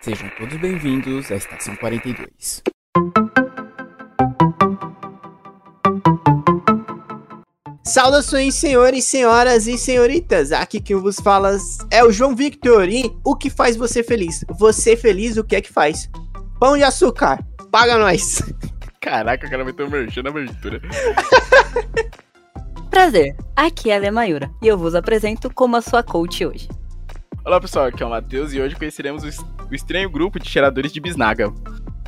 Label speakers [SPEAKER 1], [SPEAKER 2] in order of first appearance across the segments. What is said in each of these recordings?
[SPEAKER 1] Sejam todos bem-vindos à Estação 42.
[SPEAKER 2] Saudações, senhores, senhoras e senhoritas. Aqui quem vos fala é o João Victor. E o que faz você feliz? Você feliz, o que é que faz? Pão de açúcar, paga nós.
[SPEAKER 3] Caraca, o cara vai ter um merchan na abertura.
[SPEAKER 4] Prazer, aqui é a Lemayura e eu vos apresento como a sua coach hoje.
[SPEAKER 3] Olá pessoal, aqui é o Matheus e hoje conheceremos o, es- o estranho grupo de cheiradores de bisnaga.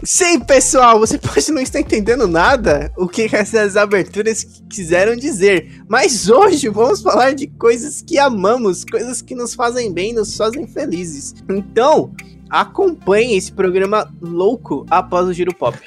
[SPEAKER 2] Sim, pessoal, você pode não estar entendendo nada o que essas aberturas quiseram dizer, mas hoje vamos falar de coisas que amamos, coisas que nos fazem bem, nos fazem felizes. Então, acompanhe esse programa louco após o Giro Pop.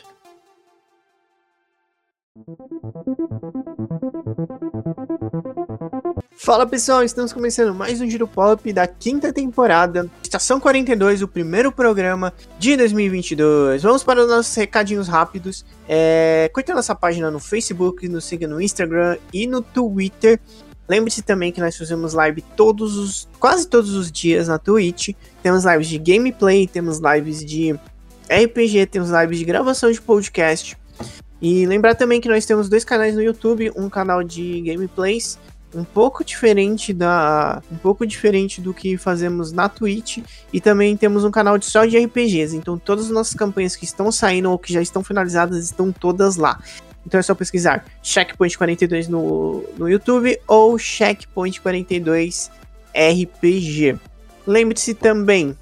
[SPEAKER 2] Fala pessoal, estamos começando mais um Giro Pop da quinta temporada, Estação 42, o primeiro programa de 2022. Vamos para os nossos recadinhos rápidos. É, curta nossa página no Facebook, nos siga no Instagram e no Twitter. Lembre-se também que nós fazemos live todos os, quase todos os dias na Twitch. Temos lives de gameplay, temos lives de RPG, temos lives de gravação de podcast. E lembrar também que nós temos dois canais no YouTube, um canal de gameplays um pouco diferente da um pouco diferente do que fazemos na Twitch e também temos um canal de só de RPGs. Então todas as nossas campanhas que estão saindo ou que já estão finalizadas estão todas lá. Então é só pesquisar Checkpoint 42 no, no YouTube ou Checkpoint 42 RPG. Lembre-se também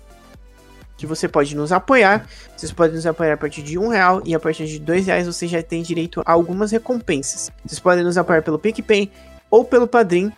[SPEAKER 2] que você pode nos apoiar. Vocês podem nos apoiar a partir de um real e a partir de dois reais você já tem direito a algumas recompensas. Vocês podem nos apoiar pelo PicPay ou pelo Padrim.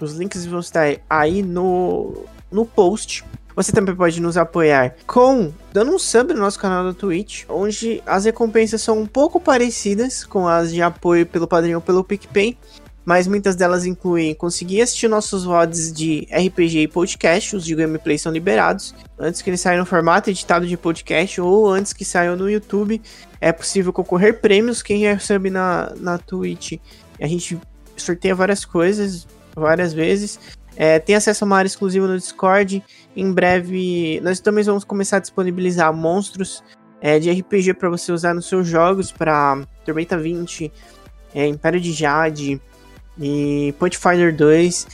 [SPEAKER 2] Os links vão estar aí no, no post. Você também pode nos apoiar com dando um sub no nosso canal da Twitch, onde as recompensas são um pouco parecidas com as de apoio pelo Padrim ou pelo PicPay, mas muitas delas incluem conseguir assistir nossos VODs de RPG e podcast, os de gameplay são liberados, antes que eles saiam no formato editado de podcast ou antes que saiam no YouTube. É possível concorrer prêmios, quem sub na, na Twitch. A gente sorteia várias coisas, várias vezes. É, tem acesso a uma área exclusiva no Discord. Em breve, nós também vamos começar a disponibilizar monstros é, de RPG para você usar nos seus jogos, para Tormenta 20, é, Império de Jade e Pathfinder 2.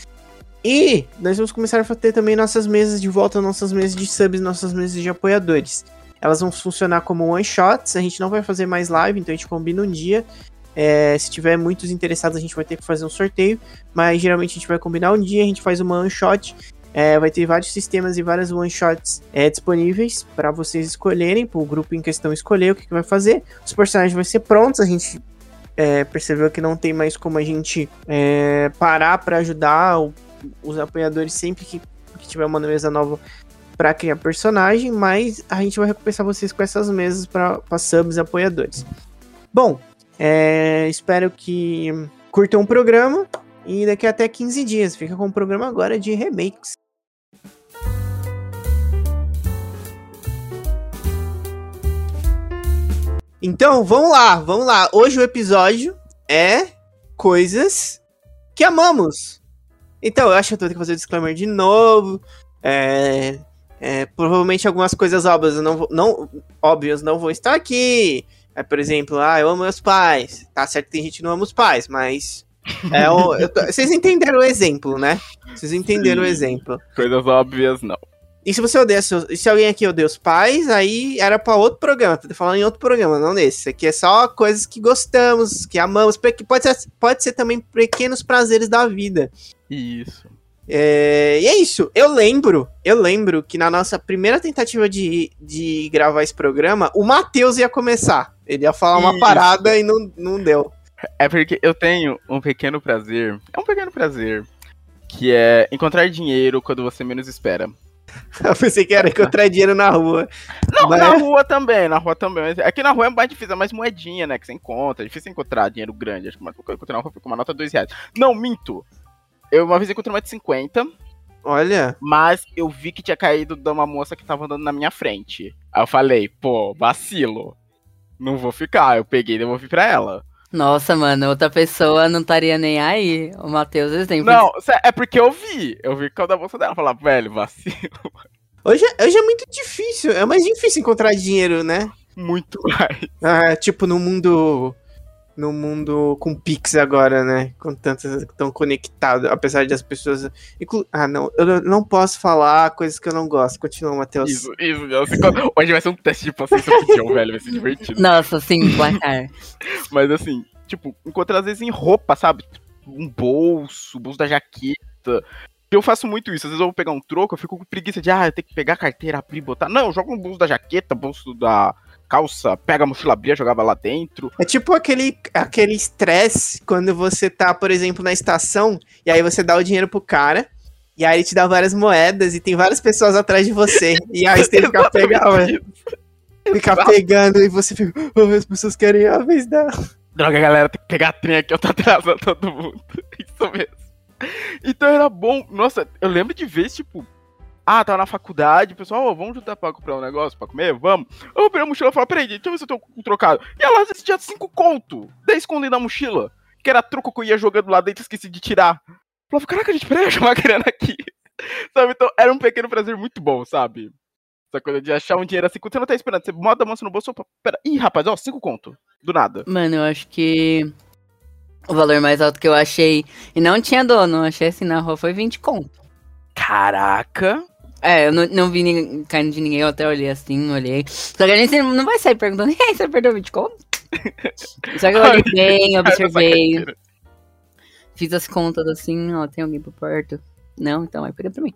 [SPEAKER 2] E nós vamos começar a ter também nossas mesas de volta, nossas mesas de subs, nossas mesas de apoiadores. Elas vão funcionar como one shots, a gente não vai fazer mais live, então a gente combina um dia. É, se tiver muitos interessados, a gente vai ter que fazer um sorteio. Mas geralmente a gente vai combinar um dia, a gente faz uma one shot. É, vai ter vários sistemas e várias one shots é, disponíveis para vocês escolherem, para o grupo em questão escolher o que, que vai fazer. Os personagens vão ser prontos, a gente é, percebeu que não tem mais como a gente é, parar para ajudar o- os apoiadores sempre que, que tiver uma mesa nova para criar personagem, mas a gente vai recompensar vocês com essas mesas para subs apoiadores. Bom, é, espero que curtam o programa e daqui até 15 dias. Fica com o programa agora de remakes. Então, vamos lá, vamos lá. Hoje o episódio é coisas que amamos. Então, eu acho que eu vou ter que fazer o disclaimer de novo. É, é, provavelmente algumas coisas óbvias não, não, óbvias não vão estar aqui. É, por exemplo, ah, eu amo meus pais. Tá certo que tem gente que não ama os pais, mas. é, o- tô- vocês entenderam o exemplo, né? Vocês entenderam o
[SPEAKER 3] Sim.
[SPEAKER 2] exemplo.
[SPEAKER 3] Coisas óbvias, não.
[SPEAKER 2] E se você odeia seus, se alguém aqui odeia os pais, aí era pra outro programa. Tô falando em outro programa, não nesse. Aqui é só coisas que gostamos, que amamos. porque Pode ser, pode ser também pequenos prazeres da vida.
[SPEAKER 3] Isso.
[SPEAKER 2] É, e é isso. Eu lembro, eu lembro que na nossa primeira tentativa de, de gravar esse programa, o Matheus ia começar. Ele ia falar uma
[SPEAKER 3] Isso.
[SPEAKER 2] parada e não, não deu.
[SPEAKER 3] É porque eu tenho um pequeno prazer. É um pequeno prazer. Que é encontrar dinheiro quando você menos espera.
[SPEAKER 2] Eu pensei que era encontrar dinheiro na rua.
[SPEAKER 3] Não,
[SPEAKER 2] Mas-
[SPEAKER 3] na rua também, na rua também. Aqui na rua é mais difícil, é mais moedinha, né? Que você encontra. É difícil encontrar dinheiro grande. Acho que na rua foi com uma nota de dois reais. Não, minto. Eu uma vez encontrei uma de 50,
[SPEAKER 2] Olha,
[SPEAKER 3] mas eu vi que tinha caído de uma moça que tava andando na minha frente. Aí eu falei, pô, vacilo. Não vou ficar. Eu peguei e devolvi pra ela.
[SPEAKER 4] Nossa, mano, outra pessoa não estaria nem aí. O Matheus exemplo.
[SPEAKER 3] Não, é porque eu vi. Eu vi que é o da bolsa dela. Falar, velho, vacilo.
[SPEAKER 2] Hoje, hoje é muito difícil, é mais difícil encontrar dinheiro, né?
[SPEAKER 3] Muito mais.
[SPEAKER 2] Ah, tipo, no mundo. No mundo com Pix agora, né? Com tantas tão conectado, apesar de as pessoas. Inclu... Ah, não, eu não posso falar coisas que eu não gosto. Continua, Matheus.
[SPEAKER 3] Isso, isso. Deus. Hoje vai ser um teste de paciência John, velho. Vai ser divertido.
[SPEAKER 4] Nossa, sim, placar.
[SPEAKER 3] Mas assim, tipo, encontrar às vezes em roupa, sabe? Um bolso, bolso da jaqueta. Eu faço muito isso. Às vezes eu vou pegar um troco, eu fico com preguiça de, ah, eu tenho que pegar a carteira, abrir, botar. Não, eu jogo no bolso da jaqueta, bolso da calça, pega a mochila, abria, jogava lá dentro.
[SPEAKER 2] É tipo aquele aquele estresse quando você tá, por exemplo, na estação e aí você dá o dinheiro pro cara e aí ele te dá várias moedas e tem várias pessoas atrás de você. E aí você tem que ficar pegando, ficar pegando e você fica, oh, as pessoas querem a vez da.
[SPEAKER 3] Droga, galera, tem que pegar a trem aqui, eu tô atrasando todo mundo. Isso mesmo. Então era bom. Nossa, eu lembro de ver, tipo, ah, tava na faculdade, o pessoal, oh, vamos juntar pra comprar um negócio pra comer? Vamos. Eu peguei a mochila e falei, peraí, deixa eu ver se eu tô com trocado. E ela tinha 5 conto, 10 conto da mochila, que era truco que eu ia jogando lá dentro e esqueci de tirar. Eu falei, caraca, gente, peraí, eu chamar a grana aqui. sabe, então era um pequeno prazer muito bom, sabe? Essa coisa de achar um dinheiro assim, quando você não tá esperando, você bota a mão no bolso, opa, pera, ih, rapaz, ó, 5 conto, do nada.
[SPEAKER 4] Mano, eu acho que o valor mais alto que eu achei, e não tinha dono, achei assim na rua, foi 20 conto.
[SPEAKER 3] Caraca!
[SPEAKER 4] É, eu não, não vi ninguém, caindo de ninguém, eu até olhei assim, olhei. Só que a gente não vai sair perguntando, e aí, você perdeu 20 conto? Só que eu olhei bem, observei. Fiz as contas assim, ó, tem alguém por perto. Não, então vai pegar pra mim.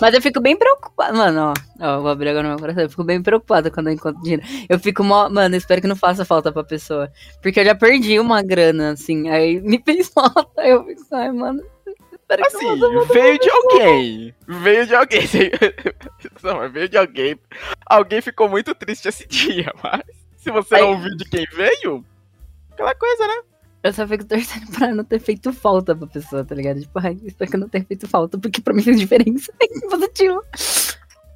[SPEAKER 4] Mas eu fico bem preocupada, mano, ó, ó, vou abrir agora no meu coração, eu fico bem preocupada quando eu encontro dinheiro. Eu fico, mó, mano, eu espero que não faça falta pra pessoa. Porque eu já perdi uma grana, assim, aí me fez falta, aí eu fico, ai, mano, espero que
[SPEAKER 3] Assim,
[SPEAKER 4] não faça
[SPEAKER 3] veio de alguém. Veio de alguém. Não, mas veio de alguém. Alguém ficou muito triste esse dia, mas se você
[SPEAKER 4] Aí-
[SPEAKER 3] não ouviu de quem veio, aquela coisa, né?
[SPEAKER 4] Eu só fico torcendo pra não ter feito falta pra pessoa, tá ligado? Tipo, ai, espero que não tenha feito falta, porque pra mim fez diferença. Positivo.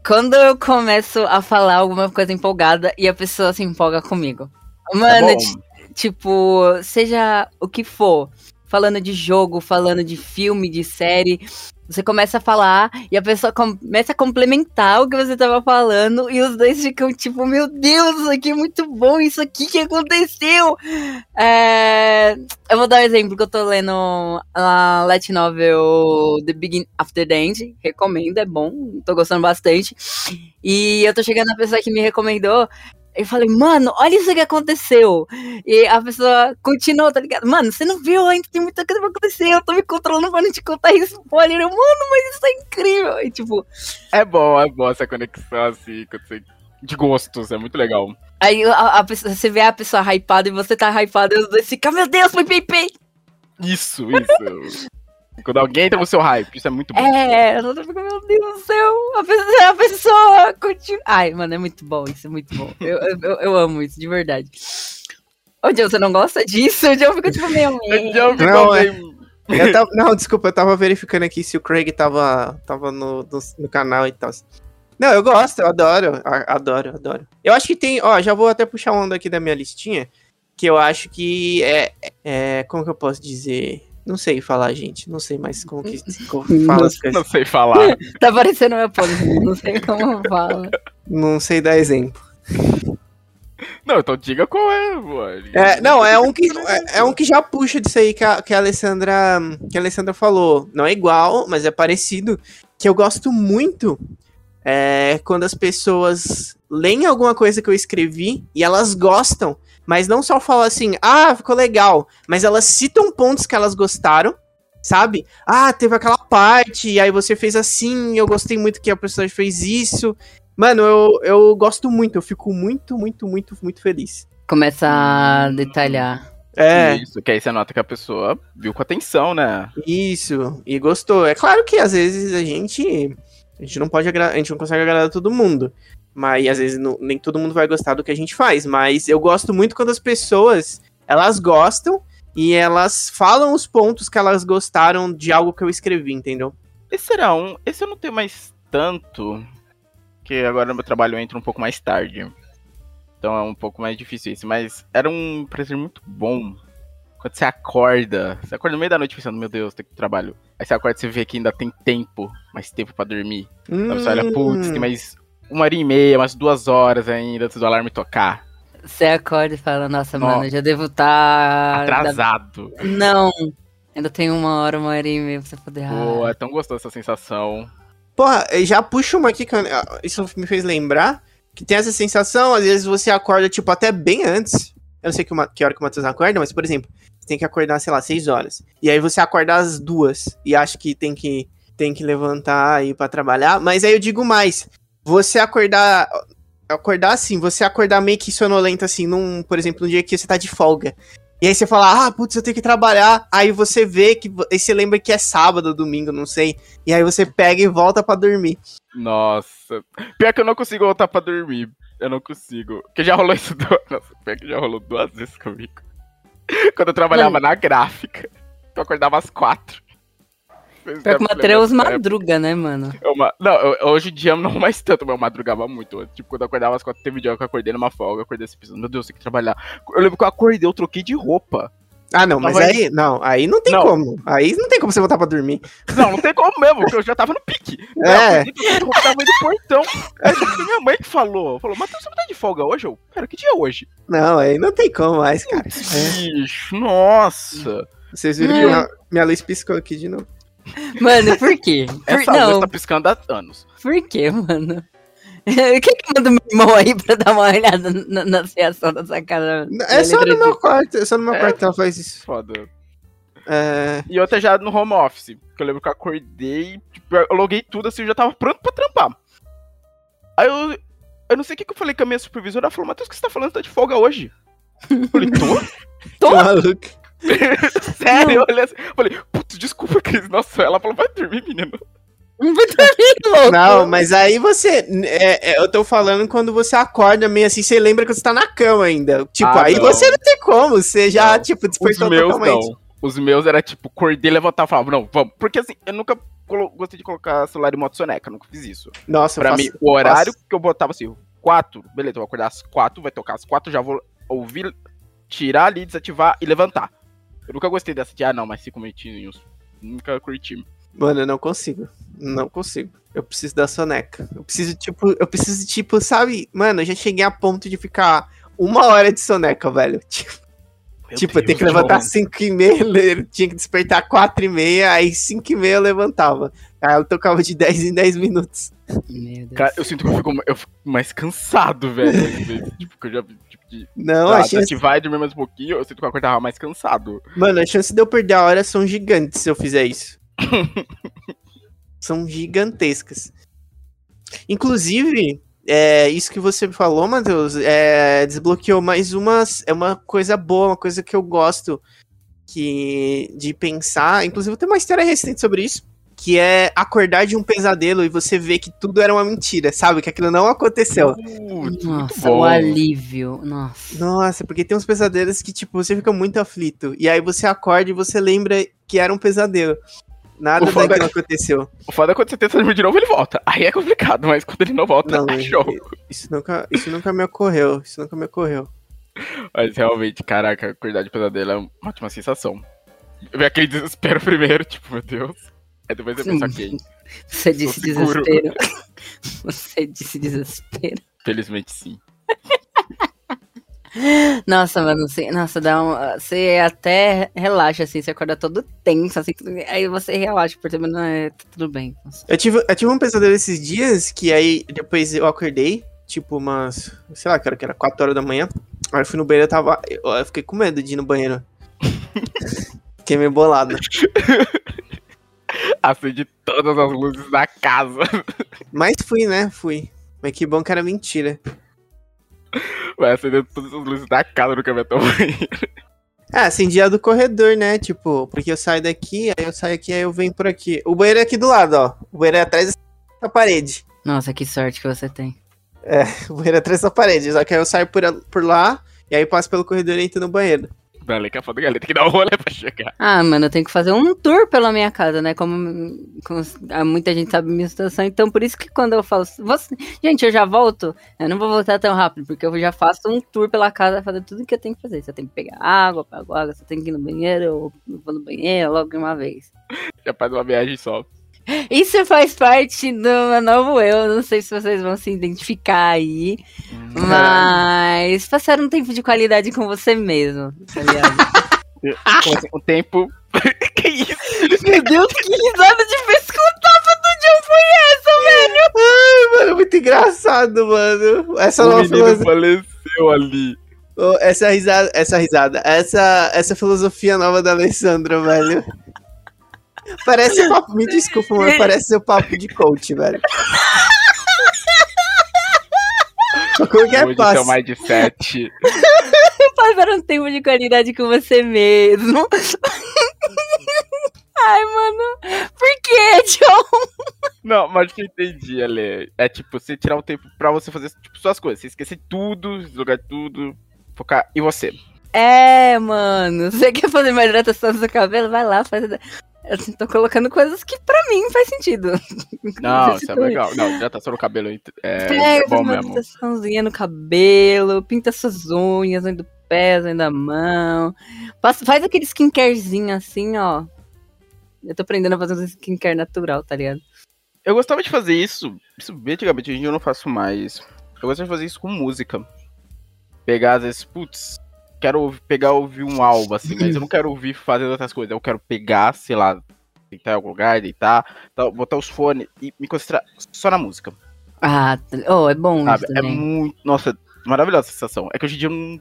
[SPEAKER 4] Quando eu começo a falar alguma coisa empolgada e a pessoa se empolga comigo. Mano,
[SPEAKER 3] Tá
[SPEAKER 4] tipo, seja o que for, falando de jogo, falando de filme, de série, você começa a falar e a pessoa começa a complementar o que você tava falando e os dois ficam tipo, meu Deus, isso aqui é muito bom, isso aqui que aconteceu. É, Eu vou dar um exemplo que eu tô lendo a light novel The Begin After the End, recomendo, é bom, tô gostando bastante. E eu tô chegando na pessoa que me recomendou eu falei, mano, olha isso que aconteceu. E a pessoa continuou, tá ligado? Mano, você não viu ainda, tem muita coisa pra acontecer. Eu tô me controlando pra não te contar spoiler. Eu, mano, mas isso é incrível. E tipo,
[SPEAKER 3] É bom, é bom essa conexão assim, de gostos, é muito legal.
[SPEAKER 4] aí a, a pessoa- você vê a pessoa hypada e você tá hypado e os dois ficam, meu Deus, foi pei
[SPEAKER 3] Isso, isso. Quando alguém entra no seu hype, isso é muito bom.
[SPEAKER 4] É, eu tô ficando, meu Deus do céu, a pessoa, a pessoa continua. Ai, mano, é muito bom isso, é muito bom. Eu, eu, eu- amo isso, de verdade. Ô, Joe, você não gosta disso? O Joe fica tipo meio.
[SPEAKER 3] O ficou
[SPEAKER 2] Não, é-
[SPEAKER 3] meio-
[SPEAKER 2] Eu tava- não, desculpa, eu tava verificando aqui se o Craig tava, tava no, no, no canal e tal. Não, eu gosto, eu adoro, adoro, adoro. Eu acho que tem, ó, já vou até puxar um daqui da minha listinha, que eu acho que é, é como que eu posso dizer? Não sei falar, gente, não sei mais como que como fala as coisas.
[SPEAKER 3] Não sei falar.
[SPEAKER 4] Tá parecendo meu pônei, não sei como fala.
[SPEAKER 2] Não sei dar exemplo.
[SPEAKER 3] Não, então diga qual é, mano.
[SPEAKER 2] É, não, é um que é, é um que já puxa disso aí que a, que a Alessandra que a Alessandra falou. Não é igual, mas é parecido. Que eu gosto muito é quando as pessoas leem alguma coisa que eu escrevi e elas gostam, mas não só falam assim, ah, ficou legal, mas elas citam pontos que elas gostaram, sabe? Ah, teve aquela parte, e aí você fez assim, eu gostei muito que a pessoa fez isso. Mano, eu, eu gosto muito, eu fico muito, muito, muito, muito feliz.
[SPEAKER 4] Começa a detalhar.
[SPEAKER 2] É.
[SPEAKER 3] Isso, que aí você nota que a pessoa viu com atenção, né?
[SPEAKER 2] Isso, e gostou. É claro que às vezes a gente a gente não pode agra- a gente não consegue agradar todo mundo, mas às vezes não- nem todo mundo vai gostar do que a gente faz, mas eu gosto muito quando as pessoas elas gostam e elas falam os pontos que elas gostaram de algo que eu escrevi, entendeu?
[SPEAKER 3] Esse será um. Esse eu não tenho mais tanto. Que agora no meu trabalho entra um pouco mais tarde. Então é um pouco mais difícil isso. Mas era um prazer muito bom Quando você acorda, você acorda no meio da noite pensando, meu Deus, tem que trabalho. Aí você acorda e você vê que ainda tem tempo, mais tempo pra dormir. Aí você olha, putz, tem mais uma hora e meia, umas duas horas ainda antes do alarme tocar.
[SPEAKER 4] Você acorda e fala, nossa, mano, eu já devo estar.
[SPEAKER 3] Atrasado.
[SPEAKER 4] Não. Ainda tem uma hora, uma hora e meia pra você poder.
[SPEAKER 3] Pô, é tão gostoso essa sensação.
[SPEAKER 2] Porra, eu já puxa uma aqui que eu- isso me fez lembrar que tem essa sensação, às vezes você acorda, tipo, até bem antes. Eu não sei que, uma- que hora que o Matheus acorda, mas, por exemplo, você tem que acordar, sei lá, 6 horas. E aí você acorda às duas e acha que tem que, tem que levantar e ir pra trabalhar. Mas aí eu digo mais. Você acordar. Acordar assim, você acordar meio que sonolento, assim, num, por exemplo, num dia que você tá de folga. E aí você fala, ah, putz, eu tenho que trabalhar. Aí você vê que. Aí você lembra que é sábado, domingo, não sei. E aí você pega e volta pra dormir.
[SPEAKER 3] Nossa. Pior que eu não consigo voltar pra dormir. Eu não consigo. Porque já rolou isso duas. Nossa, pior que já rolou duas vezes comigo. Quando eu trabalhava na gráfica. Eu acordava às quatro.
[SPEAKER 4] Pior que
[SPEAKER 3] devem
[SPEAKER 4] o
[SPEAKER 3] dessa
[SPEAKER 4] madruga, né, mano?
[SPEAKER 3] Eu Não, eu- hoje em dia não mais tanto, mas eu madrugava muito. Tipo, quando eu acordava às quatro, teve um dia que eu acordei numa folga, eu acordei assim pensando, meu Deus, tem que trabalhar. Eu lembro que eu acordei, eu troquei de roupa.
[SPEAKER 2] Ah, não, mas
[SPEAKER 3] Tava
[SPEAKER 2] aí. Não, aí não tem
[SPEAKER 3] Não.
[SPEAKER 2] como. Aí não tem como você voltar pra dormir.
[SPEAKER 3] Não, não tem como mesmo, porque eu já tava no pique. Eu
[SPEAKER 2] É.
[SPEAKER 3] acordei, troquei de roupa, tava indo pro portão. Aí foi minha mãe que falou. Falou, Matheus, você não tá de folga hoje? Eu, pera, que dia é hoje?
[SPEAKER 2] Não, aí não tem como mais, cara. É.
[SPEAKER 3] Bicho, nossa.
[SPEAKER 2] Vocês viram que minha, minha luz piscou aqui de novo.
[SPEAKER 4] Mano, por quê? Por...
[SPEAKER 3] Essa luz
[SPEAKER 4] Não,
[SPEAKER 3] tá piscando há anos.
[SPEAKER 4] por quê, mano? Quem que manda o meu irmão aí pra dar uma olhada na, na reação dessa cara?
[SPEAKER 2] É só no meu quarto, é só no meu
[SPEAKER 3] É.
[SPEAKER 2] quarto que ela faz isso.
[SPEAKER 3] Foda.
[SPEAKER 2] É,
[SPEAKER 3] E outra já no home office. Que eu lembro que eu acordei, tipo, eu loguei tudo assim, eu já tava pronto pra trampar. Aí eu. Eu não sei o que, que eu falei com a minha supervisora. Ela falou, Matheus, o que você tá falando? Você tá de folga hoje? Eu falei, tô?
[SPEAKER 4] Tô?
[SPEAKER 2] maluco.
[SPEAKER 3] Sério? Eu olhei assim. Falei, putz, desculpa, Cris. Nossa, ela falou, vai dormir, menino.
[SPEAKER 4] Não vai dormir, louco.
[SPEAKER 2] Não, mas aí você. é, é, eu tô falando quando você acorda meio assim, você lembra que você tá na cama ainda. Tipo,
[SPEAKER 3] Ah,
[SPEAKER 2] aí
[SPEAKER 3] não.
[SPEAKER 2] você não tem como, você já,
[SPEAKER 3] Não.
[SPEAKER 2] tipo,
[SPEAKER 3] Os
[SPEAKER 2] despertou
[SPEAKER 3] meus
[SPEAKER 2] totalmente.
[SPEAKER 3] não. Os meus era tipo, acordei, levantava e falava, não, vamos. Porque assim, eu nunca colo- gostei de colocar celular em modo soneca, nunca fiz isso.
[SPEAKER 2] Nossa,
[SPEAKER 3] Pra
[SPEAKER 2] faço-
[SPEAKER 3] mim, o horário
[SPEAKER 2] faço-
[SPEAKER 3] que eu botava assim, quatro, beleza, eu vou acordar às quatro, vai tocar às quatro, já vou ouvir, tirar ali, desativar e levantar. Eu nunca gostei dessa de, ah, não, mais cinco minutinhos. Nunca curti.
[SPEAKER 2] Mano, eu não consigo. Não consigo. Eu preciso da soneca. Eu preciso, tipo, eu preciso, tipo, sabe? Mano, eu já cheguei a ponto de ficar uma hora de soneca, velho. Tipo,
[SPEAKER 3] Meu
[SPEAKER 2] tipo eu tenho que
[SPEAKER 3] Deus,
[SPEAKER 2] levantar
[SPEAKER 3] João.
[SPEAKER 2] 5 e meia, eu tinha que despertar 4 e meia, aí 5 e meia eu levantava. Aí eu tocava de 10 em 10 minutos.
[SPEAKER 4] Meu Deus.
[SPEAKER 3] Cara, eu sinto que eu fico, eu fico mais cansado, velho. tipo, que eu já de
[SPEAKER 2] Não,
[SPEAKER 3] ah,
[SPEAKER 2] a chance,
[SPEAKER 3] desativar e dormir mais um pouquinho, eu sinto que eu acordava mais cansado.
[SPEAKER 2] mano, a chance de eu perder a hora são gigantes se eu fizer isso. são gigantescas. Inclusive, é, isso que você falou, Matheus, é, desbloqueou mais uma, é uma coisa boa, uma coisa que eu gosto que, de pensar. Inclusive, tem uma história recente sobre isso. Que é acordar de um pesadelo e você ver que tudo era uma mentira, sabe? Que aquilo não aconteceu.
[SPEAKER 3] Muito
[SPEAKER 4] Nossa, o alívio. Nossa.
[SPEAKER 2] Nossa, porque tem uns pesadelos que, tipo, você fica muito aflito. E aí você acorda e você lembra que era um pesadelo. Nada
[SPEAKER 3] O
[SPEAKER 2] daquilo
[SPEAKER 3] é
[SPEAKER 2] aconteceu.
[SPEAKER 3] O foda é quando você tenta dormir de novo, ele volta. Aí é complicado, mas quando ele não volta,
[SPEAKER 2] Não,
[SPEAKER 3] é show.
[SPEAKER 2] Isso nunca, isso nunca me ocorreu. Isso nunca me ocorreu.
[SPEAKER 3] Mas realmente, caraca, acordar de pesadelo é uma ótima sensação. Ver aquele desespero primeiro, tipo, meu Deus. Aí depois você pensa, ok,
[SPEAKER 4] Você disse desespero. Você disse desespero.
[SPEAKER 3] felizmente sim.
[SPEAKER 4] Nossa, mano, você, nossa, dá um, você até relaxa, assim, você acorda todo tenso, assim, aí você relaxa, percebendo, não, é, tá tudo bem. Nossa.
[SPEAKER 2] Eu tive, eu tive um pesadelo esses dias que aí depois eu acordei, tipo umas, sei lá, que era, que era 4 horas da manhã. Aí eu fui no banheiro, eu tava, eu, eu fiquei com medo de ir no banheiro. fiquei meio bolado.
[SPEAKER 3] Acende todas as luzes da casa.
[SPEAKER 2] Mas fui, né? Fui. Mas que bom que era mentira.
[SPEAKER 3] Vai acender todas as luzes da casa no caminhão banheiro.
[SPEAKER 2] Ah, acendi a do corredor, né? Tipo, porque eu saio daqui, aí eu saio aqui, aí eu venho por aqui. O banheiro é aqui do lado, ó. O banheiro é atrás da parede.
[SPEAKER 4] Nossa, que sorte que você tem.
[SPEAKER 2] O banheiro é atrás da parede. Só que aí eu saio por, por lá, e aí passo pelo corredor e entro no banheiro.
[SPEAKER 3] Dale, que a foda galera tem que dar um rolê pra chegar.
[SPEAKER 4] Ah, mano, eu tenho que fazer um tour pela minha casa, né? Como, como muita gente sabe minha situação. Então, por isso que quando eu falo. "Você- Gente, eu já volto. Eu não vou voltar tão rápido, porque eu já faço um tour pela casa, fazer tudo que eu tenho que fazer. Se eu tenho que pegar água, eu pego água. Se eu tenho que ir no banheiro, eu vou no banheiro logo de uma vez.
[SPEAKER 3] Já faz uma viagem só.
[SPEAKER 4] Isso faz parte do meu novo eu. Não sei se vocês vão se identificar aí. Mas passar um tempo de qualidade com você mesmo, tá
[SPEAKER 3] assim, o tempo. que isso?
[SPEAKER 4] Meu Deus, que risada de pescotapo do John foi essa, velho?
[SPEAKER 2] Ai, mano, muito engraçado, mano. Essa
[SPEAKER 3] O
[SPEAKER 2] nova
[SPEAKER 3] menino
[SPEAKER 2] filosofia.
[SPEAKER 3] faleceu ali.
[SPEAKER 2] Ô, essa risada, essa risada, essa, essa filosofia nova da Alessandra, velho. Parece papo, me desculpa, mas parece seu papo de coach, velho. Como que é
[SPEAKER 3] mais de sete.
[SPEAKER 4] Passar um tempo de qualidade com você mesmo. Ai, mano. Por que, John?
[SPEAKER 3] Não, mas o que eu entendi, Ale. É tipo, você tirar um tempo pra você fazer tipo, suas coisas. Você esquecer tudo, jogar tudo, focar em você.
[SPEAKER 4] É, mano. Você quer fazer uma hidratação do seu cabelo? Vai lá, faz. Eu tô colocando coisas que pra mim faz sentido.
[SPEAKER 3] Não, isso é legal. Não, hidratação no cabelo é, é
[SPEAKER 4] Pega
[SPEAKER 3] bom
[SPEAKER 4] uma
[SPEAKER 3] mesmo.
[SPEAKER 4] hidrataçãozinha no cabelo, pinta suas unhas, unha do pé, unha da mão. Passa- faz aquele skincarezinho assim, ó. Eu tô aprendendo a fazer um skincare natural, tá ligado?
[SPEAKER 3] Eu gostava de fazer isso, isso bem antigamente, hoje em dia eu não faço mais. Eu gostava de fazer isso com música. Pegar, às vezes, putz, quero ouvir- pegar ouvir um álbum, assim, mas eu não quero ouvir fazendo outras coisas. Eu quero pegar, sei lá, deitar em algum lugar, deitar, tá, botar os fones e me concentrar só na música,
[SPEAKER 4] Ah, oh, é bom
[SPEAKER 3] sabe?
[SPEAKER 4] isso
[SPEAKER 3] É muito. Nossa, maravilhosa a sensação. É que hoje em dia eu não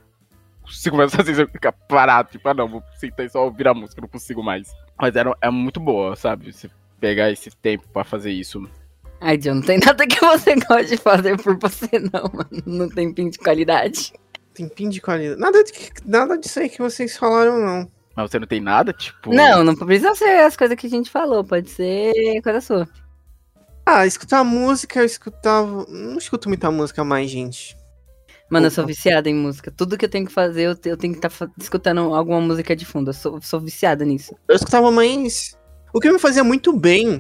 [SPEAKER 3] consigo mais fazer isso, eu ficar parado, tipo, ah não, vou sentar e só ouvir a música, não consigo mais. Mas era, é muito boa, sabe? Você pegar esse tempo pra fazer isso.
[SPEAKER 4] Ai, John, não tem nada que você goste de fazer por você, não, mano. Não tem fim de qualidade.
[SPEAKER 2] Tempinho de qualidade. Nada, de, nada disso aí que vocês falaram, não.
[SPEAKER 3] Mas você não tem nada, tipo.
[SPEAKER 4] Não, não precisa ser as coisas que a gente falou, pode ser coisa sua.
[SPEAKER 2] Ah, escutar música, eu escutava. Não escuto muita música mais, gente.
[SPEAKER 4] Mano, eu sou viciada em música. Tudo que eu tenho que fazer, eu, eu tenho que estar escutando alguma música de fundo. Eu sou, sou viciada nisso.
[SPEAKER 2] Eu escutava mais. O que me fazia muito bem.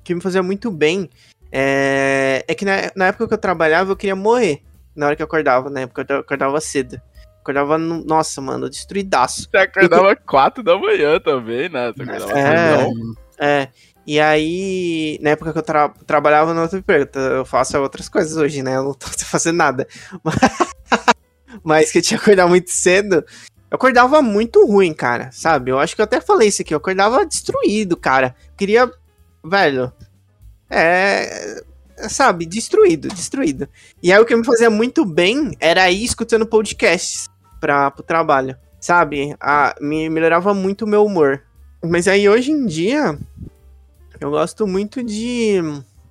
[SPEAKER 2] O que me fazia muito bem é, é que na, na época que eu trabalhava, eu queria morrer. Na hora que eu acordava, na época eu acordava cedo. Acordava, no- nossa, mano, destruidaço.
[SPEAKER 3] Você acordava 4 da manhã também, né? Você acordava
[SPEAKER 2] É. É. E aí, na época que eu tra- trabalhava no outro emprego, eu faço outras coisas hoje, né? Eu não tô fazendo nada. Mas que eu tinha que acordar muito cedo. Eu acordava muito ruim, cara, sabe? Eu acho que eu até falei isso aqui. Eu acordava destruído, cara. Eu queria. Velho. É. Sabe? Destruído, destruído. E aí o que me fazia muito bem era ir escutando podcasts pra, pro trabalho. Sabe? Ah, me melhorava muito o meu humor. Mas aí hoje em dia. Eu gosto muito de.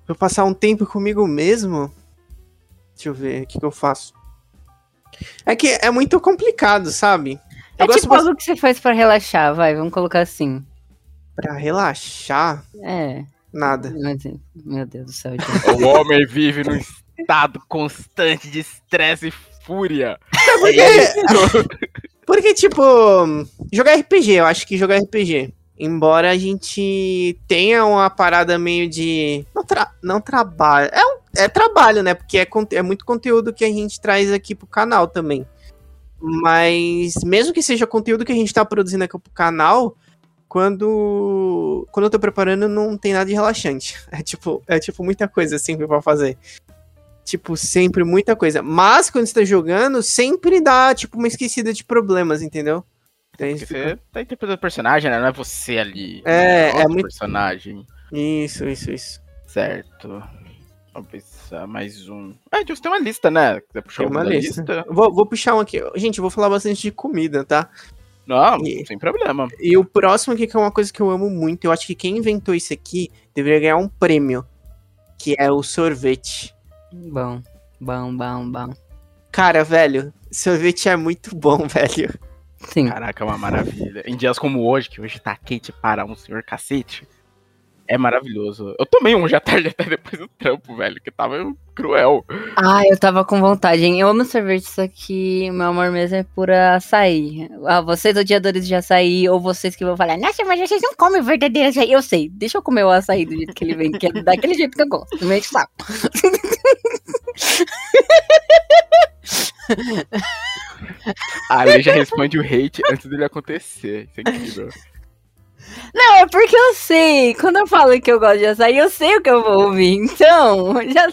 [SPEAKER 2] Eu passar um tempo comigo mesmo. Deixa eu ver o que, que eu faço. É que é muito complicado, sabe? Eu
[SPEAKER 4] É tipo algo que você faz pra relaxar, vai, vamos colocar assim.
[SPEAKER 2] Pra relaxar,
[SPEAKER 4] É,
[SPEAKER 2] nada.
[SPEAKER 4] meu Deus do céu.
[SPEAKER 3] O homem vive num estado constante de estresse e fúria.
[SPEAKER 2] Porque, porque, tipo, jogar RPG, eu acho que jogar RPG. Embora a gente tenha uma parada meio de. Não, tra não trabalho. É, um- é trabalho, né? Porque é, conte- é muito conteúdo que a gente traz aqui pro canal também. Mas, mesmo que seja conteúdo que a gente tá produzindo aqui pro canal, quando. Quando eu tô preparando, não tem nada de relaxante. É tipo, é tipo muita coisa sempre pra fazer. Tipo, sempre muita coisa. Mas quando você tá jogando, sempre dá, tipo, uma esquecida de problemas, entendeu? Então,
[SPEAKER 3] você tá interpretando o personagem, né? Não é você ali.
[SPEAKER 2] É, é
[SPEAKER 3] outro
[SPEAKER 2] muito-
[SPEAKER 3] personagem.
[SPEAKER 2] isso, isso, isso.
[SPEAKER 3] Certo. Vamos pensar mais um. Ah, Deus, tem uma lista, né? Quiser puxar
[SPEAKER 2] Tem uma
[SPEAKER 3] da
[SPEAKER 2] lista. Vou, vou puxar um aqui. Gente, eu vou falar bastante de comida, tá?
[SPEAKER 3] Não,
[SPEAKER 2] E-
[SPEAKER 3] sem problema.
[SPEAKER 2] E o próximo aqui, que é uma coisa que eu amo muito, eu acho que quem inventou isso aqui deveria ganhar um prêmio. Que é o sorvete.
[SPEAKER 4] Bom, bom, bom, bom.
[SPEAKER 2] Cara, velho, sorvete é muito bom, velho.
[SPEAKER 4] Sim.
[SPEAKER 3] Caraca, é uma maravilha. Em dias como hoje, que hoje tá quente para um senhor cacete. É maravilhoso. Eu tomei um já tarde até depois do trampo, velho, que tava cruel.
[SPEAKER 4] Ah, eu tava com vontade, hein? Eu amo sorvete, só que meu amor mesmo é pura açaí. Ah, vocês odiadores de açaí, ou vocês que vão falar, nossa, mas vocês não comem verdadeiro açaí. Eu sei, deixa eu comer o açaí do jeito que ele vem, que é daquele jeito que eu gosto. Não enche o saco.
[SPEAKER 3] Ah, ele já responde o hate antes dele acontecer. Isso é incrível.
[SPEAKER 4] Não, é porque eu sei. Quando eu falo que eu gosto de açaí, eu sei o que eu vou ouvir. Então, já.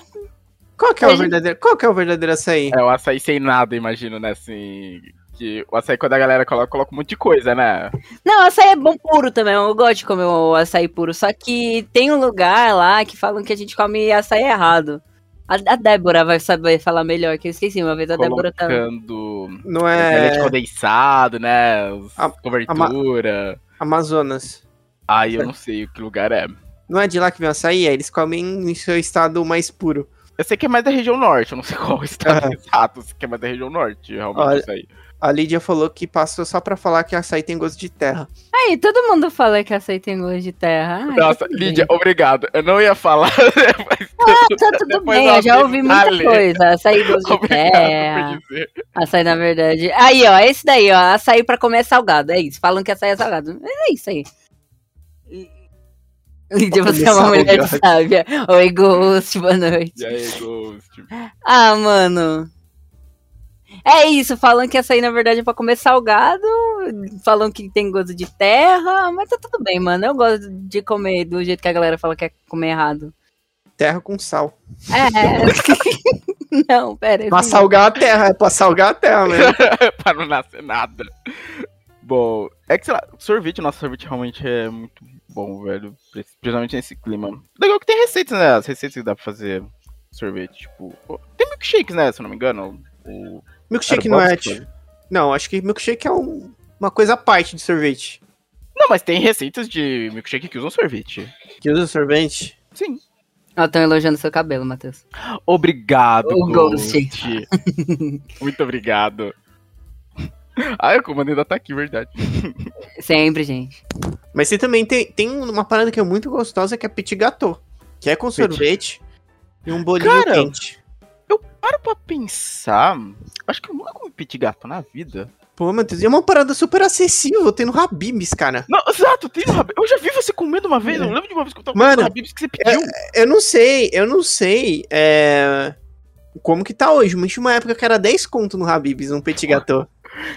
[SPEAKER 2] Qual que é o
[SPEAKER 4] A
[SPEAKER 2] verdadeiro, qual que é o verdadeiro açaí?
[SPEAKER 3] É o açaí sem nada, imagino, né? Assim. Que o açaí, quando a galera coloca, coloca um monte de coisa, né?
[SPEAKER 4] Não, açaí é bom puro também. Eu gosto de comer o açaí puro. Só que tem um lugar lá que falam que a gente come açaí errado. A, a Débora vai saber falar melhor, que eu esqueci uma vez. A Débora tá.
[SPEAKER 3] Colocando
[SPEAKER 2] Não
[SPEAKER 3] leite
[SPEAKER 2] é
[SPEAKER 3] condensado, né? Os
[SPEAKER 2] A-
[SPEAKER 3] cobertura.
[SPEAKER 2] Amazonas.
[SPEAKER 3] Ai, eu não sei que lugar é.
[SPEAKER 2] Não é de lá que vem açaí? É, eles comem em seu estado mais puro.
[SPEAKER 3] Eu sei que é mais da região norte, eu não sei qual o estado exato, eu sei que é mais da região norte, realmente,
[SPEAKER 2] Olha,
[SPEAKER 3] isso aí.
[SPEAKER 2] A Lídia falou que passou só pra falar que açaí tem gosto de terra.
[SPEAKER 4] Aí, todo mundo fala que açaí tem gosto de terra. Ai,
[SPEAKER 3] Nossa, Lídia,
[SPEAKER 4] bem.
[SPEAKER 3] obrigado. Eu não ia falar, mas
[SPEAKER 4] Ah, tá tudo bem,
[SPEAKER 3] eu
[SPEAKER 4] já ouvi muita coisa. Açaí gosto de
[SPEAKER 3] obrigado
[SPEAKER 4] terra.
[SPEAKER 3] por dizer.
[SPEAKER 4] Açaí, na verdade. Aí, ó, esse daí, ó. Açaí pra comer é salgado. É isso. Falam que açaí é salgado. É isso aí. Lídia, você é uma mulher sábia. Oi, Ghost, boa noite.
[SPEAKER 3] E aí, Ghost?
[SPEAKER 4] Ah, mano. É isso, falam que açaí na verdade é pra comer salgado, falam que tem gosto de terra, mas tá tudo bem, mano. Eu gosto de comer do jeito que a galera fala que é comer errado.
[SPEAKER 2] Terra com sal.
[SPEAKER 4] É. não, pera.
[SPEAKER 2] Pra
[SPEAKER 4] assim,
[SPEAKER 2] salgar a terra, é pra salgar a terra mesmo.
[SPEAKER 3] pra não nascer nada. Bom, é que, sei lá, sorvete, nosso sorvete realmente é muito bom, velho. Principalmente nesse clima. Legal que tem receitas, né? As receitas que dá pra fazer sorvete, tipo... Tem milkshakes, né? Se eu não me engano. O...
[SPEAKER 2] Milkshake não é. Tipo- Não, acho que milkshake é um- uma coisa à parte de sorvete.
[SPEAKER 3] Não, mas tem receitas de milkshake que usam sorvete.
[SPEAKER 2] Que usa sorvete.
[SPEAKER 3] Sim.
[SPEAKER 4] Ó, tão elogiando seu cabelo, Matheus.
[SPEAKER 3] Obrigado,
[SPEAKER 4] O
[SPEAKER 3] Ghost.
[SPEAKER 4] Ghost.
[SPEAKER 3] Muito obrigado. Ah, o comando ainda tá aqui, verdade.
[SPEAKER 4] Sempre, gente.
[SPEAKER 2] Mas você também tem, tem uma parada que é muito gostosa que é petit gâteau. Que é com
[SPEAKER 3] Petit-
[SPEAKER 2] sorvete e um bolinho
[SPEAKER 3] Cara,
[SPEAKER 2] quente.
[SPEAKER 3] Para pra pensar, acho que eu nunca comi petit gato na vida.
[SPEAKER 2] Pô, Matheus, e é uma parada super acessível, tem no Habib's, cara.
[SPEAKER 3] Não, exato, tem no Habib. Eu já vi você comendo uma vez, eu lembro de uma vez que eu tava
[SPEAKER 2] Mano,
[SPEAKER 3] comendo no Habib's que você pediu.
[SPEAKER 2] Eu não sei, eu não sei é, como que tá hoje, mas tinha uma época que era 10 conto no Habib's, um petit gâteau.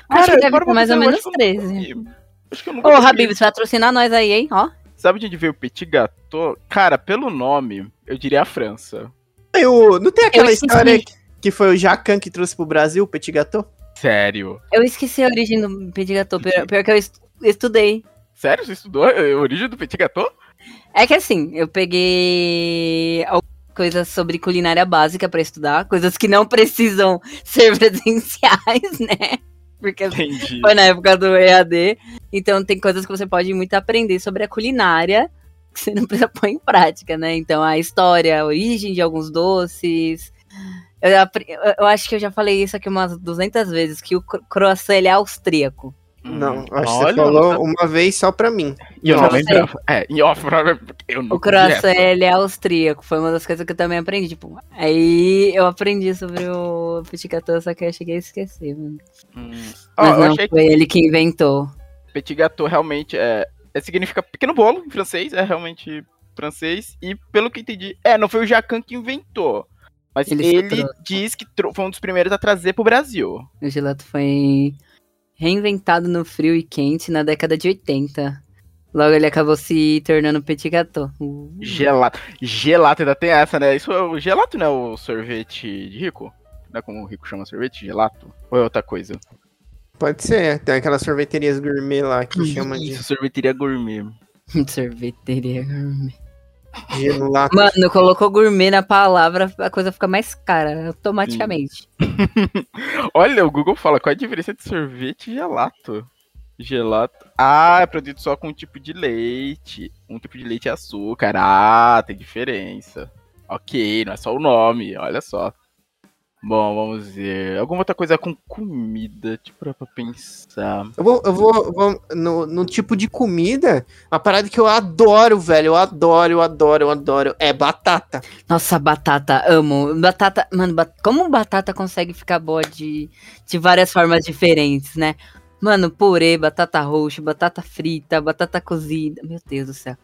[SPEAKER 4] Acho que deve ter mais ou menos
[SPEAKER 3] eu acho que eu
[SPEAKER 4] 13.
[SPEAKER 3] nunca comi. Acho que eu nunca
[SPEAKER 4] Ô. Habibs, patrocinar nós aí, hein? Ó.
[SPEAKER 3] Sabe de onde veio o petit gâteau? Cara, pelo nome, eu diria a França.
[SPEAKER 2] Eu, não tem aquela
[SPEAKER 4] esqueci.
[SPEAKER 2] história que foi o Jacan que trouxe pro Brasil, o petit gâteau?
[SPEAKER 3] Sério.
[SPEAKER 4] Eu esqueci a origem do petit gâteau. Pior, pior que eu est- estudei.
[SPEAKER 3] Sério? Você estudou a origem do petit gâteau?
[SPEAKER 4] É que assim, eu peguei coisas sobre culinária básica pra estudar, coisas que não precisam ser presenciais, né? Porque
[SPEAKER 3] Entendi.
[SPEAKER 4] foi na época do EAD. Então tem coisas que você pode muito aprender sobre a culinária que você não precisa pôr em prática, né? Então a história, a origem de alguns doces. Eu, eu- acho que eu já falei isso aqui umas 200 vezes, que o cro- croissant ele é austríaco.
[SPEAKER 2] Não,
[SPEAKER 3] Hum,
[SPEAKER 2] acho que
[SPEAKER 3] olha,
[SPEAKER 2] você falou
[SPEAKER 3] não
[SPEAKER 2] uma vez só pra mim.
[SPEAKER 3] E eu não
[SPEAKER 4] Não
[SPEAKER 3] lembrava. É, em off, provavelmente, eu não
[SPEAKER 4] O croissant, ele é austríaco. Foi uma das coisas que eu também aprendi. Tipo, aí eu aprendi sobre o petit gâteau, só que eu cheguei a esquecer, mano.
[SPEAKER 3] Hum.
[SPEAKER 4] Mas
[SPEAKER 3] eu
[SPEAKER 4] não,
[SPEAKER 3] achei que
[SPEAKER 4] foi ele que inventou.
[SPEAKER 3] petit gâteau realmente é, é- significa pequeno bolo em francês, é realmente francês. E pelo que entendi, é, não foi o Jacan que inventou. Mas
[SPEAKER 4] Ele
[SPEAKER 3] ele, diz que foi um dos primeiros a trazer pro Brasil.
[SPEAKER 4] O gelato foi reinventado no frio e quente na década de 80. Logo ele acabou se tornando petit gâteau. Uh.
[SPEAKER 3] Gelato. Gelato ainda tem essa, né? Isso é o gelato, né? O sorvete de rico? Não é como o rico chama sorvete? Gelato? Ou é outra coisa?
[SPEAKER 2] Pode ser, tem aquelas sorveterias gourmet lá que chama de
[SPEAKER 3] Isso, sorveteria gourmet.
[SPEAKER 4] Sorveteria gourmet.
[SPEAKER 2] Gelato.
[SPEAKER 4] Mano, colocou gourmet na palavra, a coisa fica mais cara, automaticamente.
[SPEAKER 3] Olha, o Google fala qual é a diferença de sorvete e gelato. Gelato. Ah, é produzido só com um tipo de leite. Um tipo de leite e açúcar. Ah, tem diferença. Ok, não é só o nome, olha só. Bom, vamos ver. Alguma outra coisa com comida, tipo, pra pensar.
[SPEAKER 2] Eu vou, eu vou, vou no, no tipo de comida, uma parada que eu adoro, velho. Eu adoro, eu adoro, eu adoro. É batata.
[SPEAKER 4] Nossa, batata, amo. Batata, mano, ba- como batata consegue ficar boa de, de várias formas diferentes, né? Mano, purê, batata roxa, batata frita, batata cozida. Meu Deus do céu.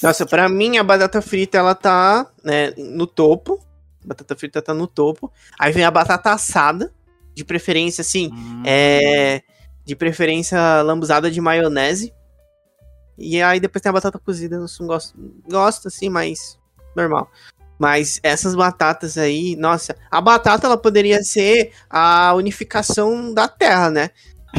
[SPEAKER 2] Nossa, pra mim a batata frita ela tá né, no topo. Batata frita tá no topo. Aí vem a batata assada, de preferência assim,
[SPEAKER 3] Hum,
[SPEAKER 2] é de preferência lambuzada de maionese. E aí depois tem a batata cozida, eu não gosto, gosto assim, mas normal. Mas essas batatas aí, nossa, a batata ela poderia ser a unificação da terra, né?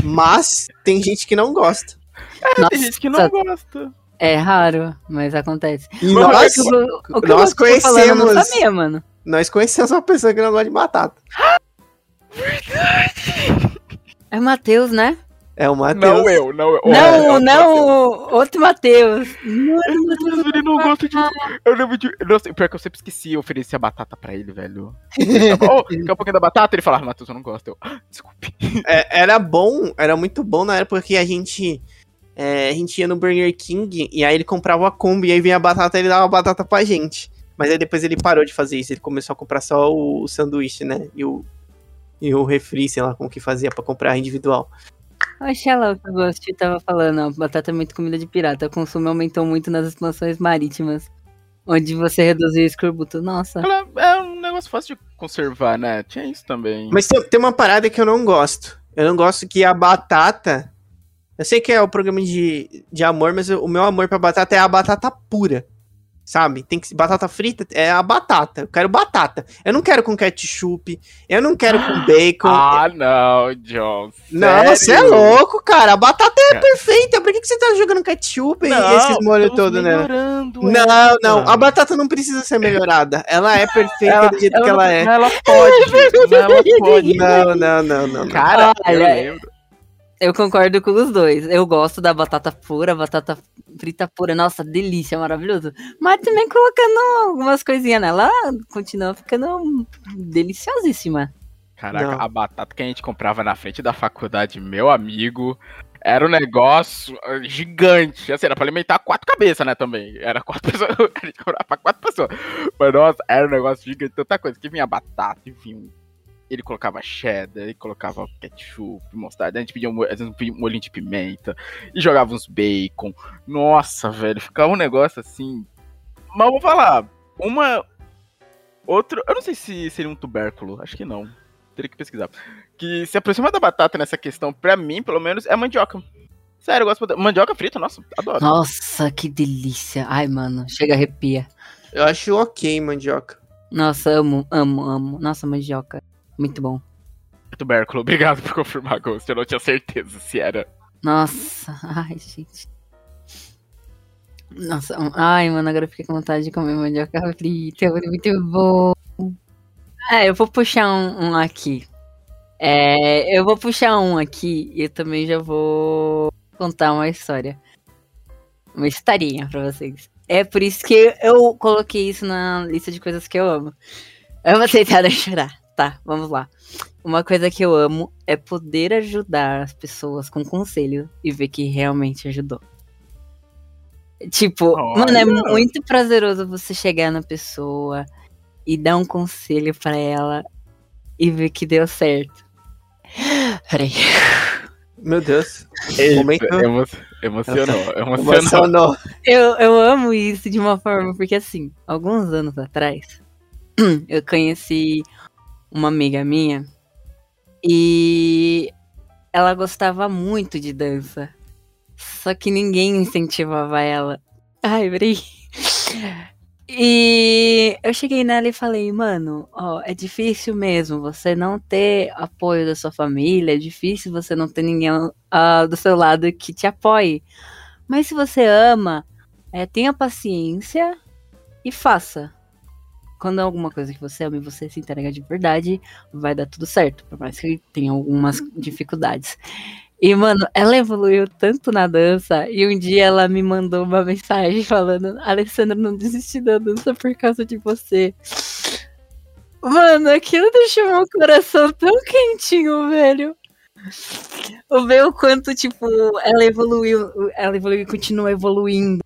[SPEAKER 2] Mas tem gente que não gosta.
[SPEAKER 3] É, tem gente que não gosta.
[SPEAKER 4] É raro, mas acontece.
[SPEAKER 2] E nós,
[SPEAKER 4] O que eu- o que
[SPEAKER 2] nós
[SPEAKER 4] eu tô falando, eu
[SPEAKER 2] conhecemos-
[SPEAKER 4] sabia, mano.
[SPEAKER 2] nós conhecemos uma pessoa que não gosta de batata.
[SPEAKER 4] É o Matheus, né?
[SPEAKER 2] É o Matheus.
[SPEAKER 3] Não eu, não eu.
[SPEAKER 4] não,
[SPEAKER 3] É, é o
[SPEAKER 4] não,
[SPEAKER 3] Matheus.
[SPEAKER 4] o outro Matheus.
[SPEAKER 3] Ele não gosta de. Eu lembro de. Nossa, pior que eu sempre esqueci, eu ofereci a batata pra ele, velho. oh, quer um pouquinho da batata? Ele falava, Matheus, eu não gosto. Eu, "Ah, desculpe.
[SPEAKER 2] É, era bom, era muito bom na época que a gente. É, a gente ia no Burger King e aí ele comprava a Kombi e aí vinha a batata e ele dava a batata pra gente. Mas aí depois ele parou de fazer isso, ele começou a comprar só o, o sanduíche, né? E o, e o refri, sei lá como que fazia pra comprar individual.
[SPEAKER 4] Oxe, olha lá o que o Ghost tava falando. ó, Batata é muito comida de pirata. O consumo aumentou muito nas expansões marítimas. Onde você reduziu o escorbuto. Nossa.
[SPEAKER 3] Ela é um negócio fácil de conservar, né? Tinha isso também.
[SPEAKER 2] Mas tem, tem uma parada que eu não gosto. Eu não gosto que a batata. Eu sei que é o programa de, de amor, mas o meu amor pra batata é a batata pura. Sabe? Tem que batata frita é a batata. Eu quero batata. Eu não quero com ketchup. Eu não quero com bacon.
[SPEAKER 3] Ah, não, John.
[SPEAKER 2] não, você é louco, cara. A batata é
[SPEAKER 3] Cara.
[SPEAKER 2] perfeita. Por que, que você tá jogando ketchup e esses molhos todos, né?
[SPEAKER 3] melhorando
[SPEAKER 2] Não,
[SPEAKER 3] ela.
[SPEAKER 2] não. A batata não precisa ser melhorada. Ela é perfeita do jeito que ela é.
[SPEAKER 3] Não, ela pode. não, ela pode.
[SPEAKER 2] Não, não, não, não. não.
[SPEAKER 3] Cara, eu lembro.
[SPEAKER 4] Eu concordo com os dois. Eu gosto da batata pura, batata frita pura. Nossa, delícia, maravilhoso. Mas também colocando algumas coisinhas nela, continua ficando deliciosíssima.
[SPEAKER 3] Caraca,
[SPEAKER 2] Não.
[SPEAKER 3] a batata que a gente comprava na frente da faculdade, meu amigo, era um negócio ah, gigante. Assim, era pra alimentar quatro cabeças, né, também. Era quatro pessoas, a gente comprava pra quatro pessoas. Mas, nossa, era um negócio gigante, tanta coisa. Que vinha batata, e vinha um... Ele colocava cheddar, ele colocava ketchup, mostarda, a gente pedia um, mo- às vezes pedia um molhinho de pimenta, e jogava uns bacon. Nossa, velho, ficava um negócio assim... Mas eu vou falar, uma... Outro, eu não sei se seria um tubérculo, acho que não teria que pesquisar. Que se aproxima da batata nessa questão, pra mim, pelo menos, é mandioca. Sério, eu gosto de mandioca frita, nossa, adoro.
[SPEAKER 4] Nossa, que delícia. Ai, mano, chega a arrepia.
[SPEAKER 2] Eu acho ok, mandioca.
[SPEAKER 4] Nossa, amo, amo, amo. Nossa, mandioca. Muito bom.
[SPEAKER 3] Tubérculo, obrigado por confirmar, Ghost. Eu não tinha certeza se era.
[SPEAKER 4] Nossa, ai, gente. Nossa, ai, mano, agora eu fiquei com vontade de comer mandioca frita. Muito bom. É, eu vou puxar um, um aqui. É, eu vou puxar um aqui e eu também já vou contar uma história. Uma historinha pra vocês. É por isso que eu coloquei isso na lista de coisas que eu amo. Eu vou tentar não chorar. Tá, vamos lá. Uma coisa que eu amo é poder ajudar as pessoas com conselho e ver que realmente ajudou. Tipo,
[SPEAKER 3] Olha.
[SPEAKER 4] mano, é muito prazeroso você chegar na pessoa e dar um conselho pra ela e ver que deu certo. Peraí.
[SPEAKER 2] Meu Deus.
[SPEAKER 3] Eita,
[SPEAKER 2] Momento-
[SPEAKER 3] emo- emocionou, emocionou.
[SPEAKER 2] Emocionou.
[SPEAKER 4] Eu, eu amo isso de uma forma, porque assim, alguns anos atrás, eu conheci uma amiga minha e ela gostava muito de dança. Só que ninguém incentivava ela. Ai, peraí. E eu cheguei nela e falei, mano, ó, é difícil mesmo você não ter apoio da sua família, é difícil você não ter ninguém ah, do seu lado que te apoie. Mas se você ama, é, tenha paciência e faça. Quando é alguma coisa que você ama e você se entrega de verdade, vai dar tudo certo. Por mais que tenha algumas dificuldades. E, mano, ela evoluiu tanto na dança. E um dia ela me mandou uma mensagem falando: Alessandra, não desisti da dança por causa de você. Mano, aquilo deixou meu coração tão quentinho, velho. O o quanto, tipo, ela evoluiu, ela evoluiu e continua evoluindo.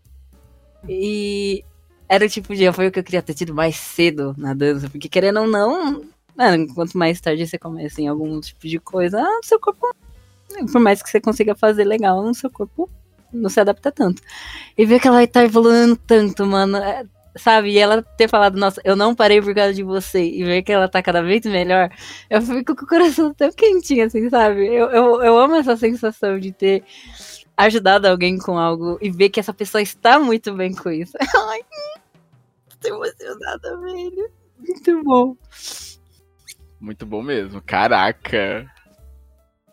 [SPEAKER 4] E era o tipo de o que eu queria ter tido mais cedo na dança, porque querendo ou não, mano, quanto mais tarde você começa em algum tipo de coisa, ah, seu corpo, por mais que você consiga fazer legal, no seu corpo não se adapta tanto. E ver que ela tá evoluindo tanto, mano, é, sabe? E ela ter falado, nossa, eu não parei por causa de você, e ver que ela tá cada vez melhor, eu fico com o coração tão quentinho, assim, sabe? Eu, eu, eu amo essa sensação de ter ajudado alguém com algo e ver que essa pessoa está muito bem com isso. Ai, tô emocionada, velho. Muito bom.
[SPEAKER 3] Muito bom mesmo. Caraca.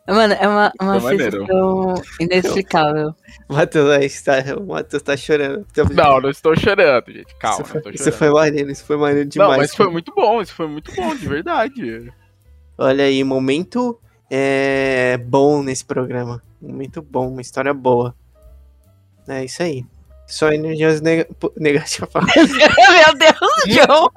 [SPEAKER 4] Mano, é uma, uma sensação inexplicável.
[SPEAKER 2] O Matheus está, o Matheus tá chorando.
[SPEAKER 3] Não, não estou chorando, gente. Calma,
[SPEAKER 2] isso foi,
[SPEAKER 3] estou
[SPEAKER 2] isso
[SPEAKER 3] chorando.
[SPEAKER 2] foi maneiro, isso foi maneiro demais.
[SPEAKER 3] Não, mas foi muito bom, isso foi muito bom, de verdade.
[SPEAKER 2] Olha aí, momento é, bom nesse programa. Momento bom, uma história boa. É isso aí. Só energias neg negativas.
[SPEAKER 4] Meu Deus, João!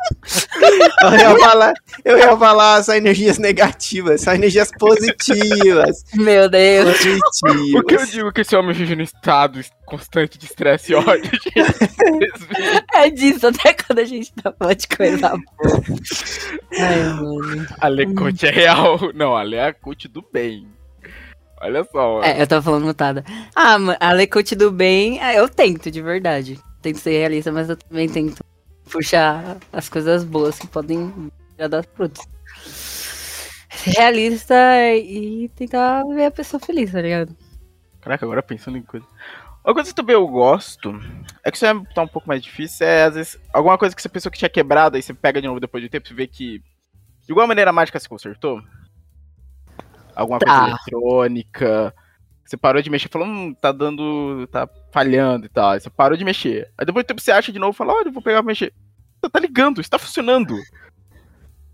[SPEAKER 2] Eu ia falar, eu ia falar só energias negativas, só energias positivas.
[SPEAKER 4] Meu Deus.
[SPEAKER 2] Positivas.
[SPEAKER 3] O que eu digo que esse homem vive no estado constante de estresse e ódio.
[SPEAKER 4] É disso, até quando a gente tá falando de coisa boa. Ai, mano.
[SPEAKER 3] A Lecote é real. Não, é a coach do bem. Olha só. mano.
[SPEAKER 4] É, eu tava falando mutada. Ah, a Lecote do bem, ah, eu tento, de verdade. Tento ser realista, mas eu também tento puxar as coisas boas que podem já dar frutos. Ser realista e tentar ver a pessoa feliz, tá ligado?
[SPEAKER 3] Caraca, agora pensando em coisa. Uma coisa que também eu gosto, é que isso é, tá um pouco mais difícil, é às vezes alguma coisa que você pensou que tinha quebrado, aí você pega de novo depois de tempo e vê que de alguma maneira a mágica se consertou. Alguma
[SPEAKER 4] Tá.
[SPEAKER 3] coisa eletrônica. Você parou de mexer, falou, hum, tá dando. tá falhando e tal. Aí você parou de mexer. Aí depois de tempo você acha de novo e fala, olha, eu vou pegar pra mexer. Tá, tá ligando, isso tá funcionando.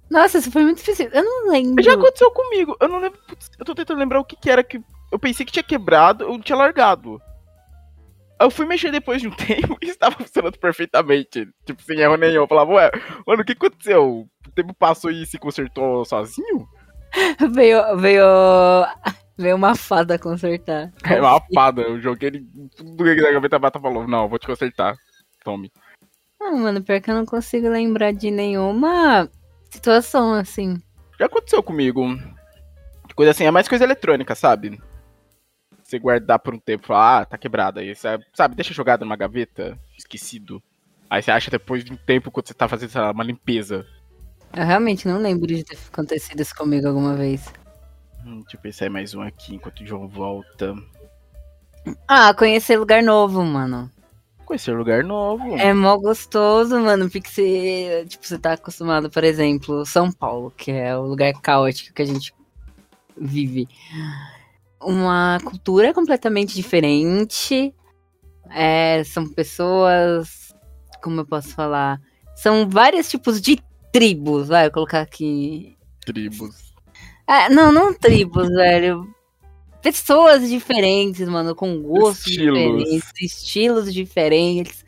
[SPEAKER 4] Nossa, isso foi muito difícil. Eu não lembro.
[SPEAKER 3] Já aconteceu comigo. Eu não lembro. eu tô tentando lembrar o que, que era que. Eu pensei que tinha quebrado, eu tinha largado. Eu fui mexer depois de um tempo e estava funcionando perfeitamente. Tipo, sem erro nenhum. Eu falava, ué, mano, o que aconteceu? O tempo passou e se consertou sozinho?
[SPEAKER 4] Veio, veio, veio uma fada consertar.
[SPEAKER 3] É uma pada. Eu joguei ele tudo que na gaveta bata falou, não, vou te consertar. Tome.
[SPEAKER 4] Não, mano, pior que eu não consigo lembrar de nenhuma situação assim.
[SPEAKER 3] Já aconteceu comigo. Coisa assim, é mais coisa eletrônica, sabe? Você guardar por um tempo e falar, ah, tá quebrado. Aí você, sabe, deixa jogado numa gaveta, esquecido. Aí você acha depois de um tempo quando você tá fazendo, sei lá, uma limpeza.
[SPEAKER 4] Eu realmente não lembro de ter acontecido isso comigo alguma vez.
[SPEAKER 3] Hum, deixa eu pensar em mais um aqui enquanto o João volta.
[SPEAKER 4] Ah, conhecer lugar novo, mano.
[SPEAKER 3] Conhecer lugar novo.
[SPEAKER 4] É mó gostoso, mano, porque você, tipo, você tá acostumado, por exemplo, São Paulo, que é o lugar caótico que a gente vive. Uma cultura completamente diferente. É, são pessoas, como eu posso falar? São vários tipos de tribos, vai, colocar aqui.
[SPEAKER 3] Tribos.
[SPEAKER 4] É, não, não tribos, velho. Pessoas diferentes, mano, com gostos
[SPEAKER 3] Estilos.
[SPEAKER 4] diferentes, estilos diferentes.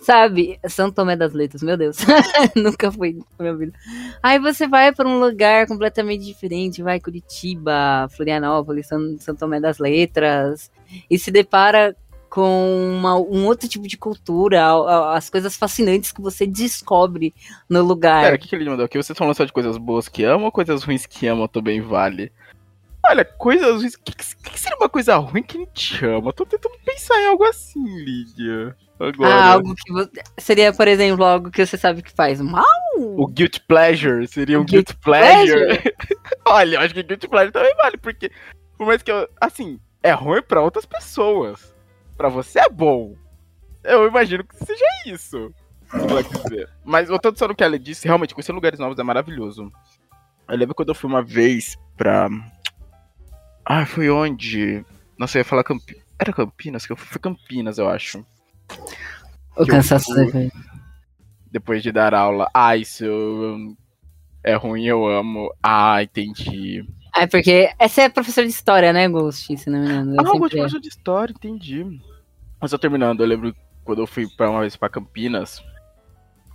[SPEAKER 4] Sabe? São Tomé das Letras, meu Deus. Nunca fui na minha vida. Aí você vai pra um lugar completamente diferente, vai Curitiba, Florianópolis, São, São Tomé das Letras, e se depara com uma- um outro tipo de cultura, a- a- as coisas fascinantes que você descobre no lugar.
[SPEAKER 3] Pera, o que, que ele mandou aqui? Vocês falando só de coisas boas que amam ou coisas ruins que amam também vale? Olha, coisas ruins. O que, que, que seria uma coisa ruim que a gente ama? Tô tentando pensar em algo assim, Lídia. Agora.
[SPEAKER 4] Ah, algo que você... seria, por exemplo, algo que você sabe que faz mal?
[SPEAKER 3] O Guilty Pleasure seria um
[SPEAKER 4] O
[SPEAKER 3] Guilty,
[SPEAKER 4] guilty
[SPEAKER 3] Pleasure. Olha, eu acho que Guilty Pleasure também vale, porque por mais que eu. Assim, é ruim pra outras pessoas. Pra você é bom. Eu imagino que seja isso. Mas voltando só no que ela disse, realmente, conhecer lugares novos é maravilhoso. Eu lembro quando eu fui uma vez pra. Ah, foi onde? Nossa, eu ia falar Campinas. Era Campinas? Que eu fui, foi Campinas, eu acho.
[SPEAKER 4] O cansaço
[SPEAKER 3] eu-
[SPEAKER 4] depois.
[SPEAKER 3] de dar aula. Ah, isso eu- é ruim, eu amo. Ah, entendi.
[SPEAKER 4] É porque essa é professora de história, né, Ghost? Se não me engano.
[SPEAKER 3] Ah,
[SPEAKER 4] Eu
[SPEAKER 3] eu de
[SPEAKER 4] é.
[SPEAKER 3] professor de história, entendi. Mas só terminando, eu lembro quando eu fui pra uma vez pra Campinas.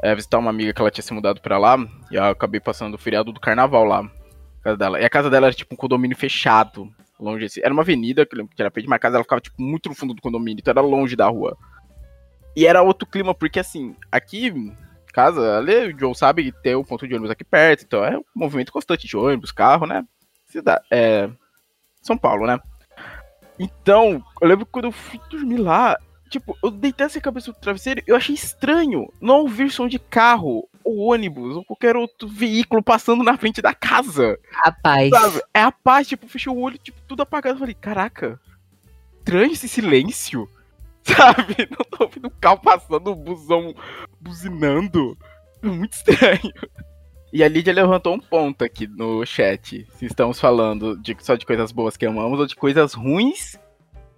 [SPEAKER 3] é, visitar uma amiga que ela tinha se mudado pra lá. E eu acabei passando o feriado do carnaval lá. Casa dela. E a casa dela era tipo um condomínio fechado. Longe assim. Era uma avenida, que eu lembro que era perto, mas a casa dela ficava tipo muito no fundo do condomínio, então era longe da rua. E era outro clima, porque assim, aqui, casa, ali o Joe sabe que tem o ponto de ônibus aqui perto, então é um movimento constante de ônibus, carro, né? Cidade, é. São Paulo, né? Então, eu lembro que quando eu fui dormir lá, tipo, eu deitei essa cabeça no travesseiro eu achei estranho não ouvir som de carro, ou ônibus, ou qualquer outro veículo passando na frente da casa.
[SPEAKER 4] Rapaz.
[SPEAKER 3] Sabe? É a paz, tipo, fechei o olho, tipo, tudo apagado. Eu falei, caraca, estranho esse silêncio. Sabe? Não tô ouvindo um carro passando, um busão buzinando. É muito estranho. E a Lídia levantou um ponto aqui no chat. Se estamos falando de, só de coisas boas que amamos ou de coisas ruins,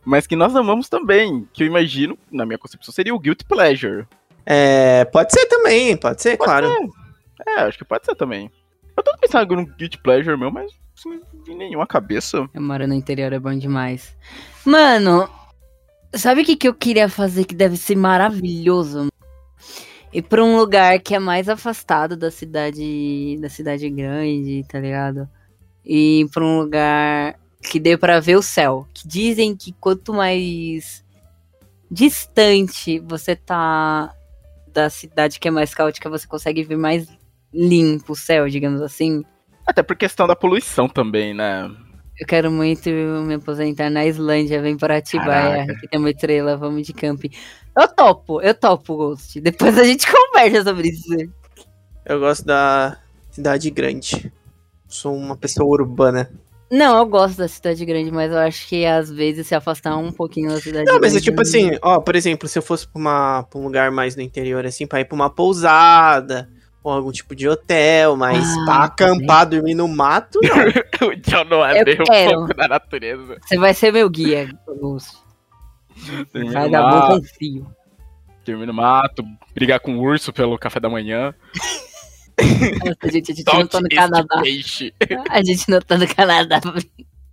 [SPEAKER 3] mas que nós amamos também. Que eu imagino, na minha concepção, seria o Guilty Pleasure.
[SPEAKER 2] É, pode ser também, pode ser,
[SPEAKER 3] Pode
[SPEAKER 2] claro.
[SPEAKER 3] ser. É, acho que pode ser também. Eu tô pensando num Guilty Pleasure meu, mas assim, não vi nenhuma cabeça.
[SPEAKER 4] Eu moro no interior, é bom demais. Mano, sabe o que, que eu queria fazer que deve ser maravilhoso? Ir pra um lugar que é mais afastado da cidade, da cidade grande, tá ligado? E pra um lugar que dê pra ver o céu. Que dizem que quanto mais distante você tá da cidade que é mais caótica, você consegue ver mais limpo o céu, digamos assim.
[SPEAKER 3] Até por questão da poluição também, né?
[SPEAKER 4] Eu quero muito me aposentar na Islândia, vem para Atibaia, que tem uma estrela, vamos de camping. Eu topo, eu topo, Ghost. Depois a gente conversa sobre isso.
[SPEAKER 2] Eu gosto da cidade grande. Sou uma pessoa urbana.
[SPEAKER 4] Não, eu gosto da cidade grande, mas eu acho que às vezes se afastar um pouquinho da cidade
[SPEAKER 2] Não, mas é
[SPEAKER 4] grande
[SPEAKER 2] tipo assim, ó, por exemplo, se eu fosse pra, uma, pra um lugar mais no interior, assim, pra ir pra uma pousada, ou algum tipo de hotel, mas
[SPEAKER 4] Ah,
[SPEAKER 2] pra acampar, dormir no mato, não.
[SPEAKER 3] o John não é
[SPEAKER 4] Eu
[SPEAKER 3] um
[SPEAKER 4] quero.
[SPEAKER 3] pouco da natureza.
[SPEAKER 4] Você vai ser meu guia.
[SPEAKER 3] Dormir
[SPEAKER 4] Vai dar bom confio.
[SPEAKER 3] dormir no mato, brigar com o urso pelo café da manhã.
[SPEAKER 4] Nossa, gente, a gente não tá no Canadá.
[SPEAKER 3] peixe.
[SPEAKER 4] A gente não tá no Canadá.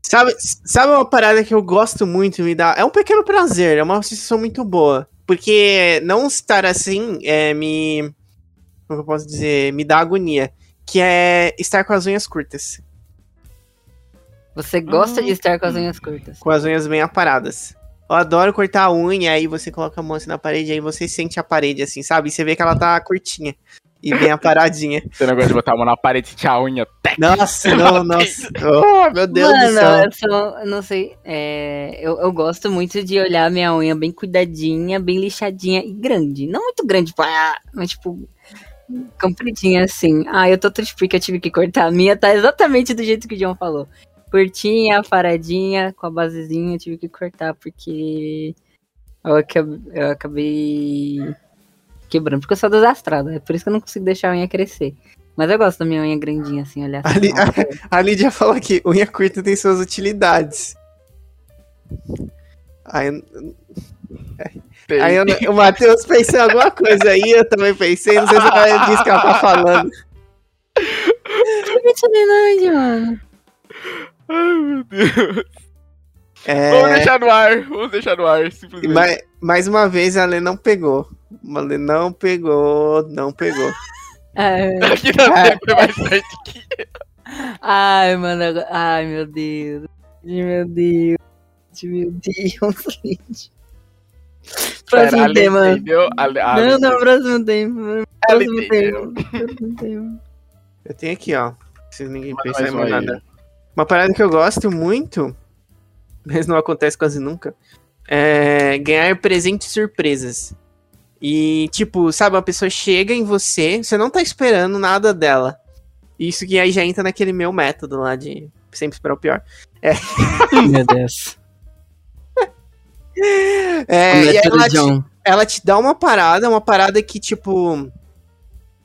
[SPEAKER 2] Sabe, sabe uma parada que eu gosto muito, me dá. É um pequeno prazer, é uma sensação muito boa. Porque não estar assim é, me. Como eu posso dizer? Me dá agonia. Que é estar com as unhas curtas.
[SPEAKER 4] Você gosta de estar com as unhas curtas.
[SPEAKER 2] Com as unhas bem aparadas. Eu adoro cortar a unha, aí você coloca a mão assim na parede, aí você sente a parede assim, sabe? E você vê que ela tá curtinha. E bem aparadinha.
[SPEAKER 3] Você não gosta de botar a mão na parede e tirar a unha.
[SPEAKER 2] Nossa, não, nossa. Oh, meu Deus
[SPEAKER 4] Mano,
[SPEAKER 2] do céu.
[SPEAKER 4] eu sou, eu não sei, é, eu, eu gosto muito de olhar minha unha bem cuidadinha, bem lixadinha e grande. Não muito grande, pá, mas tipo, compridinha assim. Ah, eu tô triste porque eu tive que cortar. A minha tá exatamente do jeito que o John falou. Curtinha, paradinha, com a basezinha, eu tive que cortar porque eu acabei, eu acabei quebrando, porque eu sou desastrada. É por isso que eu não consigo deixar a unha crescer. Mas eu gosto da minha unha grandinha, assim, olhar. assim,
[SPEAKER 2] Ali-
[SPEAKER 4] nossa,
[SPEAKER 2] A Lídia falou aqui, unha curta tem suas utilidades. Aí,
[SPEAKER 3] Tem.
[SPEAKER 2] aí eu- o Matheus pensou em alguma coisa aí, eu também pensei, não sei se vai dizer que ela tá falando.
[SPEAKER 4] mano.
[SPEAKER 3] Ai, meu Deus.
[SPEAKER 2] É,
[SPEAKER 3] Vamos deixar no ar. Vamos deixar no ar, simplesmente.
[SPEAKER 2] mas, mais uma vez a Lê não pegou. A Lê não pegou, não pegou.
[SPEAKER 4] Ai,
[SPEAKER 3] Aqui na
[SPEAKER 2] É.
[SPEAKER 3] frente foi mais que
[SPEAKER 4] ai, mano. agora- Ai, meu Deus. Meu Deus. Meu Deus, gente. Próximo
[SPEAKER 3] Cara, a Lê
[SPEAKER 4] tema.
[SPEAKER 3] entendeu?
[SPEAKER 4] Não, não, próximo tema.
[SPEAKER 3] Ela
[SPEAKER 4] Próximo tema. Próximo tema.
[SPEAKER 2] Eu tenho aqui, ó. Se ninguém
[SPEAKER 3] Manda
[SPEAKER 2] pensar em mais
[SPEAKER 3] aí.
[SPEAKER 2] nada. Uma parada que eu gosto muito, mas não acontece quase nunca, é ganhar presentes surpresas. E, tipo, sabe, uma pessoa chega em você, você não tá esperando nada dela. Isso que aí já entra naquele meu método lá de sempre esperar o pior.
[SPEAKER 4] Meu Deus.
[SPEAKER 2] É, e ela te, ela te dá uma parada, uma parada que, tipo.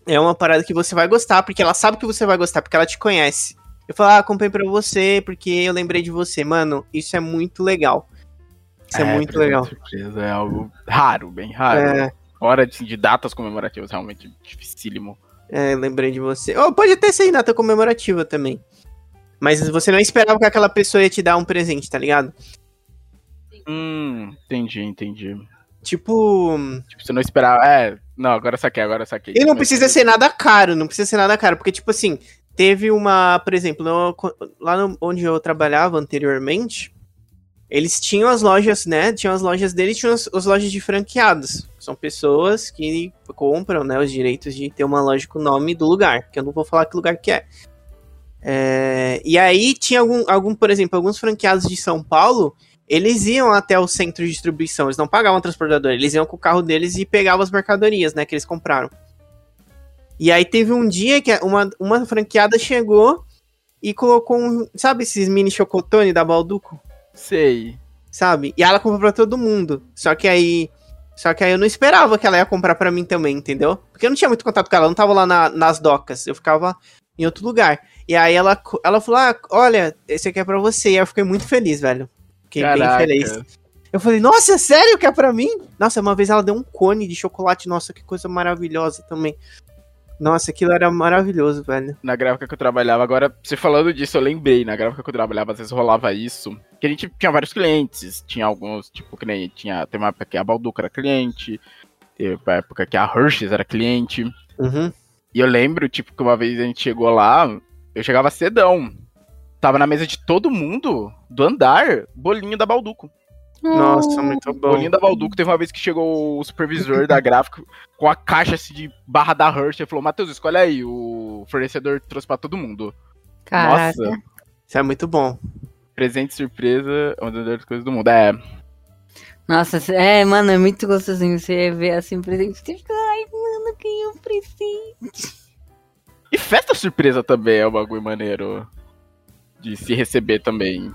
[SPEAKER 2] É uma parada que você vai gostar, porque ela sabe que você vai gostar, porque ela te conhece. Eu falo, ah, comprei pra você, porque eu lembrei de você. Mano, isso é muito legal. Isso é, muito
[SPEAKER 3] presente
[SPEAKER 2] legal.
[SPEAKER 3] Surpresa é algo raro, bem raro.
[SPEAKER 2] É,
[SPEAKER 3] Hora de, de datas comemorativas, realmente dificílimo.
[SPEAKER 2] é, lembrei de você. Oh, pode até ser em data comemorativa também. Mas você não esperava que aquela pessoa ia te dar um presente, tá ligado?
[SPEAKER 3] Hum, entendi, entendi.
[SPEAKER 2] Tipo.
[SPEAKER 3] Tipo, você não esperava. É, Não, agora saquei, agora saquei.
[SPEAKER 2] E não precisa ser nada caro, não precisa ser nada caro, porque, tipo assim, teve uma, por exemplo, lá no- onde eu trabalhava anteriormente, eles tinham as lojas, né? Tinham as lojas deles, tinham as, as lojas de franqueados. São pessoas que compram, né, os direitos de ter uma loja com o nome do lugar, que eu não vou falar que lugar que é. É, e aí tinha algum, algum, por exemplo, alguns franqueados de São Paulo, eles iam até o centro de distribuição, eles não pagavam transportador, eles iam com o carro deles e pegavam as mercadorias, né, que eles compraram. E aí teve um dia que uma, uma franqueada chegou e colocou um, sabe esses mini chocotone da Balduco?
[SPEAKER 3] Sei.
[SPEAKER 2] sabe? E ela comprou pra todo mundo. Só que aí. Só que aí eu não esperava que ela ia comprar pra mim também, entendeu? Porque eu não tinha muito contato com ela, eu não tava lá na- nas docas, eu ficava em outro lugar. E aí ela, ela falou: Ah, olha, esse aqui é pra você. E aí eu fiquei muito feliz, velho. Fiquei
[SPEAKER 3] Caraca.
[SPEAKER 2] bem feliz. Eu falei, nossa, sério que é pra mim? Nossa, uma vez ela deu um cone de chocolate, nossa, que coisa maravilhosa também. Nossa, aquilo era maravilhoso, velho.
[SPEAKER 3] Na gráfica que eu trabalhava, agora, você falando disso, eu lembrei. Na gráfica que eu trabalhava, às vezes rolava isso. Que a gente tinha vários clientes. Tinha alguns, tipo, que nem tinha. Tem uma época que a Balduca era cliente. Teve uma época que a Hershey's era cliente.
[SPEAKER 2] Uhum.
[SPEAKER 3] E eu lembro, tipo, que uma vez a gente chegou lá, eu chegava cedão. Tava na mesa de todo mundo do andar, bolinho da Balduco.
[SPEAKER 2] Nossa, muito bom.
[SPEAKER 3] Bolinho da Balduco teve uma vez que chegou o supervisor da gráfica com a caixa assim, de barra da Hershey e falou: Matheus, escolhe aí. O fornecedor trouxe pra todo mundo.
[SPEAKER 4] Caraca.
[SPEAKER 3] Nossa,
[SPEAKER 2] Isso é muito bom.
[SPEAKER 3] presente surpresa, uma das melhores coisas do mundo. É,
[SPEAKER 4] Nossa, é, mano, é muito gostosinho você ver assim, presente. Você fica, ai, mano, que eu presente.
[SPEAKER 3] E festa surpresa também é um bagulho maneiro de se receber também.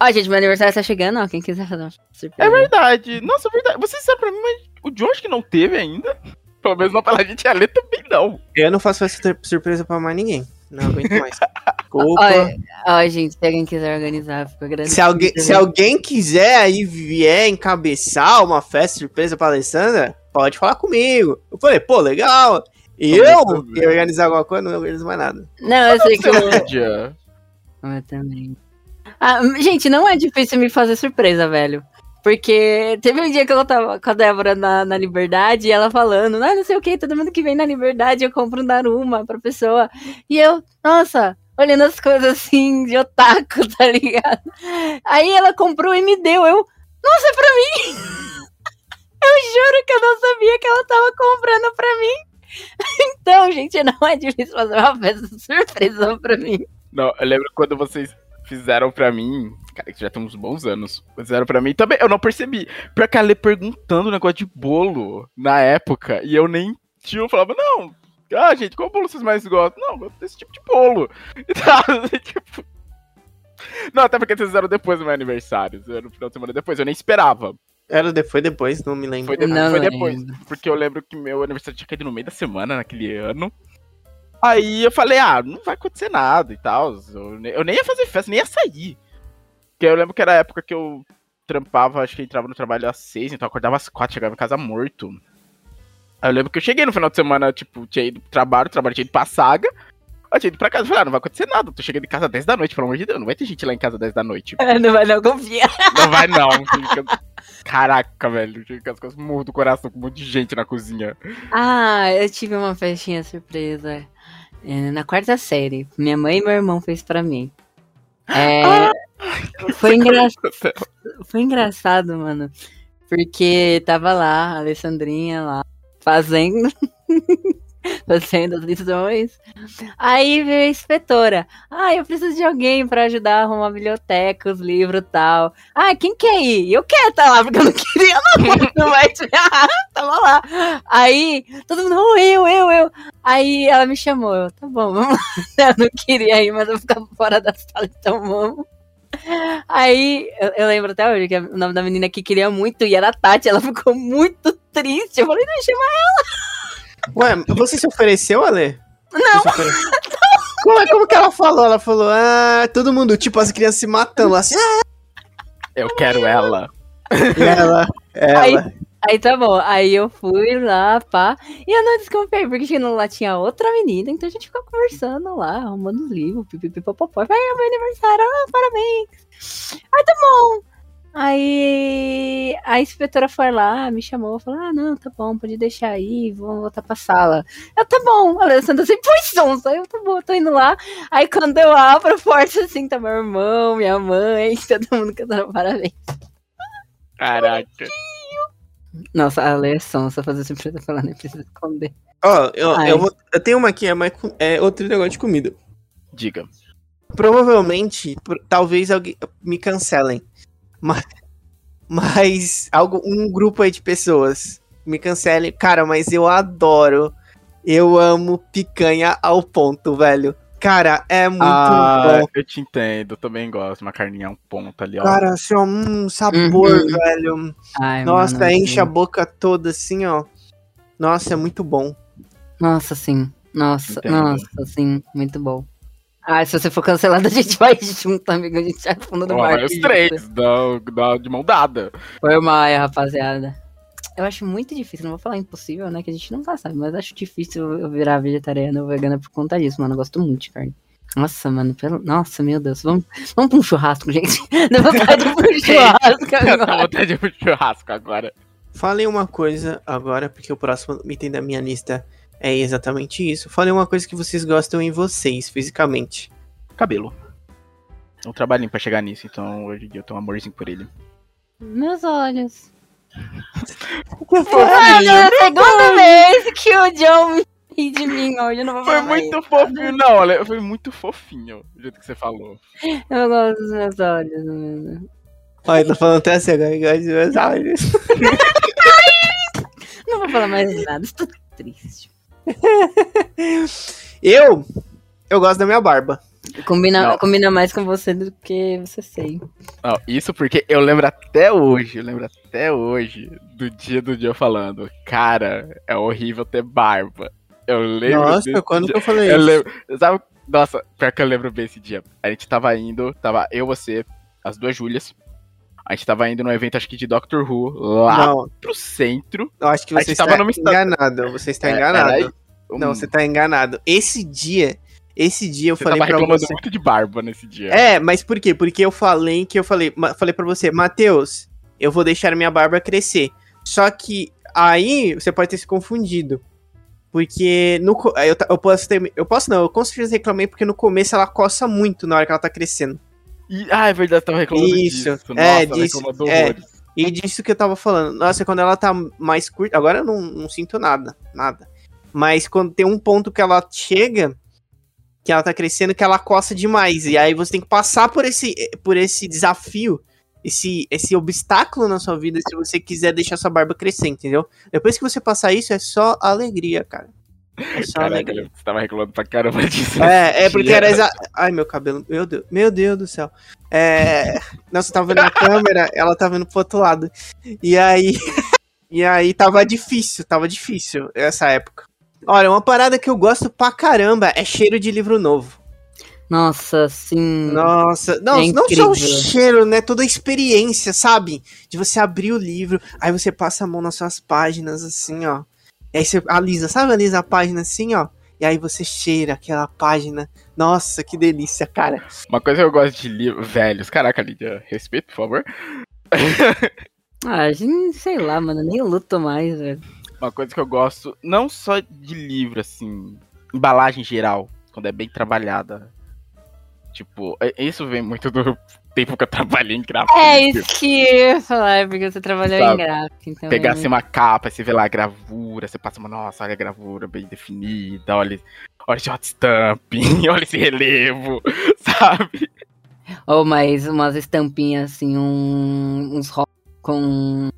[SPEAKER 4] Ó, gente, meu aniversário tá chegando, ó. Quem quiser fazer uma surpresa.
[SPEAKER 3] É verdade. Nossa, é verdade. Vocês disseram pra mim, mas o Josh que não teve ainda. Pelo menos não pela gente, a Lê também não.
[SPEAKER 2] Eu não faço essa surpresa pra mais ninguém. Não aguento mais. Desculpa.
[SPEAKER 4] Olha, ó, gente, se alguém quiser organizar, fica grande.
[SPEAKER 2] Se alguém, se alguém quiser aí vier encabeçar uma festa surpresa pra Alessandra, pode falar comigo. Eu falei, pô, legal. Eu
[SPEAKER 3] Vamos ver.
[SPEAKER 2] ia organizar alguma coisa, não organizo mais nada.
[SPEAKER 4] Não, eu sei que eu... Eu também. Ah, gente, não é difícil me fazer surpresa, velho. Porque teve um dia que eu tava com a Débora na, na Liberdade e ela falando, ah, não sei o que, todo mundo que vem na Liberdade eu compro um Daruma pra pessoa. E eu, nossa, olhando as coisas assim de otaku, tá ligado? Aí ela comprou e me deu. Eu, nossa, é pra mim! Eu juro que eu não sabia que ela tava comprando pra mim. Então, gente, não é difícil fazer uma festa surpresa pra mim.
[SPEAKER 3] Não, eu lembro quando vocês fizeram pra mim. Cara, que já tem uns bons anos. Fizeram pra mim também. Eu não percebi. Pra que a Lê perguntando o negócio de bolo na época. E eu nem tinha. Eu falava, não. Ah, gente, qual bolo vocês mais gostam? Não, eu gosto desse tipo de bolo. E tal, tipo. Não, até porque vocês fizeram depois do meu aniversário. Fizeram no final de semana depois. Eu nem esperava.
[SPEAKER 2] Era depois, depois, não me lembro.
[SPEAKER 3] Foi, de-
[SPEAKER 4] Não
[SPEAKER 3] foi
[SPEAKER 4] lembro.
[SPEAKER 3] depois. Porque eu lembro que meu aniversário tinha caído no meio da semana naquele ano. Aí eu falei, ah, não vai acontecer nada e tal. Eu, ne- eu nem ia fazer festa, nem ia sair. Porque eu lembro que era a época que eu trampava, acho que entrava no trabalho às seis, então eu acordava às quatro, chegava em casa morto. Aí eu lembro que eu cheguei no final de semana, tipo, tinha ido pro trabalho, trabalho tinha ido pra saga. Eu tinha ido pra casa, falei, ah, não vai acontecer nada, eu tô chegando em casa às 10 da noite, pelo amor de Deus, não vai ter gente lá em casa às 10 da noite.
[SPEAKER 4] Não vai não, confia.
[SPEAKER 3] Não vai não. Caraca, velho. Fica as coisas morro do coração com um monte de gente na cozinha.
[SPEAKER 4] Ah, eu tive uma festinha surpresa é, na quarta série. Minha mãe e meu irmão fez pra mim. É, foi, engra... foi engraçado, mano. Porque tava lá, a Alessandrinha lá, fazendo. fazendo as lições. Aí veio a inspetora. Ah, eu preciso de alguém pra ajudar a arrumar a biblioteca, os livros e tal. Ah, quem quer ir? Eu quero estar lá, porque eu não queria, não. Não vai. Ah, tava lá. Aí, todo mundo, oh, eu, eu, eu. Aí ela me chamou, eu, tá bom, vamos lá. Eu não queria ir, mas eu ficava fora da sala, então vamos. Aí, eu, eu lembro até hoje que o nome da menina que queria muito e era a Tati, ela ficou muito triste. Eu falei, não, chama
[SPEAKER 2] Ué, você se ofereceu, Ale?
[SPEAKER 4] Não.
[SPEAKER 2] Como, é- como que ela falou? Ela falou, ah, todo mundo, tipo, as crianças se matando, assim, ah,
[SPEAKER 3] Eu quero ela.
[SPEAKER 2] ela, ela.
[SPEAKER 4] Aí- Aí tá bom, aí eu fui lá, pá, e eu não desconfiei, porque tinha- lá tinha outra menina, então a gente ficou conversando lá, arrumando os livros, pipipipopopó. Falei, é meu aniversário, ah, parabéns. Aí tá bom. Aí a inspetora foi lá, me chamou, falou: Ah, não, tá bom, pode deixar aí, vamos voltar pra sala. Eu, tá bom, a Alessandra assim, pois sonsa. Eu, tá bom, tô indo lá. Aí quando eu abro a porta, assim, tá meu irmão, minha mãe, todo mundo cantando parabéns.
[SPEAKER 3] Caraca.
[SPEAKER 4] Nossa, a Lê é sonsa, fazer sempre pra falar, nem precisa esconder.
[SPEAKER 2] Ó, eu,
[SPEAKER 4] Ai.
[SPEAKER 2] eu, vou- eu tenho uma aqui, é, mais é outro negócio de comida.
[SPEAKER 3] Diga.
[SPEAKER 2] Provavelmente, por- talvez alguém me cancelem. Mas, mas algo, um grupo aí de pessoas me cancele. Cara, mas eu adoro. Eu amo picanha ao ponto, velho. Cara, é muito
[SPEAKER 3] ah,
[SPEAKER 2] bom.
[SPEAKER 3] eu te entendo, eu também gosto. Uma carninha um ponto ali, ó.
[SPEAKER 2] Cara, assim, ó, um sabor,
[SPEAKER 4] Uhum.
[SPEAKER 2] velho.
[SPEAKER 4] Ai,
[SPEAKER 2] Nossa,
[SPEAKER 4] mano,
[SPEAKER 2] enche a
[SPEAKER 4] sim.
[SPEAKER 2] boca toda assim, ó. Nossa, é muito bom.
[SPEAKER 4] Nossa, sim. Nossa,
[SPEAKER 3] Entendo.
[SPEAKER 4] nossa, sim, muito bom. Ah, se você for cancelado, a gente vai junto, amigo. A gente vai fundo do mar.
[SPEAKER 3] vai os três, dá, dá de mão dada.
[SPEAKER 4] Foi mal, rapaziada. Eu acho muito difícil, não vou falar impossível, né? Que a gente nunca sabe, mas acho difícil eu virar vegetariana ou vegana por conta disso, mano. Eu gosto muito de carne. Nossa, mano, pelo... Nossa, meu Deus. Vamos, vamos pra um churrasco, gente. Dá vontade de pra um churrasco agora.
[SPEAKER 3] vontade de pro churrasco agora.
[SPEAKER 2] Falei uma coisa agora, porque o próximo item da minha lista é exatamente isso. Falei uma coisa que vocês gostam em vocês, fisicamente.
[SPEAKER 3] Cabelo. É um trabalhinho pra chegar nisso, então hoje em dia eu tenho um amorzinho por ele.
[SPEAKER 4] Meus olhos.
[SPEAKER 2] Que
[SPEAKER 4] Mano, é a segunda vez que o John ri de mim hoje. Eu não vou
[SPEAKER 3] Foi
[SPEAKER 4] falar
[SPEAKER 3] muito
[SPEAKER 4] isso.
[SPEAKER 3] fofinho, não, olha, foi muito fofinho o jeito que você falou.
[SPEAKER 4] Eu gosto dos meus olhos, mano.
[SPEAKER 2] Olha, tô falando até assim agora, igual de meus olhos.
[SPEAKER 4] Não vou falar mais nada, estou triste.
[SPEAKER 2] Eu, eu gosto da minha barba.
[SPEAKER 4] Combina,
[SPEAKER 3] Não.
[SPEAKER 4] combina mais com você do que você sei.
[SPEAKER 3] Não, isso porque eu lembro até hoje, eu lembro até hoje do dia do dia falando, cara, é horrível ter barba. Eu lembro
[SPEAKER 2] Nossa, quando
[SPEAKER 3] dia.
[SPEAKER 2] que eu falei
[SPEAKER 3] Eu
[SPEAKER 2] isso?
[SPEAKER 3] lembro, sabe, nossa, pior que eu lembro bem esse dia. A gente tava indo, tava eu, você, as duas Júlias. A gente tava indo num evento, acho que de Doctor Who, lá
[SPEAKER 2] Não,
[SPEAKER 3] pro centro.
[SPEAKER 2] eu acho que você está
[SPEAKER 3] numa
[SPEAKER 2] enganado. Você está
[SPEAKER 3] É,
[SPEAKER 2] enganado.
[SPEAKER 3] aí-
[SPEAKER 2] Não,
[SPEAKER 3] Hum,
[SPEAKER 2] você tá enganado. Esse dia, esse dia eu
[SPEAKER 3] você
[SPEAKER 2] falei
[SPEAKER 3] tava
[SPEAKER 2] pra
[SPEAKER 3] reclamando
[SPEAKER 2] você.
[SPEAKER 3] muito de barba nesse dia.
[SPEAKER 2] É, mas por quê? Porque eu falei que eu falei, falei para você, Matheus, eu vou deixar minha barba crescer. Só que aí você pode ter se confundido. Porque no, eu, eu posso ter. Eu posso não, eu com certeza reclamei porque no começo ela coça muito na hora que ela tá crescendo.
[SPEAKER 3] E, ah, é verdade, tava reclamando
[SPEAKER 2] Isso,
[SPEAKER 3] disso.
[SPEAKER 2] é,
[SPEAKER 3] Nossa, ela
[SPEAKER 2] disso, é. E disso que eu tava falando. Nossa, quando ela tá mais curta. Agora eu não, não sinto nada. Nada. Mas quando tem um ponto que ela chega. Que ela tá crescendo, que ela coça demais. E aí você tem que passar por esse, por esse desafio. Esse, esse obstáculo na sua vida. Se você quiser deixar sua barba crescer, entendeu? Depois que você passar isso, é só alegria, cara. É só
[SPEAKER 3] Caraca,
[SPEAKER 2] alegria.
[SPEAKER 3] você tava reclamando pra caramba disso.
[SPEAKER 2] É, é porque era exa... Ai, meu cabelo. Meu Deus, meu Deus do céu. É. Nossa, eu tava vendo na câmera, ela tava vendo pro outro lado. E aí. E aí tava difícil, tava difícil essa época. Olha, uma parada que eu gosto pra caramba é cheiro de livro novo.
[SPEAKER 4] Nossa, sim.
[SPEAKER 2] Nossa, não,
[SPEAKER 4] É
[SPEAKER 2] não só o cheiro, né? Toda a experiência, sabe? De você abrir o livro, aí você passa a mão nas suas páginas, assim, ó. E aí você alisa, sabe? Alisa a página assim, ó. E aí você cheira aquela página. Nossa, que delícia, cara.
[SPEAKER 3] Uma coisa que eu gosto de livros velhos. Caraca, Lídia, respeito, por favor.
[SPEAKER 4] Ah, gente, sei lá, mano, nem luto mais, velho.
[SPEAKER 3] Uma coisa que eu gosto, não só de livro, assim, embalagem geral, quando é bem trabalhada. Tipo, isso vem muito do tempo que eu trabalhei em gráfico.
[SPEAKER 4] É isso que eu ia falar, é porque você trabalhou em
[SPEAKER 3] Sabe,
[SPEAKER 4] gráfico, então.
[SPEAKER 3] Pegar assim uma capa, você vê lá a gravura, você passa uma, nossa, olha a gravura bem definida, olha, olha esse hot stamping, olha esse relevo, sabe?
[SPEAKER 4] Ou mais umas estampinhas assim, um, uns com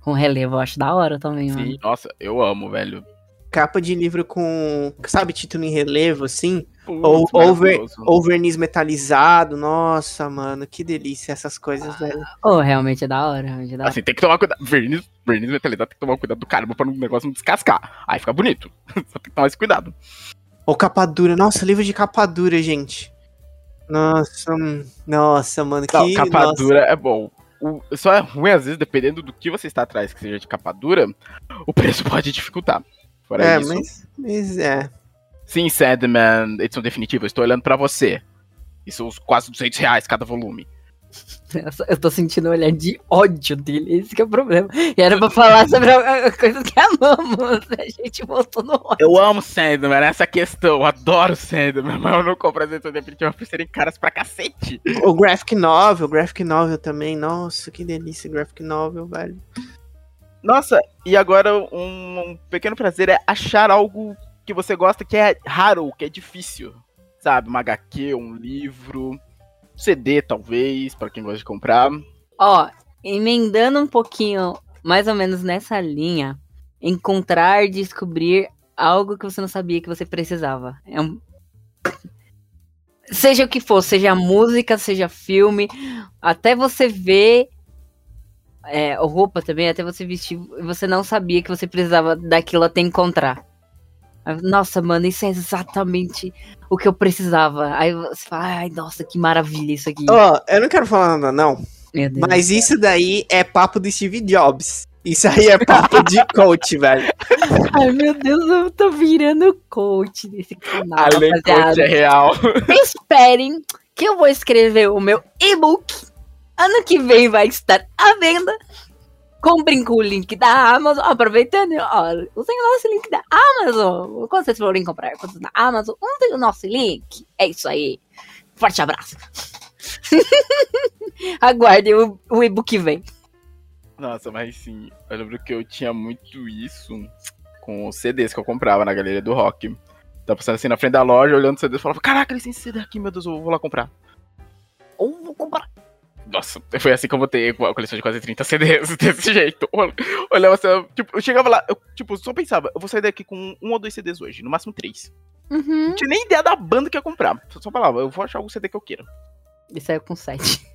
[SPEAKER 4] com relevo, eu acho da hora também, mano.
[SPEAKER 3] Sim, nossa, eu amo, velho.
[SPEAKER 2] Capa de livro com, sabe, título em relevo, assim? Ou, ou, ver- ou verniz metalizado. Nossa, mano, que delícia essas coisas, velho.
[SPEAKER 4] Oh, realmente é da hora, realmente é da hora.
[SPEAKER 3] Assim, tem que tomar cuidado. Verniz, verniz metalizado tem que tomar cuidado do caramba pra o negócio não descascar. Aí fica bonito. Só tem que tomar esse cuidado.
[SPEAKER 2] Ou capa dura. Nossa, livro de capa dura, gente. Nossa, hum, nossa, mano, que...
[SPEAKER 3] Não, capa
[SPEAKER 2] nossa.
[SPEAKER 3] dura é bom. O- só é ruim, às vezes, dependendo do que você está atrás, que seja de capa dura, o preço pode dificultar. Fora
[SPEAKER 2] É,
[SPEAKER 3] isso.
[SPEAKER 2] mas, mas é.
[SPEAKER 3] Sim, Sandman, edição definitiva, eu estou olhando pra você. Isso os quase 200 reais cada volume.
[SPEAKER 4] Eu tô sentindo um olhar de ódio dele, esse que é o problema. E era pra falar sobre a- a- coisas que amamos. A gente voltou no ódio.
[SPEAKER 3] Eu amo Sandman, essa é questão. Eu adoro Sandman, mas eu não compro as edições definitivas por serem caras pra cacete.
[SPEAKER 2] O Graphic Novel, Graphic Novel também. Nossa, que delícia, Graphic Novel, velho.
[SPEAKER 3] Nossa, e agora um, um pequeno prazer é achar algo que você gosta que é raro, que é difícil. Sabe, uma HQ, um livro, CD talvez, pra quem gosta de comprar.
[SPEAKER 4] Ó, emendando um pouquinho, mais ou menos nessa linha, encontrar, descobrir algo que você não sabia que você precisava. É um... Seja o que for, seja música, seja filme, até você ver é, ou roupa também, até você vestir, você não sabia que você precisava daquilo até encontrar. Nossa, mano, isso é exatamente o que eu precisava. Aí você fala, ai, nossa, que maravilha isso aqui.
[SPEAKER 2] Ó, eu não quero falar nada, não.
[SPEAKER 4] Meu Deus.
[SPEAKER 2] Mas isso daí é papo do Steve Jobs. Isso aí é papo de coach, velho.
[SPEAKER 4] Ai, meu Deus, eu tô virando coach desse canal,
[SPEAKER 3] Além coach é real.
[SPEAKER 4] Esperem que eu vou escrever o meu e-book. Ano que vem vai estar à venda. Comprem com o link da Amazon. Aproveitando, ó, usem o nosso link da Amazon. Quando vocês forem comprar coisas na Amazon, usem o nosso link. É isso aí. Forte abraço. Aguardem, o, o e-book vem.
[SPEAKER 3] Nossa, mas sim, eu lembro que eu tinha muito isso com os CDs que eu comprava na galeria do rock. Tava passando assim na frente da loja, olhando os CDs e falava, caraca, esse CD aqui, meu Deus, eu vou lá comprar. Ou vou comprar. Nossa, foi assim que eu botei a coleção de quase 30 CDs, desse jeito. Ol- Olhava assim, eu, tipo, eu chegava lá, eu tipo, só pensava, eu vou sair daqui com um ou dois CDs hoje, no máximo três.
[SPEAKER 4] Uhum.
[SPEAKER 3] Não tinha nem ideia da banda que ia comprar. Só, falava, eu vou achar algum CD que eu queira.
[SPEAKER 4] E saiu com 7.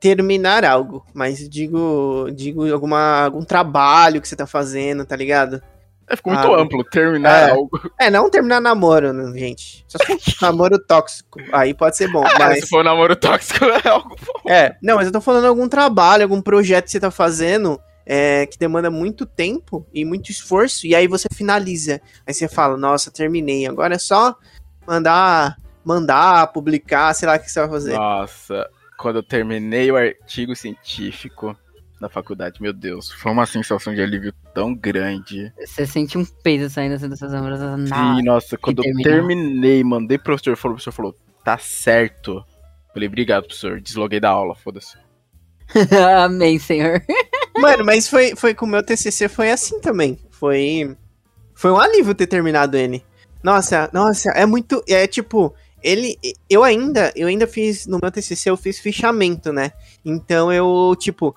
[SPEAKER 2] Terminar algo, mas digo, digo alguma, algum trabalho que você tá fazendo, tá ligado?
[SPEAKER 3] É, ficou muito
[SPEAKER 2] Ah,
[SPEAKER 3] amplo, terminar
[SPEAKER 2] é.
[SPEAKER 3] algo.
[SPEAKER 2] É, não terminar namoro, gente. Só se for namoro tóxico, aí pode ser bom,
[SPEAKER 3] Ah,
[SPEAKER 2] mas...
[SPEAKER 3] se for um namoro tóxico, é algo
[SPEAKER 2] É, não, mas eu tô falando algum trabalho, algum projeto que você tá fazendo é, que demanda muito tempo e muito esforço, e aí você finaliza. Aí você fala, nossa, terminei. Agora é só mandar, mandar, publicar, sei lá o que você vai fazer.
[SPEAKER 3] Nossa, quando eu terminei o artigo científico na faculdade, meu Deus, foi uma sensação de alívio tão grande.
[SPEAKER 4] Você sente um peso saindo assim das suas ombros.
[SPEAKER 3] Sim, nossa, quando eu terminei, mandei pro professor, falou, o professor falou, tá certo. Falei, obrigado, professor. Desloguei da aula, foda-se.
[SPEAKER 4] Amém, senhor.
[SPEAKER 2] Mano, mas foi, foi com o meu TCC, foi assim também. Foi, foi um alívio ter terminado ele. Nossa, nossa, é muito, é tipo, ele, eu ainda, eu ainda fiz, no meu TCC eu fiz fichamento, né? Então eu, tipo,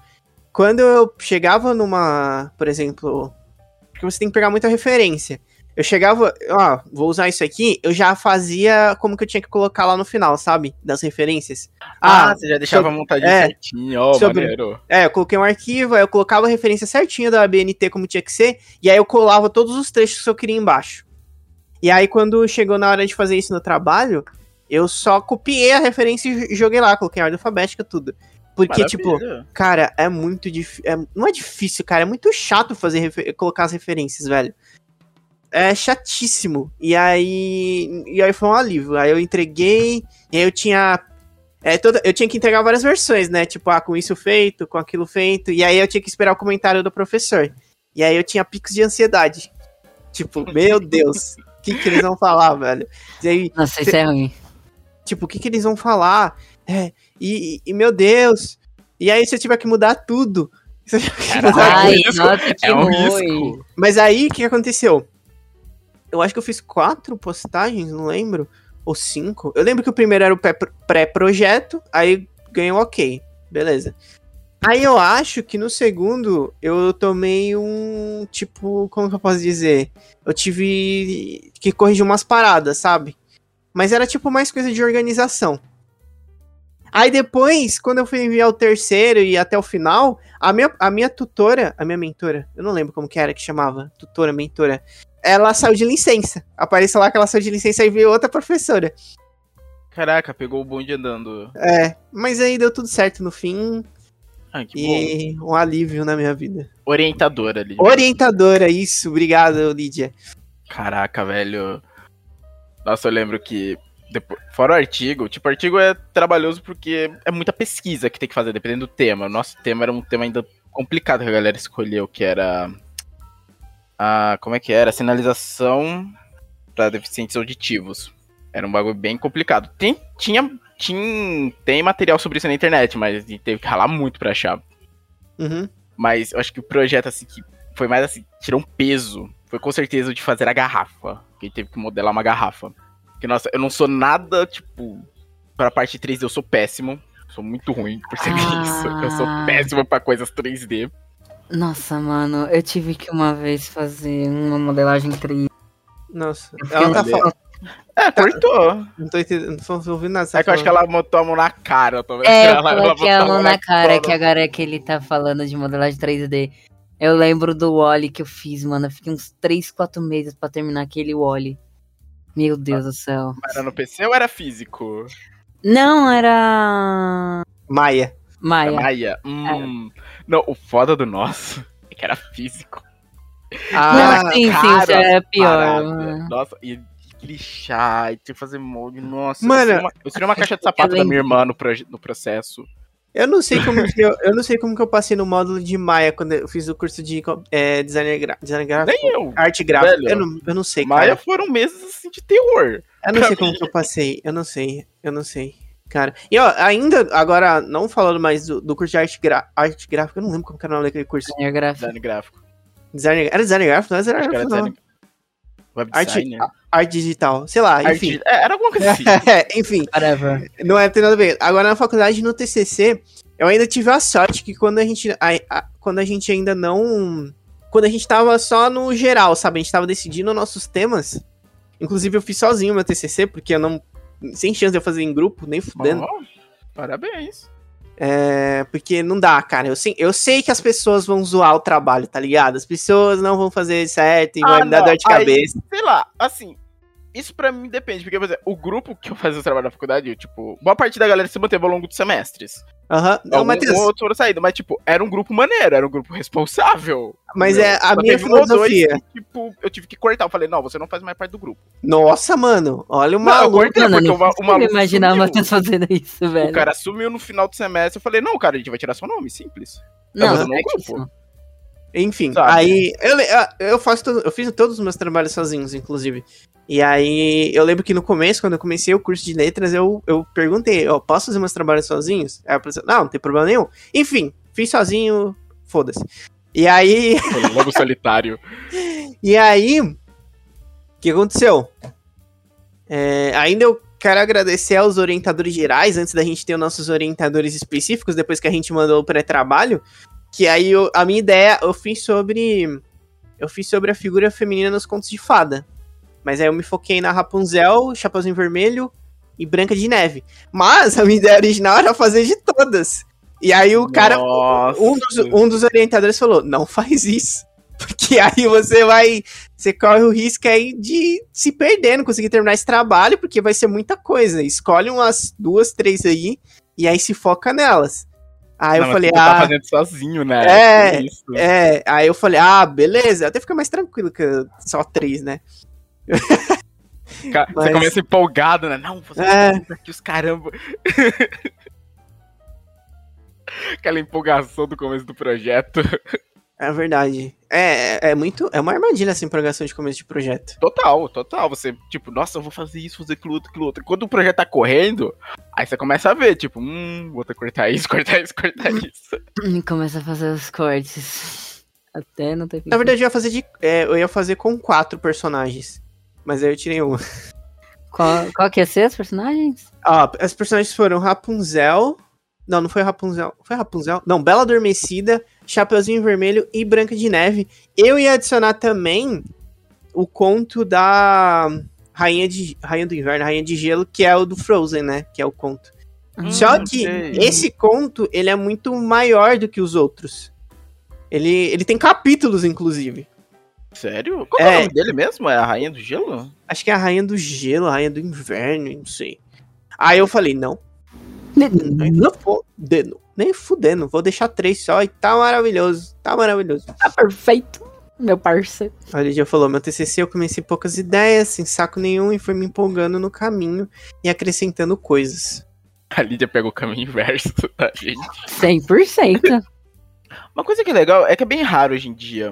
[SPEAKER 2] quando eu chegava numa, por exemplo, porque você tem que pegar muita referência. Eu chegava, ó, vou usar isso aqui, eu já fazia como que eu tinha que colocar lá no final, sabe? Das referências.
[SPEAKER 3] Ah, você já deixava
[SPEAKER 2] sobre-
[SPEAKER 3] montadinho
[SPEAKER 2] é,
[SPEAKER 3] certinho, ó,
[SPEAKER 2] sobre-
[SPEAKER 3] maneiro.
[SPEAKER 2] É, eu coloquei um arquivo, aí eu colocava a referência certinha da BNT como tinha que ser, e aí eu colava todos os trechos que eu queria embaixo. E aí, quando chegou na hora de fazer isso no trabalho, eu só copiei a referência e joguei lá, coloquei a ordem alfabética, tudo. Porque, tipo,
[SPEAKER 3] Maravilha.
[SPEAKER 2] cara, é muito difícil. não é difícil, cara, é muito chato fazer refer- colocar as referências, velho. É chatíssimo. E aí. E aí foi um alívio. Aí eu entreguei, e aí eu tinha. É, toda, eu tinha que entregar várias versões, né? Tipo, ah, com isso feito, com aquilo feito. E aí eu tinha que esperar o comentário do professor. E aí eu tinha picos de ansiedade. Tipo, meu Deus, o que, que eles vão falar, velho? E aí,
[SPEAKER 4] Nossa, isso é ruim.
[SPEAKER 2] tipo, o que, que eles vão falar? É, e, e- meu Deus. E aí se eu tiver que mudar tudo.
[SPEAKER 3] Caralho.
[SPEAKER 4] Ai,
[SPEAKER 3] risco.
[SPEAKER 4] nossa, que
[SPEAKER 3] É um
[SPEAKER 4] ruim.
[SPEAKER 3] risco.
[SPEAKER 2] mas aí, o que aconteceu? Eu acho que eu fiz quatro postagens, não lembro. Ou cinco. Eu lembro que o primeiro era o pré- pré-projeto, aí ganhei um ok. Beleza. Aí eu acho que no segundo eu tomei um. Tipo, como que eu posso dizer? Eu tive que corrigir umas paradas, sabe? Mas era tipo mais coisa de organização. Aí depois, quando eu fui enviar o terceiro e até o final, a minha, a minha tutora, a minha mentora, eu não lembro como que era que chamava, tutora, mentora, ela saiu de licença. Apareceu lá que ela saiu de licença e veio outra professora.
[SPEAKER 3] Caraca, pegou o bonde andando.
[SPEAKER 2] É, mas aí deu tudo certo no fim
[SPEAKER 3] Ah, que bom.
[SPEAKER 2] e um alívio na minha vida.
[SPEAKER 3] Orientadora ali.
[SPEAKER 2] Orientadora, isso, obrigado, Lídia.
[SPEAKER 3] Caraca, velho. Nossa, eu lembro que depois, fora o artigo, tipo, o artigo é trabalhoso porque é muita pesquisa que tem que fazer, dependendo do tema. O nosso tema era um tema ainda complicado que a galera escolheu, que era. A, como é que era? Sinalização para deficientes auditivos. Era um bagulho bem complicado. Tem, tinha, tinha, tem material sobre isso na internet, mas teve que ralar muito pra achar.
[SPEAKER 2] Uhum.
[SPEAKER 3] Mas eu acho que o projeto, assim, que foi mais assim, tirou um peso. Foi com certeza o de fazer a garrafa. Que teve que modelar uma garrafa. Que, nossa, eu não sou nada, tipo, pra parte 3D, eu sou péssimo. Sou muito ruim, percebi
[SPEAKER 4] Ah.
[SPEAKER 3] isso. Eu sou péssimo pra coisas 3D.
[SPEAKER 4] Nossa, mano, eu tive que uma vez fazer uma modelagem 3D.
[SPEAKER 2] Nossa. Ela tá falando.
[SPEAKER 3] É, cortou.
[SPEAKER 2] Não tô entendendo, não tô ouvindo nada.
[SPEAKER 3] É que eu
[SPEAKER 2] tá
[SPEAKER 3] acho que ela botou a mão na cara, eu tô vendo.
[SPEAKER 4] É,
[SPEAKER 3] ela, ela
[SPEAKER 4] coloquei a
[SPEAKER 3] botou
[SPEAKER 4] mão na cara,
[SPEAKER 3] cara.
[SPEAKER 4] que agora é que ele tá falando de modelagem 3D. Eu lembro do Wally que eu fiz, mano. Eu fiquei uns 3, 4 meses pra terminar aquele Wally. Meu Deus do céu.
[SPEAKER 3] Era no PC ou era físico?
[SPEAKER 4] Não, era.
[SPEAKER 2] Maia.
[SPEAKER 3] Era
[SPEAKER 4] Maia.
[SPEAKER 3] Maia? Hum. Não, o foda do nosso é que era físico.
[SPEAKER 2] Ah,
[SPEAKER 4] Não, sim, sim,
[SPEAKER 3] Caro
[SPEAKER 4] isso é pior. mano.
[SPEAKER 3] Nossa, e lixar, e ter que fazer molde. Nossa,
[SPEAKER 2] Mano,
[SPEAKER 3] eu seria uma, eu uma caixa de sapato da minha irmã no, proje- no processo.
[SPEAKER 2] Eu não sei como que eu, eu não sei como que eu passei no módulo de Maia quando eu fiz o curso de é, designer, gra- design gráfico.
[SPEAKER 3] Nem eu.
[SPEAKER 2] Arte gráfica.
[SPEAKER 3] Velho.
[SPEAKER 2] Eu não, eu não sei,
[SPEAKER 3] Maia
[SPEAKER 2] cara.
[SPEAKER 3] foram meses assim de terror.
[SPEAKER 2] Eu não sei como que eu passei. Eu não sei. Eu não sei. Cara. E ó, ainda, agora, não falando mais do, do curso de arte, gra- arte gráfica, eu não lembro como que era o nome daquele curso.
[SPEAKER 4] Designer gráfico.
[SPEAKER 3] Design gráfico.
[SPEAKER 2] Designer, era designer gráfico? Não era
[SPEAKER 3] era
[SPEAKER 2] gráfico, não.
[SPEAKER 3] design. Web
[SPEAKER 2] Arte,
[SPEAKER 3] design.
[SPEAKER 2] Arte digital. Sei lá,
[SPEAKER 3] Arte-
[SPEAKER 2] enfim.
[SPEAKER 3] é, era alguma coisa assim.
[SPEAKER 2] enfim,
[SPEAKER 4] Whatever.
[SPEAKER 2] não é tem nada a ver. Agora na faculdade, no TCC, eu ainda tive a sorte que quando a gente, a- a- quando a gente ainda não, quando a gente tava só no geral, sabe, a gente tava decidindo nossos temas. Inclusive eu fiz sozinho meu TCC porque eu não, sem chance de eu fazer em grupo, nem fudendo.
[SPEAKER 3] Ó, parabéns.
[SPEAKER 2] É, porque não dá, cara. Eu sei, eu sei que as pessoas vão zoar o trabalho, tá ligado? As pessoas não vão fazer certo e
[SPEAKER 3] Ah,
[SPEAKER 2] vai me dar
[SPEAKER 3] não.
[SPEAKER 2] dor de
[SPEAKER 3] Aí-
[SPEAKER 2] cabeça.
[SPEAKER 3] Sei lá, assim. Isso pra mim depende, porque, por exemplo, o grupo que eu fazia o trabalho na faculdade, eu, tipo, boa parte da galera se manteve ao longo dos semestres.
[SPEAKER 2] Aham. Não,
[SPEAKER 3] Algum
[SPEAKER 2] Matheus,
[SPEAKER 3] outro foram saído, mas, tipo, era um grupo maneiro, era um grupo responsável.
[SPEAKER 2] mas
[SPEAKER 3] Meu,
[SPEAKER 2] é a
[SPEAKER 3] só
[SPEAKER 2] minha
[SPEAKER 3] um dois
[SPEAKER 2] filosofia.
[SPEAKER 3] que, tipo, eu tive que cortar. Eu falei, não, você não faz mais parte do grupo.
[SPEAKER 2] Nossa, mano, olha o
[SPEAKER 3] Não, eu
[SPEAKER 2] maluco.
[SPEAKER 3] cortei
[SPEAKER 4] Mano,
[SPEAKER 3] porque
[SPEAKER 4] eu
[SPEAKER 3] o,
[SPEAKER 4] não
[SPEAKER 3] o
[SPEAKER 4] consigo
[SPEAKER 3] maluco
[SPEAKER 4] imaginar o
[SPEAKER 3] sumiu.
[SPEAKER 4] Matheus fazendo isso, velho.
[SPEAKER 3] O cara sumiu no final do semestre. Eu falei, não, cara, a gente vai tirar seu nome, simples.
[SPEAKER 4] não,
[SPEAKER 3] Tá no
[SPEAKER 4] é
[SPEAKER 3] grupo.
[SPEAKER 4] isso.
[SPEAKER 2] Enfim,
[SPEAKER 3] Sabe?
[SPEAKER 2] aí eu, le- eu- faço todo- eu fiz todos os meus trabalhos sozinhos, inclusive. E aí eu lembro que no começo, quando eu comecei o curso de letras, eu, eu perguntei, eu posso fazer meus trabalhos sozinhos? Aí a pessoa, não, não tem problema nenhum. Enfim, fiz sozinho, foda-se. E aí,
[SPEAKER 3] O lobo solitário.
[SPEAKER 2] e aí, o que aconteceu? É, ainda eu quero agradecer aos orientadores gerais, antes da gente ter os nossos orientadores específicos, depois que a gente mandou o pré-trabalho, que aí eu- a minha ideia eu fiz sobre eu fiz sobre a figura feminina nos contos de fada. Mas aí eu me foquei na Rapunzel, Chapeuzinho Vermelho e Branca de Neve. Mas a minha ideia original era fazer de todas. E aí o cara,
[SPEAKER 3] Nossa.
[SPEAKER 2] um dos, um dos orientadores falou: não faz isso. Porque aí você vai. Você corre o risco aí de se perder, não conseguir terminar esse trabalho, porque vai ser muita coisa. Escolhe umas duas, três aí, e aí se foca nelas. Aí
[SPEAKER 3] Não,
[SPEAKER 2] eu falei,
[SPEAKER 3] você tá
[SPEAKER 2] ah.
[SPEAKER 3] fazendo sozinho, né?
[SPEAKER 2] É,
[SPEAKER 3] Por isso.
[SPEAKER 2] É, aí eu falei, ah, beleza. Até fica mais tranquilo que só três, né?
[SPEAKER 3] Ca-
[SPEAKER 2] mas-
[SPEAKER 3] Você começa empolgado, né? Não, você
[SPEAKER 2] É.
[SPEAKER 3] é. aqui os caramba. Aquela empolgação do começo do projeto.
[SPEAKER 2] É verdade. É, é muito. É uma armadilha essa empolgação de começo de projeto.
[SPEAKER 3] Total, total. Você, tipo, nossa, eu vou fazer isso, fazer aquilo outro, aquilo outro. Quando o projeto tá correndo, aí você começa a ver, tipo, hum, vou ter que cortar isso, cortar isso, cortar isso.
[SPEAKER 4] E começa a fazer os cortes. Até não ter
[SPEAKER 2] Na verdade, eu ia fazer de. é, eu ia fazer com quatro personagens. Mas aí eu tirei uma.
[SPEAKER 4] Qual, qual que ia ser os personagens?
[SPEAKER 2] Ó, as personagens foram Rapunzel. Não, não foi Rapunzel. Foi Rapunzel? Não, Bela Adormecida, Chapeuzinho Vermelho e Branca de Neve. Eu ia adicionar também o conto da Rainha, de, Rainha do Inverno, Rainha de Gelo, que é o do Frozen, né? Que é o conto.
[SPEAKER 4] Hum,
[SPEAKER 2] Só que
[SPEAKER 3] sei.
[SPEAKER 2] esse conto, ele é muito maior do que os outros. Ele, ele tem capítulos, inclusive.
[SPEAKER 3] Sério? Qual é.
[SPEAKER 2] É.
[SPEAKER 3] o nome dele mesmo? É a Rainha do Gelo?
[SPEAKER 2] Acho que é a Rainha do Gelo, a Rainha do Inverno, não sei. Aí eu falei, não, nem fudendo, nem fudendo, vou deixar três só e tá maravilhoso, tá maravilhoso.
[SPEAKER 4] Tá perfeito. meu parceiro.
[SPEAKER 2] A Lídia falou: meu TCC eu comecei poucas ideias, sem saco nenhum, e foi me empolgando no caminho e acrescentando coisas.
[SPEAKER 3] A Lídia pega o caminho inverso da gente.
[SPEAKER 4] 100%.
[SPEAKER 3] Uma coisa que é legal é que é bem raro hoje em dia.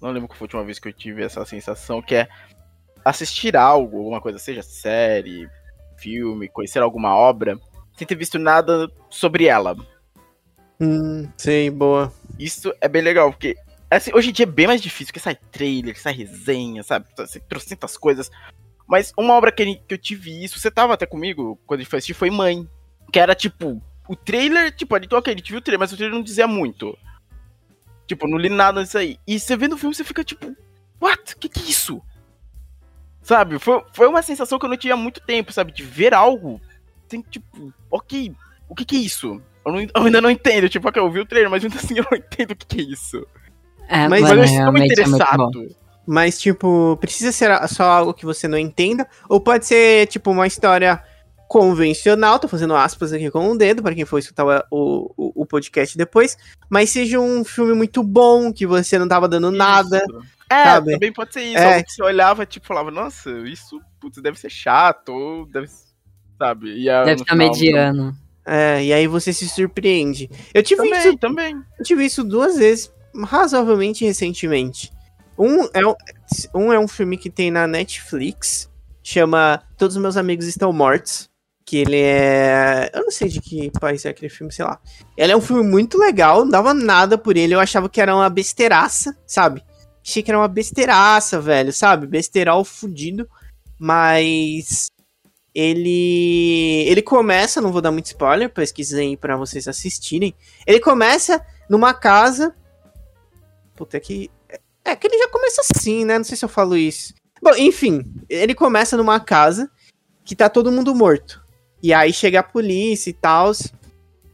[SPEAKER 3] Não lembro qual foi a última vez que eu tive essa sensação, que é assistir algo, alguma coisa, seja série, filme, conhecer alguma obra, sem ter visto nada sobre ela.
[SPEAKER 2] Hum, sei, boa.
[SPEAKER 3] Isso é bem legal, porque assim, hoje em dia é bem mais difícil, porque sai trailer, sai resenha, sabe? Sai trocentas coisas. Mas uma obra que, eu tive isso, você tava até comigo quando a gente foi assistir, foi Mãe. Que era tipo, o trailer, tipo, a gente, ok, a gente viu o trailer, mas o trailer não dizia muito. Tipo, não li nada disso aí. E você vê no filme, você fica tipo, what? Que que é isso? Sabe? Foi, foi uma sensação que eu não tinha há muito tempo, sabe? De ver algo. Tem tipo, ok, o que que é isso? Eu, não, eu ainda não entendo. Tipo, ok, eu vi o trailer, mas ainda assim eu não entendo o que que é isso.
[SPEAKER 4] É,
[SPEAKER 2] Mas-
[SPEAKER 3] Mas, eu estou
[SPEAKER 4] é
[SPEAKER 3] interessado.
[SPEAKER 2] Mas, tipo, precisa ser só algo que você não entenda, ou pode ser, tipo, uma história convencional, tô fazendo aspas aqui com o dedo, para quem for escutar o, o, o podcast depois, mas seja um filme muito bom, que você não tava dando nada.
[SPEAKER 3] Isso. É,
[SPEAKER 2] sabe?
[SPEAKER 3] também pode ser isso.
[SPEAKER 2] É.
[SPEAKER 3] Algo que você olhava, tipo, falava, nossa, isso, putz, deve ser chato, ou deve sabe? E aí,
[SPEAKER 4] Deve estar
[SPEAKER 3] final,
[SPEAKER 4] mediano.
[SPEAKER 2] É, e aí você se surpreende. Eu tive,
[SPEAKER 3] Também,
[SPEAKER 2] isso,
[SPEAKER 3] também.
[SPEAKER 2] eu tive isso duas vezes, razoavelmente recentemente. Um é um, um é um filme que tem na Netflix, chama Todos os Meus Amigos Estão Mortos. Que ele é. Eu não sei de que país é aquele filme, sei lá. Ele é um filme muito legal, não dava nada por ele. Eu achava que era uma besteiraça, sabe? Achei que era uma besteiraça, velho, sabe? Besteiral fudido. Mas. Ele. Ele começa, não vou dar muito spoiler, pesquisem aí pra vocês assistirem. Ele começa numa casa. Puta, é que. É que ele já começa assim, né? Não sei se eu falo isso. Bom, enfim, ele começa numa casa que tá todo mundo morto. E aí chega a polícia e tal.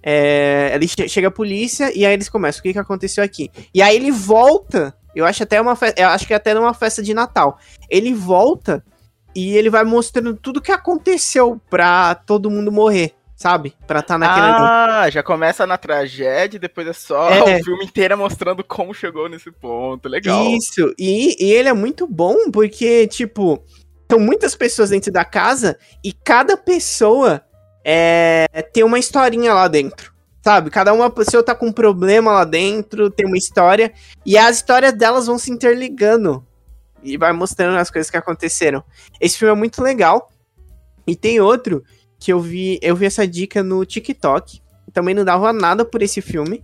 [SPEAKER 2] É, ele che- chega a polícia e aí eles começam. O que, que aconteceu aqui? E aí ele volta. Eu acho até uma. Eu acho que é até numa festa de Natal. Ele volta e ele vai mostrando tudo que aconteceu pra todo mundo morrer, sabe? Pra tá naquele.
[SPEAKER 3] Ah, já começa na tragédia depois é só
[SPEAKER 2] É.
[SPEAKER 3] o filme inteiro mostrando como chegou nesse ponto. Legal.
[SPEAKER 2] Isso, e, e ele é muito bom porque, tipo, são muitas pessoas dentro da casa e cada pessoa é, tem uma historinha lá dentro. Sabe? Cada uma pessoa tá com um problema lá dentro, tem uma história, e as histórias delas vão se interligando. E vai mostrando as coisas que aconteceram. Esse filme é muito legal. E tem outro que eu vi, eu vi essa dica no TikTok. Também não dava nada por esse filme.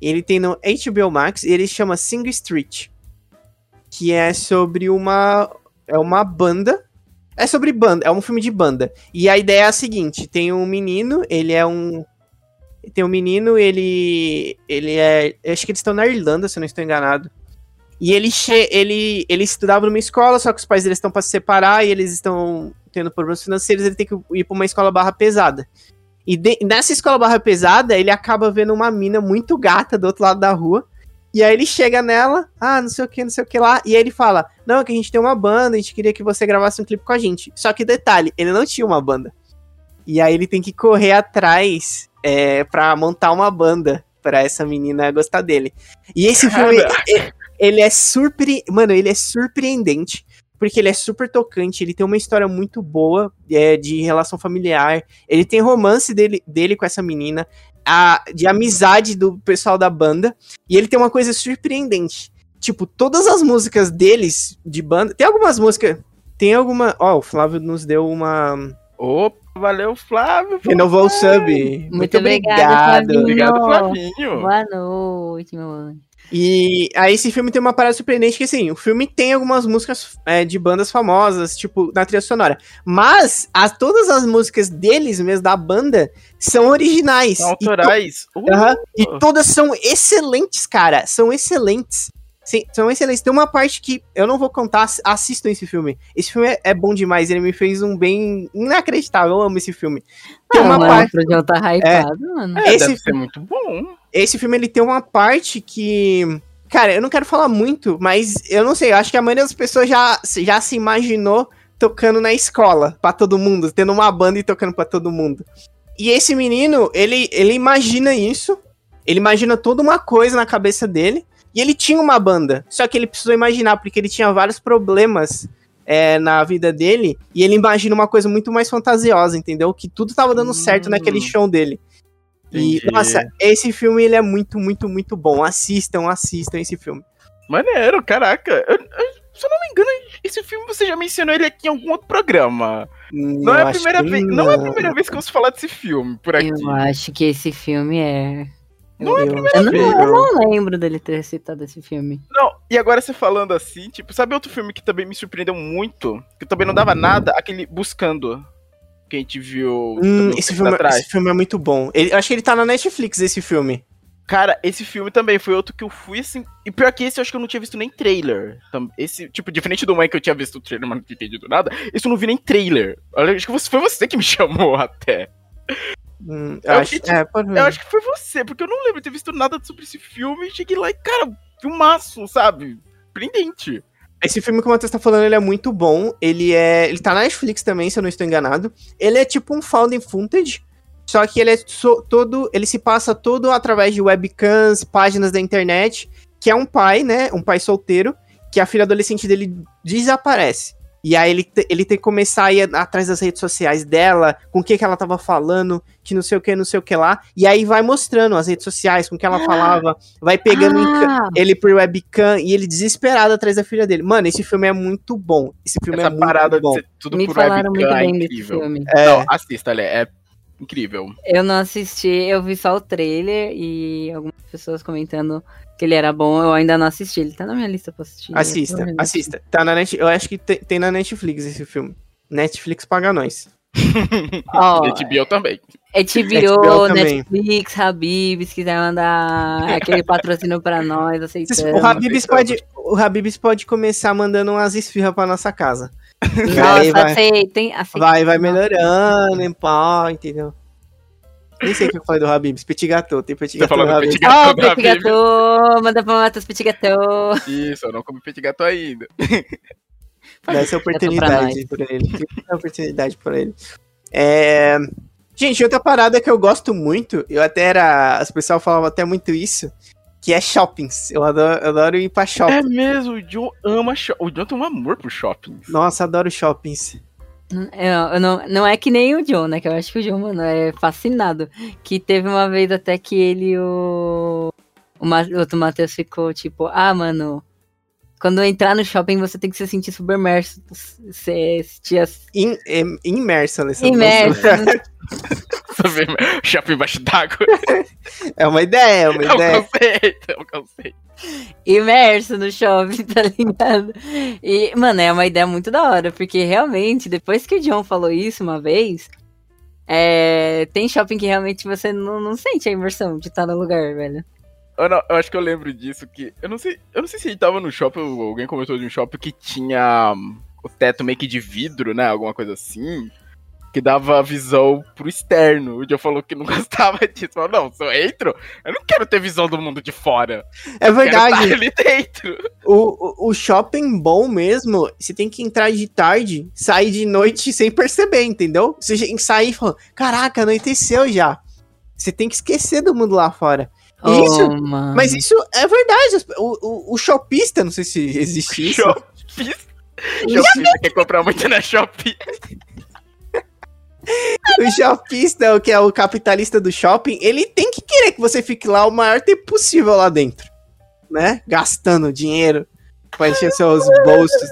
[SPEAKER 2] Ele tem no HBO Max e ele chama Sing Street. Que é sobre uma. É uma banda. É sobre banda, é um filme de banda. E a ideia é a seguinte: tem um menino, ele é um. Tem um menino, ele. Ele é. Acho que eles estão na Irlanda, se eu não estou enganado. E ele, che ele, ele estudava numa escola, só que os pais deles estão para se separar e eles estão tendo problemas financeiros, ele tem que ir para uma escola barra pesada. E de- nessa escola barra pesada, ele acaba vendo uma mina muito gata do outro lado da rua. E aí ele chega nela, ah, não sei o que, não sei o que lá. E aí ele fala: Não, é que a gente tem uma banda, a gente queria que você gravasse um clipe com a gente. Só que detalhe, ele não tinha uma banda. E aí ele tem que correr atrás é, pra montar uma banda pra essa menina gostar dele. E esse filme, ele é surpre... Mano, ele é surpreendente. Porque ele é super tocante, ele tem uma história muito boa é, de relação familiar. Ele tem romance dele, dele com essa menina, a, de amizade do pessoal da banda. E ele tem uma coisa surpreendente. Tipo, todas as músicas deles, de banda. Tem algumas músicas. Tem alguma. Ó, o Flávio nos deu uma.
[SPEAKER 3] Opa, valeu, Flávio.
[SPEAKER 2] Renovou o sub.
[SPEAKER 4] Muito obrigada, Flavinho.
[SPEAKER 3] Obrigado, Flavinho.
[SPEAKER 4] Boa noite, meu anjo.
[SPEAKER 2] E aí esse filme tem uma parada surpreendente que, assim, o filme tem algumas músicas é, de bandas famosas, tipo, na trilha sonora. Mas as, todas as músicas deles mesmo, da banda, são originais.
[SPEAKER 3] São
[SPEAKER 2] E to-
[SPEAKER 3] autorais. Uh,
[SPEAKER 2] Aham, E todas são excelentes, cara. São excelentes. Sim, são excelentes. Tem uma parte que eu não vou contar, ass- assistam esse filme. Esse filme é, é bom demais, ele me fez um bem inacreditável. Eu amo esse filme. Tem
[SPEAKER 4] Ah,
[SPEAKER 2] uma
[SPEAKER 4] mano,
[SPEAKER 2] parte.
[SPEAKER 4] o tá hypado, mano.
[SPEAKER 3] É,
[SPEAKER 2] esse
[SPEAKER 3] deve
[SPEAKER 2] fi-
[SPEAKER 3] ser muito bom.
[SPEAKER 2] Esse filme ele tem uma parte que. Cara, eu não quero falar muito, mas eu não sei, eu acho que a maioria das pessoas já, já se imaginou tocando na escola pra todo mundo, tendo uma banda e tocando pra todo mundo. E esse menino, ele, ele imagina isso, ele imagina toda uma coisa na cabeça dele, E ele tinha uma banda, só que ele precisou imaginar, porque ele tinha vários problemas é, na vida dele, e ele imagina uma coisa muito mais fantasiosa, entendeu? Que tudo tava dando certo
[SPEAKER 3] Hum.
[SPEAKER 2] naquele show dele. E,
[SPEAKER 3] Entendi.
[SPEAKER 2] nossa, esse filme ele é muito, muito, muito bom. Assistam, assistam esse filme.
[SPEAKER 3] Maneiro, caraca. Eu- eu- se eu não me engano, esse filme você já mencionou ele aqui em algum outro programa. Não é a primeira vez, não é a primeira vez que eu ouço falar desse filme por aqui.
[SPEAKER 4] Eu acho que esse filme é.
[SPEAKER 2] Não é a
[SPEAKER 4] Eu
[SPEAKER 2] primeira
[SPEAKER 4] não,
[SPEAKER 2] vez.
[SPEAKER 4] eu não lembro dele ter citado esse filme.
[SPEAKER 3] Não, e agora você falando assim, tipo, sabe outro filme que também me surpreendeu muito? Que também não dava nada? Aquele Buscando. Que a gente viu.
[SPEAKER 2] Hum,
[SPEAKER 3] um
[SPEAKER 2] esse, filme,
[SPEAKER 3] atrás.
[SPEAKER 2] esse filme é muito bom. Ele- eu acho que ele tá na Netflix, esse filme.
[SPEAKER 3] Cara, esse filme também foi outro que eu fui assim. E pior que esse, eu acho que eu não tinha visto nem trailer. Esse, tipo, diferente do mãe que eu tinha visto o trailer, mas não tinha entendido nada. Esse eu não vi nem trailer. Olha, acho que foi você que me chamou até.
[SPEAKER 2] Hum, eu acho,
[SPEAKER 3] fiquei,
[SPEAKER 2] é.
[SPEAKER 3] Eu acho que foi você, porque eu não lembro de ter visto nada sobre esse filme. E cheguei lá e, cara, filmaço, sabe? Prendente.
[SPEAKER 2] Esse filme que o Matheus tá falando, ele é muito bom. Ele é. Ele tá na Netflix também, se eu não estou enganado. Ele é tipo um found footage. Só que ele é so- todo. Ele se passa todo através de webcams, páginas da internet. Que é um pai, né? Um pai solteiro. Que a filha adolescente dele desaparece. E aí ele, ele tem que começar a ir atrás das redes sociais dela, com o que, que ela tava falando, que não sei o que, não sei o que lá. E aí vai mostrando as redes sociais, com o que ela falava, vai pegando
[SPEAKER 4] Ah,
[SPEAKER 2] ele por webcam e ele desesperado atrás da filha dele. Mano, esse filme é muito bom. Esse filme é
[SPEAKER 3] Essa
[SPEAKER 2] muito
[SPEAKER 3] parada
[SPEAKER 2] bom.
[SPEAKER 3] de ser tudo
[SPEAKER 4] me
[SPEAKER 3] por
[SPEAKER 4] falaram
[SPEAKER 3] webcam
[SPEAKER 4] muito
[SPEAKER 3] é incrível.
[SPEAKER 4] filme.
[SPEAKER 2] É,
[SPEAKER 3] Não, assista, Ale, é incrível.
[SPEAKER 4] Eu não assisti, eu vi só o trailer e algumas pessoas comentando que ele era bom. Eu ainda não assisti, ele tá na minha lista pra assistir.
[SPEAKER 2] assista,
[SPEAKER 4] tô
[SPEAKER 2] assista. Tá na net, eu acho que te- tem na Netflix esse filme. Netflix paga nós.
[SPEAKER 4] Ó,
[SPEAKER 3] HBO também.
[SPEAKER 2] HBO
[SPEAKER 4] HBO,
[SPEAKER 2] também.
[SPEAKER 4] Netflix, Habib, se quiser mandar aquele patrocínio pra nós, aceitamos.
[SPEAKER 2] O Habibs pode, o Habibs pode começar mandando umas esfirras pra nossa casa.
[SPEAKER 4] Nossa,
[SPEAKER 2] vai,
[SPEAKER 4] aceitem, aceitem.
[SPEAKER 2] vai, vai melhorando, em pau, entendeu? Nem sei o que eu falei do Habibs. Petit gâteau, tem petit gâteau
[SPEAKER 3] petit gâteau da
[SPEAKER 4] petit gâteau, manda pra Matheus petit gâteau.
[SPEAKER 3] Isso, eu não comi petit gâteau ainda.
[SPEAKER 2] Dá essa
[SPEAKER 4] pra
[SPEAKER 2] oportunidade pra ele. Tem essa oportunidade pra ele. É... Gente, outra parada que eu gosto muito, eu até era. As pessoas falavam até muito isso, que é shoppings. Eu adoro, eu adoro ir pra shopping.
[SPEAKER 3] É mesmo, o John ama shopping. O John tem um amor por shopping.
[SPEAKER 2] Nossa, adoro shoppings.
[SPEAKER 4] Eu não, não é que nem o John, né? Que eu acho que o John, mano, é fascinado. Que teve uma vez até que ele o. O outro Matheus ficou tipo, ah, mano. Quando entrar no shopping, você tem que se sentir super imerso. Se sentir assim,
[SPEAKER 2] In, em- imerso, Alessandro.
[SPEAKER 4] imerso.
[SPEAKER 3] Shopping embaixo d'água.
[SPEAKER 2] É uma ideia, é uma
[SPEAKER 3] É um
[SPEAKER 2] ideia.
[SPEAKER 3] conceito, é um conceito.
[SPEAKER 4] imerso no shopping, tá ligado? E, mano, é uma ideia muito da hora, porque realmente, depois que o John falou isso uma vez, é, tem shopping que realmente você não, não sente a imersão de estar no lugar, velho.
[SPEAKER 3] Eu, acho que eu lembro disso, que. Eu não sei. Eu não sei se ele tava no shopping, ou alguém comentou de um shopping que tinha hum, o teto meio que de vidro, né? Alguma coisa assim. Que dava visão pro externo. O John falou que não gostava disso. Falou, não, se eu entro, eu não quero ter visão do mundo de fora.
[SPEAKER 2] É
[SPEAKER 3] Quero
[SPEAKER 2] verdade.
[SPEAKER 3] estar ali dentro.
[SPEAKER 2] O, o, o shopping bom mesmo, você tem que entrar de tarde, sair de noite sem perceber, entendeu? Você sair e falar, caraca, anoiteceu já. Você tem que esquecer do mundo lá fora. Isso,
[SPEAKER 4] Oh, mano.
[SPEAKER 2] Mas isso é verdade. O, o, o shopista, não sei se existe isso.
[SPEAKER 3] Shopping. Shopping quer comprar muito na Shopee.
[SPEAKER 2] O shopista, o que é o capitalista do shopping, ele tem que querer que você fique lá o maior tempo possível lá dentro. Né? Gastando dinheiro pra encher seus bolsos.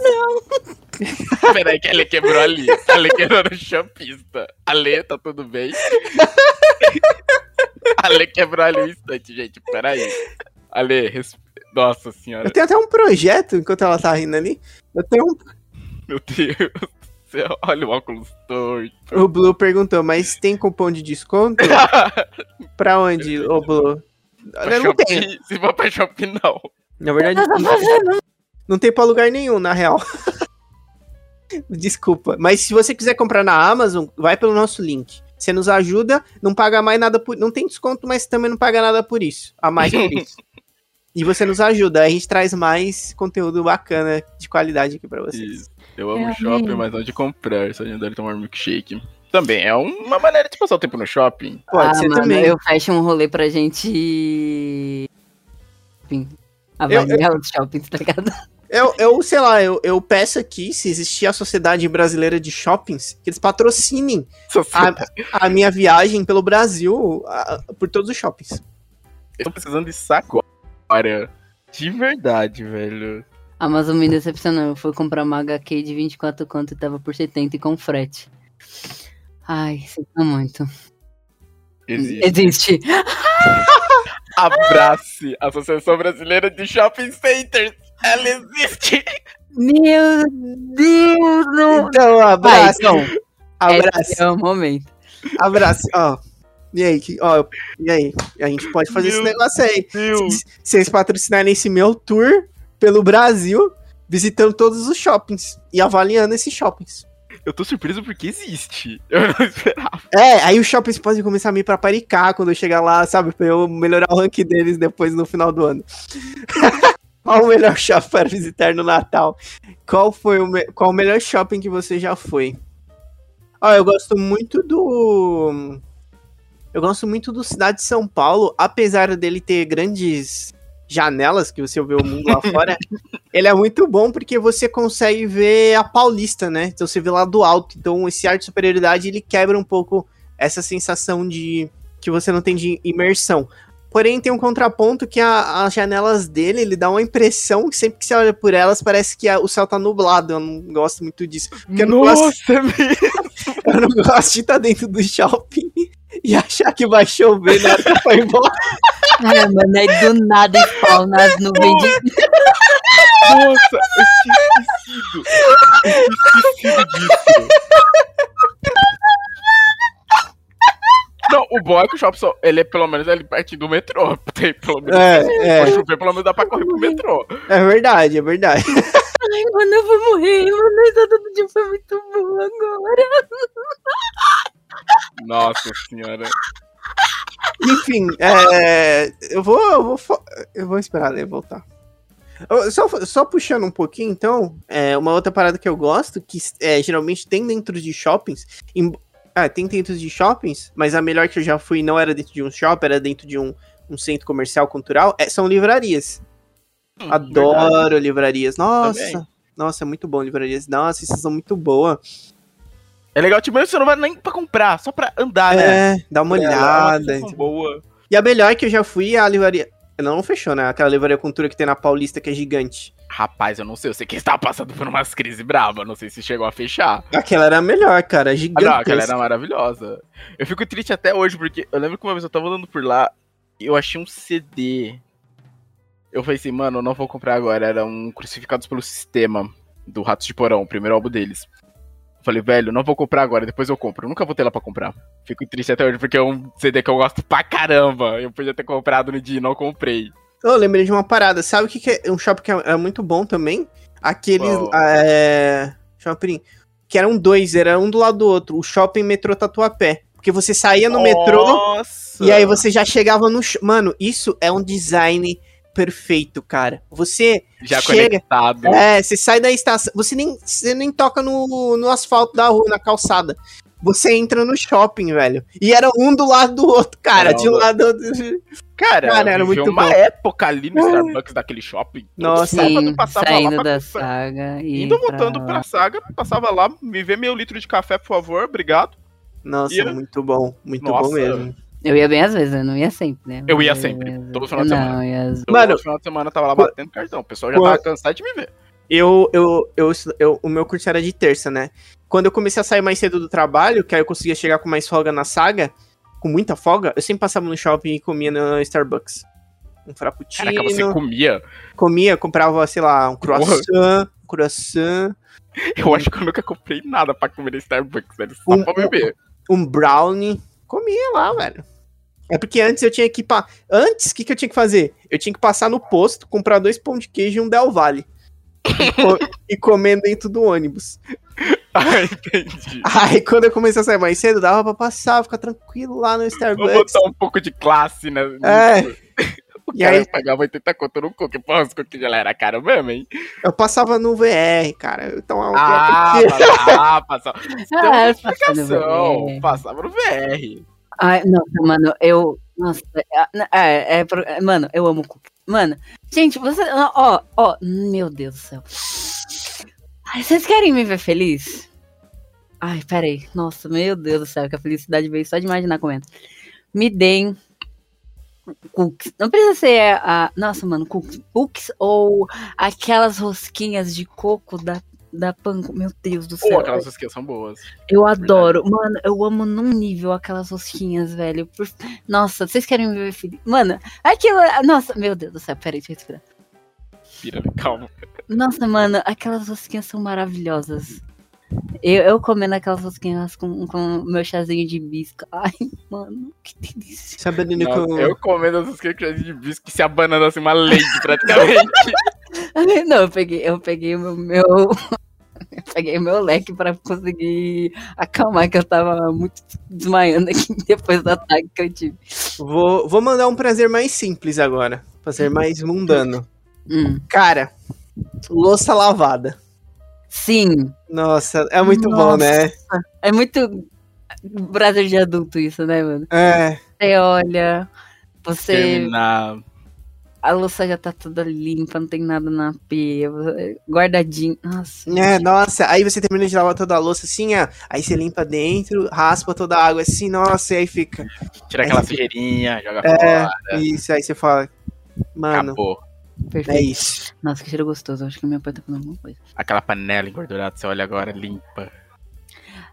[SPEAKER 3] Peraí, que a Lê quebrou ali. A Lê quebrou no shopista. A Lê, tá tudo bem? A Lê quebrou ali um instante, gente. Peraí. A Lê, res... nossa senhora.
[SPEAKER 2] Eu tenho até um projeto, enquanto ela tá rindo ali. Eu tenho um.
[SPEAKER 3] Meu Deus do céu. Olha o óculos torto.
[SPEAKER 2] O Blue perguntou, mas tem cupom de desconto? pra onde, ô Blue?
[SPEAKER 3] Pra
[SPEAKER 2] não.
[SPEAKER 3] Shopee, Se for pra Shopee, não.
[SPEAKER 2] Na verdade, não, não tem pra lugar nenhum, na real. Desculpa. Mas se você quiser comprar na Amazon, vai pelo nosso link. Você nos ajuda, não paga mais nada por. Não tem desconto, mas também não paga nada por isso. A mais por isso. e você nos ajuda. Aí a gente traz mais conteúdo bacana de qualidade aqui pra vocês.
[SPEAKER 3] Isso. Eu amo
[SPEAKER 4] É,
[SPEAKER 3] shopping, mas não de comprar. Só de andar e tomar milkshake. Também é uma maneira de passar o tempo no shopping.
[SPEAKER 2] Pode
[SPEAKER 4] ah,
[SPEAKER 2] ser
[SPEAKER 4] mano,
[SPEAKER 2] também.
[SPEAKER 4] eu fecho um rolê pra gente. Avaliar os shoppings, tá ligado?
[SPEAKER 2] Eu, eu sei lá, eu, eu peço aqui, se existir a Sociedade Brasileira de Shoppings, que eles patrocinem a, a minha viagem pelo Brasil a- por todos os shoppings.
[SPEAKER 3] Eu tô precisando disso agora. De verdade, velho.
[SPEAKER 4] A Amazon me decepcionou. Eu fui comprar uma HQ de 24 conto e tava por 70 e com frete. Ai, sinto muito.
[SPEAKER 3] Existe.
[SPEAKER 4] Existe.
[SPEAKER 3] Abrace a Associação Brasileira de Shopping Centers. Ela existe.
[SPEAKER 4] Meu Deus! Não...
[SPEAKER 2] Então,
[SPEAKER 4] Vai,
[SPEAKER 2] abraço.
[SPEAKER 4] então.
[SPEAKER 2] abraço.
[SPEAKER 4] Esse é o momento.
[SPEAKER 2] Abraço. Ó. E aí, que- ó, e aí? A gente pode fazer esse
[SPEAKER 3] Meu
[SPEAKER 2] negócio aí. Se vocês patrocinarem esse meu tour pelo Brasil, visitando todos os shoppings e avaliando esses shoppings.
[SPEAKER 3] Eu tô surpreso porque existe. Eu não esperava.
[SPEAKER 2] É, aí os shoppings podem começar a me paparicar quando eu chegar lá, sabe? Pra eu melhorar o ranking deles depois no final do ano. Qual o melhor shopping para visitar no Natal? Qual foi o, me- qual o melhor shopping que você já foi? Ó, eu gosto muito do. Eu gosto muito do Cidade de São Paulo, apesar dele ter grandes janelas que você vê o mundo lá fora. ele é muito bom porque você consegue ver a Paulista, né? Então você vê lá do alto. Então esse ar de superioridade ele quebra um pouco essa sensação de que você não tem de imersão. Porém, tem um contraponto que a- as janelas dele, ele dá uma impressão que sempre que você olha por elas, parece que a- o céu tá nublado. Eu não gosto muito disso. Porque eu não gosto,
[SPEAKER 3] Nossa, é mesmo.
[SPEAKER 2] eu não gosto de estar dentro do shopping e achar que vai chover na hora que eu for embora.
[SPEAKER 4] Ai, mano, aí do nada spawna as nuvens de.
[SPEAKER 3] Nossa, eu tinha esquecido. Eu tinha esquecido disso. Não, o bom é que o shopping só, ele é pelo menos ele pertinho do metrô. Tem pelo menos.
[SPEAKER 2] É, é.
[SPEAKER 3] chover, pelo menos dá pra correr pro metrô.
[SPEAKER 2] É verdade, é verdade.
[SPEAKER 4] Ai, mano, eu vou morrer, mano. Essa do dia foi muito boa agora.
[SPEAKER 3] Nossa senhora.
[SPEAKER 2] Enfim, é, eu vou, eu vou, eu vou esperar ele voltar. Só, só puxando um pouquinho, então, é, uma outra parada que eu gosto, que é, geralmente tem dentro de shoppings, em- ah, tem dentro de shoppings, mas a melhor que eu já fui não era dentro de um shopping, era dentro de um, um centro comercial cultural, é, são livrarias.
[SPEAKER 3] Hum,
[SPEAKER 2] Adoro
[SPEAKER 3] verdade.
[SPEAKER 2] livrarias. Nossa,
[SPEAKER 3] Também.
[SPEAKER 2] nossa, é muito bom livrarias. Dá uma sensação muito boa.
[SPEAKER 3] É legal, tipo, você não vai nem pra comprar, só pra andar, né?
[SPEAKER 2] É, dá uma
[SPEAKER 3] É,
[SPEAKER 2] olhada.
[SPEAKER 3] uma sensação boa.
[SPEAKER 2] E a melhor que eu já fui é a livraria. Não, não fechou, né? Aquela livraria cultura que tem na Paulista, que é gigante.
[SPEAKER 3] Rapaz, eu não sei, eu sei que estava passando por umas crises bravas, não sei se chegou a fechar.
[SPEAKER 2] Aquela era a melhor, cara.
[SPEAKER 3] Ah,
[SPEAKER 2] Gigante.
[SPEAKER 3] não, aquela era maravilhosa. Eu fico triste até hoje, porque eu lembro que uma vez eu tava andando por lá e eu achei um CD. Eu falei assim, mano, eu não vou comprar agora. Eram Crucificados pelo Sistema, do Ratos de Porão, o primeiro álbum deles. Eu falei, velho, não vou comprar agora, depois eu compro. Eu nunca vou ter lá pra comprar. Fico triste até hoje, porque é um CD que eu gosto pra caramba. Eu podia ter comprado no dia e não comprei.
[SPEAKER 2] Eu lembrei de uma parada. Sabe o que, que é um shopping que é, é muito bom também? Aqueles.
[SPEAKER 3] Qual?
[SPEAKER 2] É, shopping. Que eram dois, era um do lado do outro. O shopping metrô Tatuapé. Porque você saía no metrô
[SPEAKER 3] Nossa!
[SPEAKER 2] e aí você já chegava no. Mano, isso é um design perfeito, cara. Você.
[SPEAKER 3] Já
[SPEAKER 2] chega-
[SPEAKER 3] conectado.
[SPEAKER 2] É, você sai da estação. Você nem, você nem toca no, no asfalto da rua, na calçada. Você entra no shopping, velho. E era um do lado do outro, cara.
[SPEAKER 3] Era
[SPEAKER 2] De um lado do outro.
[SPEAKER 3] Cara,
[SPEAKER 2] Cara, era muito
[SPEAKER 3] uma
[SPEAKER 2] bom.
[SPEAKER 3] época ali no Starbucks daquele shopping.
[SPEAKER 2] Nossa,
[SPEAKER 3] Todo sábado
[SPEAKER 4] Sim,
[SPEAKER 3] passava
[SPEAKER 4] saindo
[SPEAKER 3] lá pra
[SPEAKER 4] da saga e
[SPEAKER 3] Indo
[SPEAKER 4] pra
[SPEAKER 3] voltando pra saga, passava lá, me vê meio litro de café, por favor, obrigado.
[SPEAKER 2] Nossa,
[SPEAKER 3] E
[SPEAKER 2] muito bom. Muito
[SPEAKER 3] Nossa.
[SPEAKER 2] bom mesmo.
[SPEAKER 4] Eu ia bem às vezes, eu não ia sempre, né?
[SPEAKER 3] Eu ia sempre,
[SPEAKER 4] às
[SPEAKER 3] todo
[SPEAKER 4] vezes.
[SPEAKER 3] final de
[SPEAKER 4] Não,
[SPEAKER 3] semana.
[SPEAKER 4] eu ia-
[SPEAKER 3] Eu,
[SPEAKER 2] Mano,
[SPEAKER 3] no final de semana eu tava lá batendo cartão, o pessoal já tava cansado de me ver.
[SPEAKER 2] Eu, eu, eu, eu- o meu curso era de terça, né? Quando eu comecei a sair mais cedo do trabalho, que aí eu conseguia chegar com mais folga na saga, com muita folga, eu sempre passava no shopping e comia no Starbucks. Um frappuccino.
[SPEAKER 3] Caraca, você comia.
[SPEAKER 2] Comia, comprava, sei lá, um croissant, um croissant,
[SPEAKER 3] Eu acho que eu nunca comprei nada pra comer no Starbucks, velho. Só
[SPEAKER 2] Um-
[SPEAKER 3] pra beber.
[SPEAKER 2] um brownie. Comia lá, velho. É porque antes eu tinha que. Pa... Antes, o que, que eu tinha que fazer? Eu tinha que passar no posto, comprar dois pão de queijo e um Del Valle. E, co- comer dentro do ônibus.
[SPEAKER 3] Ah, entendi.
[SPEAKER 2] Aí quando eu comecei a sair mais cedo, dava pra passar, ficar tranquilo lá no
[SPEAKER 3] Vou
[SPEAKER 2] Starbucks.
[SPEAKER 3] botar um pouco de classe, né?
[SPEAKER 2] É.
[SPEAKER 3] O
[SPEAKER 2] E
[SPEAKER 3] cara
[SPEAKER 2] aí
[SPEAKER 3] pagava 80 conto no cookie. Pô, os cookies já era caro mesmo, hein?
[SPEAKER 2] eu passava no VR, cara. Então, um
[SPEAKER 3] Ah, passava, passava. Tem uma
[SPEAKER 4] Ah,
[SPEAKER 3] explicação.
[SPEAKER 4] bem.
[SPEAKER 3] Passava no VR.
[SPEAKER 4] Ai, nossa, mano, eu. Nossa, é, é, é pro- é, mano, eu amo cookies. Mano, gente, você. Ó, ó, meu Deus do céu. Ai, vocês querem me ver feliz? Ai, peraí. Nossa, meu Deus do céu, que a felicidade veio só de imaginar comendo. Me deem cookies. Não precisa ser a. Nossa, mano, cookies, cookies ou aquelas rosquinhas de coco da, da Panko. Meu Deus do
[SPEAKER 3] Pô,
[SPEAKER 4] céu.
[SPEAKER 3] aquelas rosquinhas são boas.
[SPEAKER 4] Eu adoro. Mano, eu amo num nível aquelas rosquinhas, velho. Nossa, vocês querem me ver feliz? Mano, aquilo. Nossa, meu Deus do céu, peraí, deixa eu respirar.
[SPEAKER 3] Pira, calma.
[SPEAKER 4] Nossa, mano, aquelas rosquinhas são maravilhosas. Eu, eu comendo aquelas rosquinhas com, com meu chazinho de bisco. Ai, mano, que delícia.
[SPEAKER 2] Que
[SPEAKER 3] Nossa,
[SPEAKER 2] eu...
[SPEAKER 3] eu comendo as rosquinhas de bisco que se abanando assim uma lady praticamente.
[SPEAKER 4] Não, eu peguei, eu peguei o meu. meu- eu peguei o meu leque pra conseguir acalmar, que eu tava muito desmaiando aqui depois do ataque que eu tive.
[SPEAKER 2] Vou, vou mandar um prazer mais simples agora. Prazer mais mundano.
[SPEAKER 4] Hum,
[SPEAKER 2] Cara, louça lavada.
[SPEAKER 4] sim,
[SPEAKER 2] Nossa, é muito bom, né?
[SPEAKER 4] É muito prazer de adulto isso, né, mano?
[SPEAKER 2] É.
[SPEAKER 4] Você olha, você.
[SPEAKER 3] Terminar.
[SPEAKER 4] A louça já tá toda limpa, não tem nada na pia, guardadinho. Nossa.
[SPEAKER 2] É, nossa, aí você termina de lavar toda a louça assim, ó. Aí você limpa dentro, raspa toda a água assim, nossa, e aí fica.
[SPEAKER 3] Tira aquela sujeirinha, joga
[SPEAKER 2] É,
[SPEAKER 3] fora.
[SPEAKER 2] isso, aí você fala. Mano,
[SPEAKER 3] Acabou.
[SPEAKER 4] Perfeito.
[SPEAKER 2] é isso.
[SPEAKER 4] Nossa, que cheiro gostoso. Acho que meu pai tá comendo alguma coisa.
[SPEAKER 3] Aquela panela engordurada, você olha agora, limpa.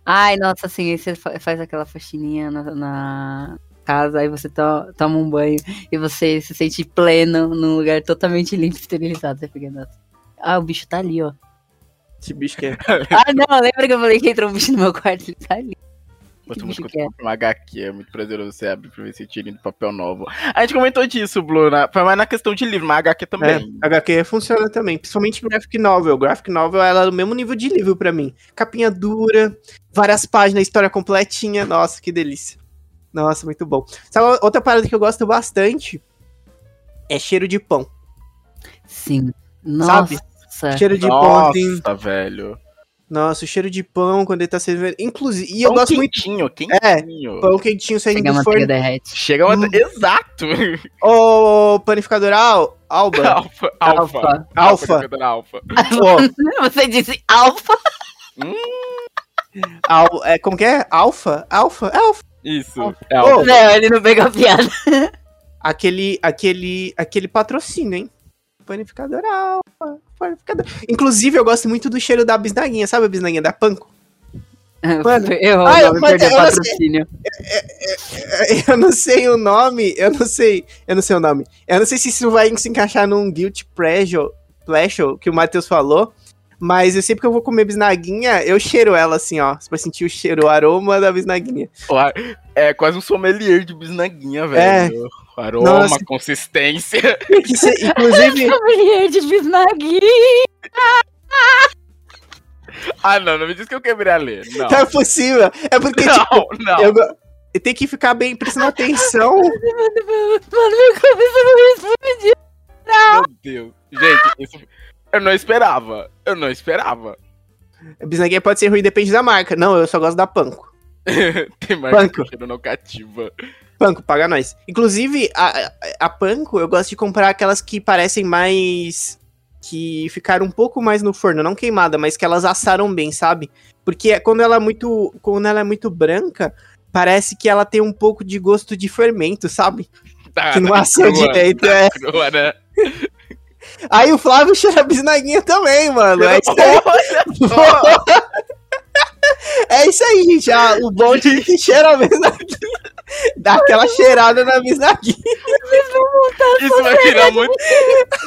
[SPEAKER 4] Ai, nossa, assim, aí você fa- faz aquela faxininha na, na casa, aí você to- toma um banho e você se sente pleno num lugar totalmente limpo e esterilizado. Você fica, nossa. Ah, o bicho tá ali, ó.
[SPEAKER 2] Esse bicho que é.
[SPEAKER 4] Ah, não, lembra que eu falei que entrou um bicho no meu quarto? Ele tá ali.
[SPEAKER 3] Quando
[SPEAKER 4] que é?
[SPEAKER 3] uma HQ, é muito prazeroso você abrir pra ver se tira do papel novo. A gente comentou disso, Blue, na, foi mais na questão de livro, mas HQ
[SPEAKER 2] É,
[SPEAKER 3] também.
[SPEAKER 2] HQ funciona também, principalmente graphic novel. Graphic novel ela é do mesmo nível de livro pra mim. Capinha dura, várias páginas, história completinha. Nossa, que delícia. Nossa, muito bom. Sabe outra parada que eu gosto bastante? É cheiro de pão.
[SPEAKER 4] Sim.
[SPEAKER 2] Sabe?
[SPEAKER 4] Nossa.
[SPEAKER 2] Cheiro de pão,
[SPEAKER 3] Nossa,
[SPEAKER 2] assim.
[SPEAKER 3] velho.
[SPEAKER 2] Nossa, o cheiro de pão quando ele tá servindo. Inclusive, e eu
[SPEAKER 3] Pão
[SPEAKER 2] gosto muito.
[SPEAKER 3] quentinho,
[SPEAKER 2] É,
[SPEAKER 3] quentinho.
[SPEAKER 2] Pão quentinho saindo
[SPEAKER 4] Chega a
[SPEAKER 2] do
[SPEAKER 4] manteiga
[SPEAKER 2] forno.
[SPEAKER 4] derrete.
[SPEAKER 3] Chega uma...
[SPEAKER 2] Hum.
[SPEAKER 3] Exato!
[SPEAKER 2] Ô, panificador Al, Alba.
[SPEAKER 3] alfa, alfa.
[SPEAKER 4] Alfa.
[SPEAKER 2] Alfa.
[SPEAKER 3] Alfa. alfa.
[SPEAKER 4] Você disse alfa?
[SPEAKER 2] Al, é, como que é? Alfa? Alfa? É Alfa.
[SPEAKER 3] Isso.
[SPEAKER 2] Ô,
[SPEAKER 3] É alfa.
[SPEAKER 4] Não, ele não pegou a piada.
[SPEAKER 2] aquele, aquele, aquele patrocínio, hein? Panificador Alfa. Panificador. Inclusive, eu gosto muito do cheiro da bisnaguinha. Sabe a bisnaguinha da Panko? Mano,
[SPEAKER 4] eu
[SPEAKER 2] ah, eu-
[SPEAKER 4] perdi
[SPEAKER 2] eu não
[SPEAKER 4] patrocínio.
[SPEAKER 2] Eu não sei o nome. Eu não sei. Eu não sei o nome. Eu não sei se isso vai se encaixar num guilty pleasure, pleasure que o Matheus falou. Mas eu sempre que eu vou comer bisnaguinha, eu cheiro ela assim, ó. Pra sentir o cheiro, o aroma da bisnaguinha.
[SPEAKER 3] É quase um sommelier de bisnaguinha,
[SPEAKER 2] É.
[SPEAKER 3] velho. Aroma,
[SPEAKER 2] Nossa.
[SPEAKER 3] consistência.
[SPEAKER 2] Que cê- inclusive,
[SPEAKER 4] Sommelier de bisnagui.
[SPEAKER 3] Ah, não, não me diz que eu quebrei a ler. Não.
[SPEAKER 2] não é possível. É porque, tipo,
[SPEAKER 3] Não, não.
[SPEAKER 2] eu, eu tenho que ficar bem prestando atenção.
[SPEAKER 4] Mano, minha cabeça não responde.
[SPEAKER 3] Meu Deus. Gente, isso. Eu não esperava. Eu não esperava.
[SPEAKER 2] A bisnaguinha pode ser ruim, depende da marca. Não, eu só gosto da Panko.
[SPEAKER 3] Tem marca
[SPEAKER 2] Banco.
[SPEAKER 3] que não cativa.
[SPEAKER 2] Panko, paga nós. Inclusive, a, a- Panko, eu gosto de comprar aquelas que parecem mais. que ficaram um pouco mais no forno, não queimada, mas que elas assaram bem, sabe? Porque quando ela é muito. Quando ela é muito branca, parece que ela tem um pouco de gosto de fermento, sabe?
[SPEAKER 3] Tá,
[SPEAKER 2] Que não assou direito,
[SPEAKER 3] tá
[SPEAKER 2] é.
[SPEAKER 3] crua, né?
[SPEAKER 2] Aí o Flávio cheira a bisnaguinha também, mano. É isso aí.
[SPEAKER 3] Olha
[SPEAKER 2] É isso aí, gente. Ah, o bom de que cheira a bisnaguinha. Dá aquela cheirada na bisnaguinha.
[SPEAKER 3] Isso vai virar muito.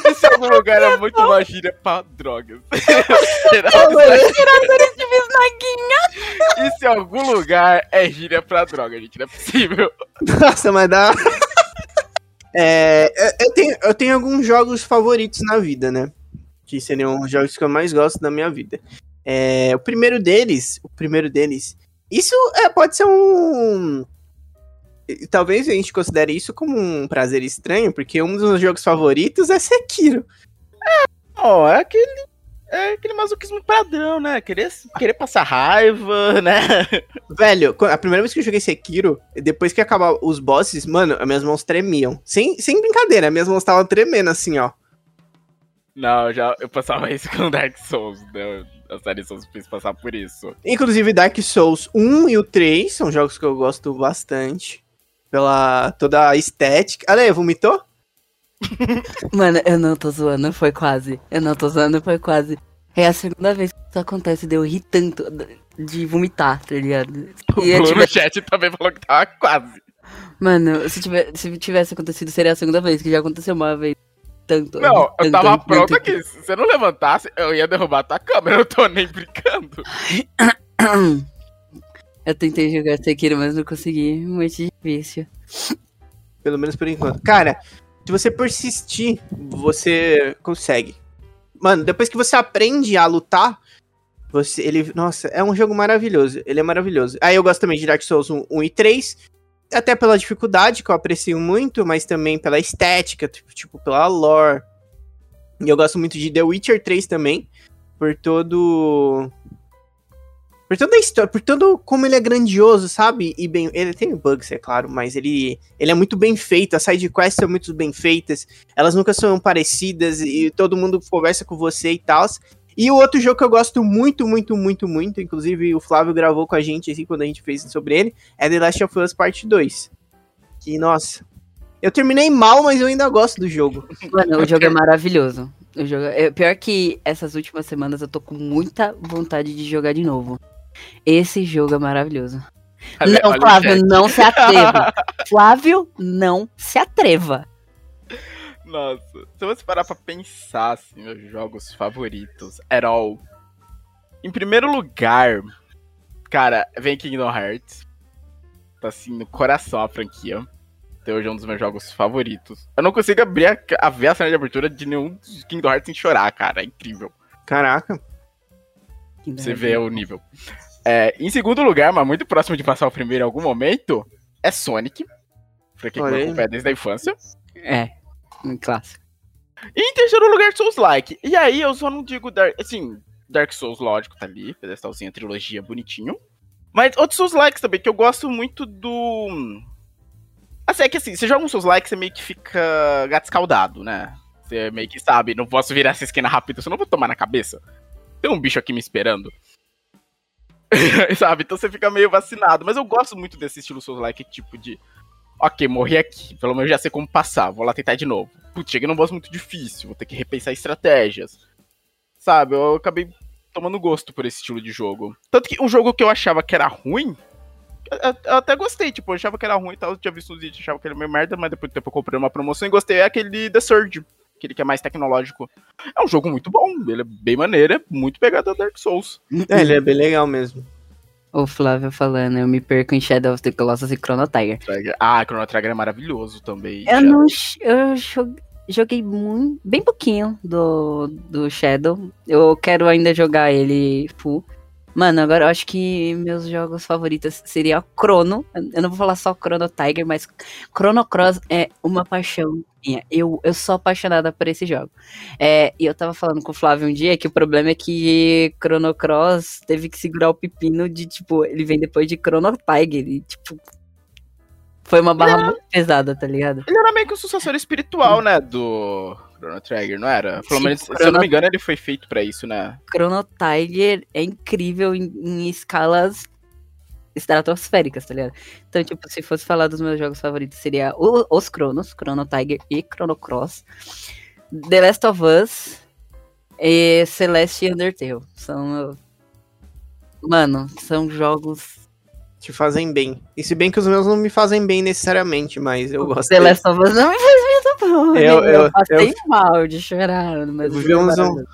[SPEAKER 3] Isso em algum lugar é muito uma gíria pra drogas.
[SPEAKER 4] De bisnaguinha.
[SPEAKER 3] Isso em algum lugar é gíria pra droga, gente. Não é possível.
[SPEAKER 2] Nossa, mas dá. É, eu- eu, tenho, eu tenho alguns jogos favoritos na vida, né? Que seriam os jogos que eu mais gosto da minha vida. É, o primeiro deles, o primeiro deles, isso é, pode ser um. Talvez a gente considere isso como um prazer estranho, porque um dos meus jogos favoritos é Sekiro.
[SPEAKER 3] Ó, é aquele. É aquele masoquismo padrão, né? Querer, querer passar raiva, né?
[SPEAKER 2] Velho, a primeira vez que eu joguei Sekiro, depois que acabar os bosses, mano, as minhas mãos tremiam. Sem, sem brincadeira, minhas mãos estavam tremendo assim, ó.
[SPEAKER 3] Não, já eu passava isso com Dark Souls, né? A série Souls fez passar por isso.
[SPEAKER 2] Inclusive, Dark Souls 1 e o 3 são jogos que eu gosto bastante. Pela toda a estética. Ale, vomitou?
[SPEAKER 4] Mano, eu não tô zoando, foi quase. Eu não tô zoando, foi quase. É a segunda vez que isso acontece, de eu rir tanto de vomitar, tá ligado?
[SPEAKER 3] O
[SPEAKER 4] E
[SPEAKER 3] Bruno no chat também falou que tava quase.
[SPEAKER 4] Mano, se, tiver, se tivesse acontecido, seria a segunda vez, que já aconteu uma vez. Tanto.
[SPEAKER 3] Não, eu
[SPEAKER 4] tanto,
[SPEAKER 3] tava
[SPEAKER 4] tanto,
[SPEAKER 3] pronto
[SPEAKER 4] tanto.
[SPEAKER 3] aqui. Se você não levantasse, eu ia derrubar tua câmera. Eu não tô nem brincando.
[SPEAKER 4] Eu tentei jogar Sekiro, mas não consegui. Muito difícil.
[SPEAKER 2] Pelo menos por enquanto. Cara, se você persistir, você consegue. Mano, depois que você aprende a lutar, você, ele, nossa, é um jogo maravilhoso. Ele é maravilhoso. Aí eu gosto também de Dark Souls 1, 1 e 3, até pela dificuldade, que eu aprecio muito, mas também pela estética, tipo, tipo, pela lore. E eu gosto muito de The Witcher 3 também, por todo por toda a história, por todo como ele é grandioso, sabe? E bem, ele tem bugs, é claro, mas ele, ele é muito bem feito, as side quests são muito bem feitas, elas nunca são parecidas e todo mundo conversa com você e tal. E o outro jogo que eu gosto muito, muito, muito, muito, inclusive o Flávio gravou com a gente assim quando a gente fez sobre ele, é The Last of Us Part 2. Que, nossa, eu terminei mal, mas eu ainda gosto do jogo.
[SPEAKER 4] Mano, o jogo é maravilhoso. O jogo é... Pior que essas últimas semanas eu tô com muita vontade de jogar de novo. Esse jogo é maravilhoso.
[SPEAKER 3] Olha-
[SPEAKER 4] não, Flávio, não se atreva. Flávio, não se atreva.
[SPEAKER 3] Nossa, se você parar pra pensar, assim, meus jogos favoritos, at all. Em primeiro lugar, cara, vem Kingdom Hearts. Tá assim, no coração a franquia. Até hoje é um dos meus jogos favoritos. Eu não consigo abrir a, a ver a cena de abertura de nenhum dos Kingdom Hearts sem chorar, cara. É incrível.
[SPEAKER 2] Caraca.
[SPEAKER 3] Você vê o nível. É, em segundo lugar, mas muito próximo de passar o primeiro em algum momento, é Sonic. Franquia que
[SPEAKER 2] Olha
[SPEAKER 3] me
[SPEAKER 2] aí.
[SPEAKER 3] acompanha desde a infância.
[SPEAKER 4] É, um clássico.
[SPEAKER 3] E em terceiro lugar, Souls-like. E aí eu só não digo Dark. Assim, Dark Souls, lógico, tá ali. Pedestalzinho, trilogia bonitinho. Mas outros Souls-likes também, que eu gosto muito do. Assim, é que assim, você joga um Souls-like, você meio que fica gato escaldado, né? Você meio que sabe, não posso virar essa esquina rápido, senão eu vou tomar na cabeça. Tem um bicho aqui me esperando. sabe? Então você fica meio vacinado. Mas eu gosto muito desse estilo Souls-like, tipo de. Ok, morri aqui. Pelo menos já sei como passar. Vou lá tentar de novo. Putz, cheguei num boss muito difícil. Vou ter que repensar estratégias. Sabe? Eu acabei tomando gosto por esse estilo de jogo. Tanto que um jogo que eu achava que era ruim. eu- até gostei, tipo, eu achava que era ruim e tal. Eu tinha visto uns vídeos, achava que era meio merda, mas depois do tempo eu comprei uma promoção e gostei. É aquele The Surge, aquele que é mais tecnológico. É um jogo muito bom, ele é bem maneiro, é muito pegado a Dark Souls.
[SPEAKER 2] É, ele é bem legal mesmo.
[SPEAKER 4] O Flávio falando, eu me perco em Shadow of the Colossus e Chrono Tiger.
[SPEAKER 3] Ah, Chrono Trigger é maravilhoso também.
[SPEAKER 4] Eu
[SPEAKER 3] já.
[SPEAKER 4] não. Eu jo- joguei muito, bem pouquinho do, do Shadow. Eu quero ainda jogar ele full. Mano, agora eu acho que meus jogos favoritos seria Chrono. Eu não vou falar só Chrono Tiger, mas Chrono Cross é uma paixão minha. Eu, eu sou apaixonada por esse jogo. É, e eu tava falando com o Flávio um dia que o problema é que Chrono Cross teve que segurar o pepino de, tipo, ele vem depois de Chrono Tiger. E, tipo, foi uma barra muito pesada, tá ligado?
[SPEAKER 3] Ele era meio que o sucessor espiritual, né, do Chrono Trigger, não era? Pelo
[SPEAKER 4] Sim,
[SPEAKER 3] menos, se eu
[SPEAKER 4] Chrono-
[SPEAKER 3] não me engano, ele foi feito pra isso, né?
[SPEAKER 4] Chrono Tiger é incrível em, em escalas estratosféricas, tá ligado? Então, tipo, se fosse falar dos meus jogos favoritos, seria o- os Chronos, Chrono Tiger e Chrono Cross, The Last of Us e Celeste e Undertale. São. Mano, são jogos.
[SPEAKER 2] Te fazem bem. E se bem que os meus não me fazem bem necessariamente, mas eu gosto.
[SPEAKER 4] The. Last of Us não me faz muito bom.
[SPEAKER 2] Eu-
[SPEAKER 4] Eu,
[SPEAKER 2] eu-
[SPEAKER 4] passei mal de chorar, mas. É
[SPEAKER 2] um-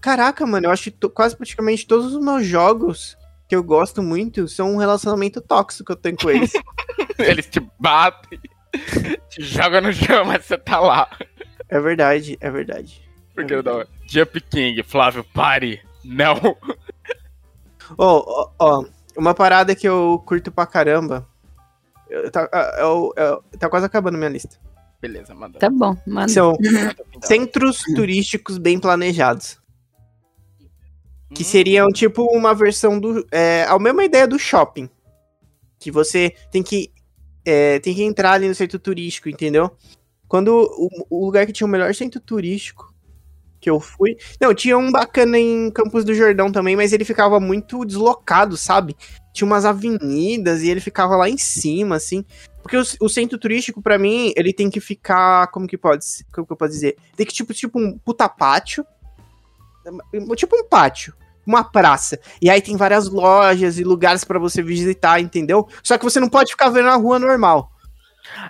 [SPEAKER 2] Caraca, mano, eu acho que quase praticamente todos os meus jogos que eu gosto muito são um relacionamento tóxico que eu tenho com eles.
[SPEAKER 3] Eles te batem, te jogam no chão, mas você tá lá.
[SPEAKER 2] é verdade, é verdade.
[SPEAKER 3] Porque não. Jump King, Flávio, pare. Não.
[SPEAKER 2] Ó, ó, ó, uma parada que eu curto pra caramba. eu- tá, eu- eu- tá quase acabando minha lista.
[SPEAKER 3] Beleza, manda.
[SPEAKER 4] Tá bom, mano.
[SPEAKER 2] São centros turísticos bem planejados. Que seria tipo uma versão do. É, a mesma ideia do shopping. Que você tem que. é, tem que entrar ali no centro turístico, entendeu? Quando o, o lugar que tinha o melhor centro turístico que eu fui. Não, tinha um bacana em Campos do Jordão também, mas ele ficava muito deslocado, sabe? Tinha umas avenidas e ele ficava lá em cima, assim. Porque o, o centro turístico, pra mim, ele tem que ficar. Como que pode? Como que eu posso dizer? Tem que, tipo, tipo um puta pátio. Tipo um pátio. Uma praça. E aí tem várias lojas e lugares pra você visitar, entendeu? Só que você não pode ficar vendo na rua normal.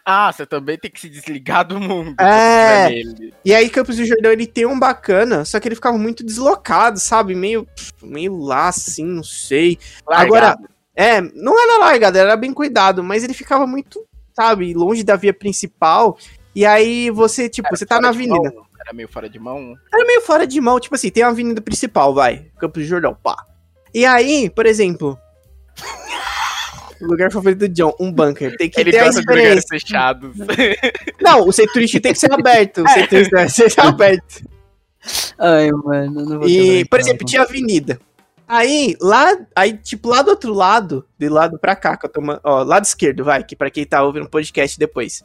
[SPEAKER 3] Ah, você também tem que se desligar do mundo.
[SPEAKER 2] É. E aí Campos do Jordão ele tem um bacana, só que ele ficava muito deslocado, sabe? Meio, meio lá assim, não sei. Agora,
[SPEAKER 3] Largado.
[SPEAKER 2] é, não era largado, era bem cuidado, mas ele ficava muito, sabe, longe da via principal. E aí você, tipo,
[SPEAKER 3] Era
[SPEAKER 2] você tá na avenida.
[SPEAKER 3] mão, Era meio fora de mão.
[SPEAKER 2] Era meio fora de mão, tipo assim, tem a avenida principal, vai, Campos do Jordão, pá. E aí, por exemplo, lugar favorito do John, um bunker, tem que
[SPEAKER 3] Ele
[SPEAKER 2] ter
[SPEAKER 3] gosta de lugares fechados.
[SPEAKER 2] Não, o centro turístico tem que ser aberto, o centro turístico tem que ser aberto.
[SPEAKER 4] Ai, mano, não vou
[SPEAKER 2] E, por exemplo, tinha avenida. Aí, lá, aí, tipo, lá do outro lado, de lado pra cá, que eu tô, ó, lado esquerdo, vai, que pra quem tá ouvindo o podcast depois.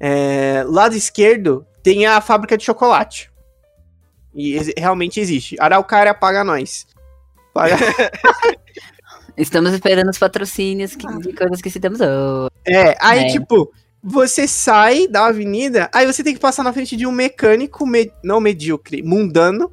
[SPEAKER 2] É, lado esquerdo tem a fábrica de chocolate. E realmente existe. Araucária paga nós. Paga-
[SPEAKER 4] Estamos esperando os patrocínios que- de coisas que citamos hoje.
[SPEAKER 2] É, aí,
[SPEAKER 4] É.
[SPEAKER 2] tipo, você sai da avenida, aí você tem que passar na frente de um mecânico, me- não medíocre, mundano,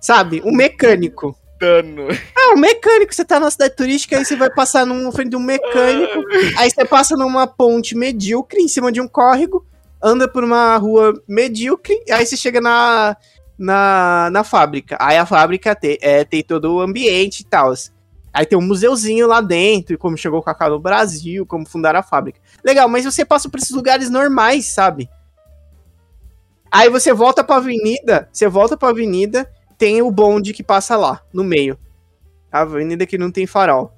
[SPEAKER 2] sabe? Um mecânico.
[SPEAKER 3] Dano.
[SPEAKER 2] Ah, um mecânico, você tá na cidade turística, aí você vai passar na frente de um mecânico, aí você passa numa ponte medíocre, em cima de um córrego, anda por uma rua medíocre, aí você chega na, na, na fábrica. Aí a fábrica tem, é, tem todo o ambiente e tal. Aí tem um museuzinho lá dentro, como chegou o Cacau no Brasil, como fundaram a fábrica. Legal, mas você passa por esses lugares normais, sabe? Aí você volta pra avenida, você volta pra avenida, tem o bonde que passa lá, no meio. A avenida que não tem farol.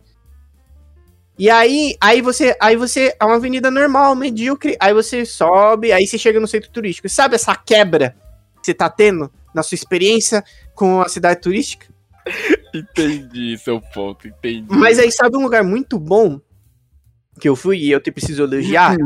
[SPEAKER 2] E aí, aí você, aí você, é uma avenida normal, medíocre, aí você sobe, aí você chega no centro turístico. Sabe essa quebra que você tá tendo na sua experiência com a cidade turística?
[SPEAKER 3] Entendi seu ponto, entendi.
[SPEAKER 2] Mas aí sabe um lugar muito bom que eu fui e eu te preciso elogiar?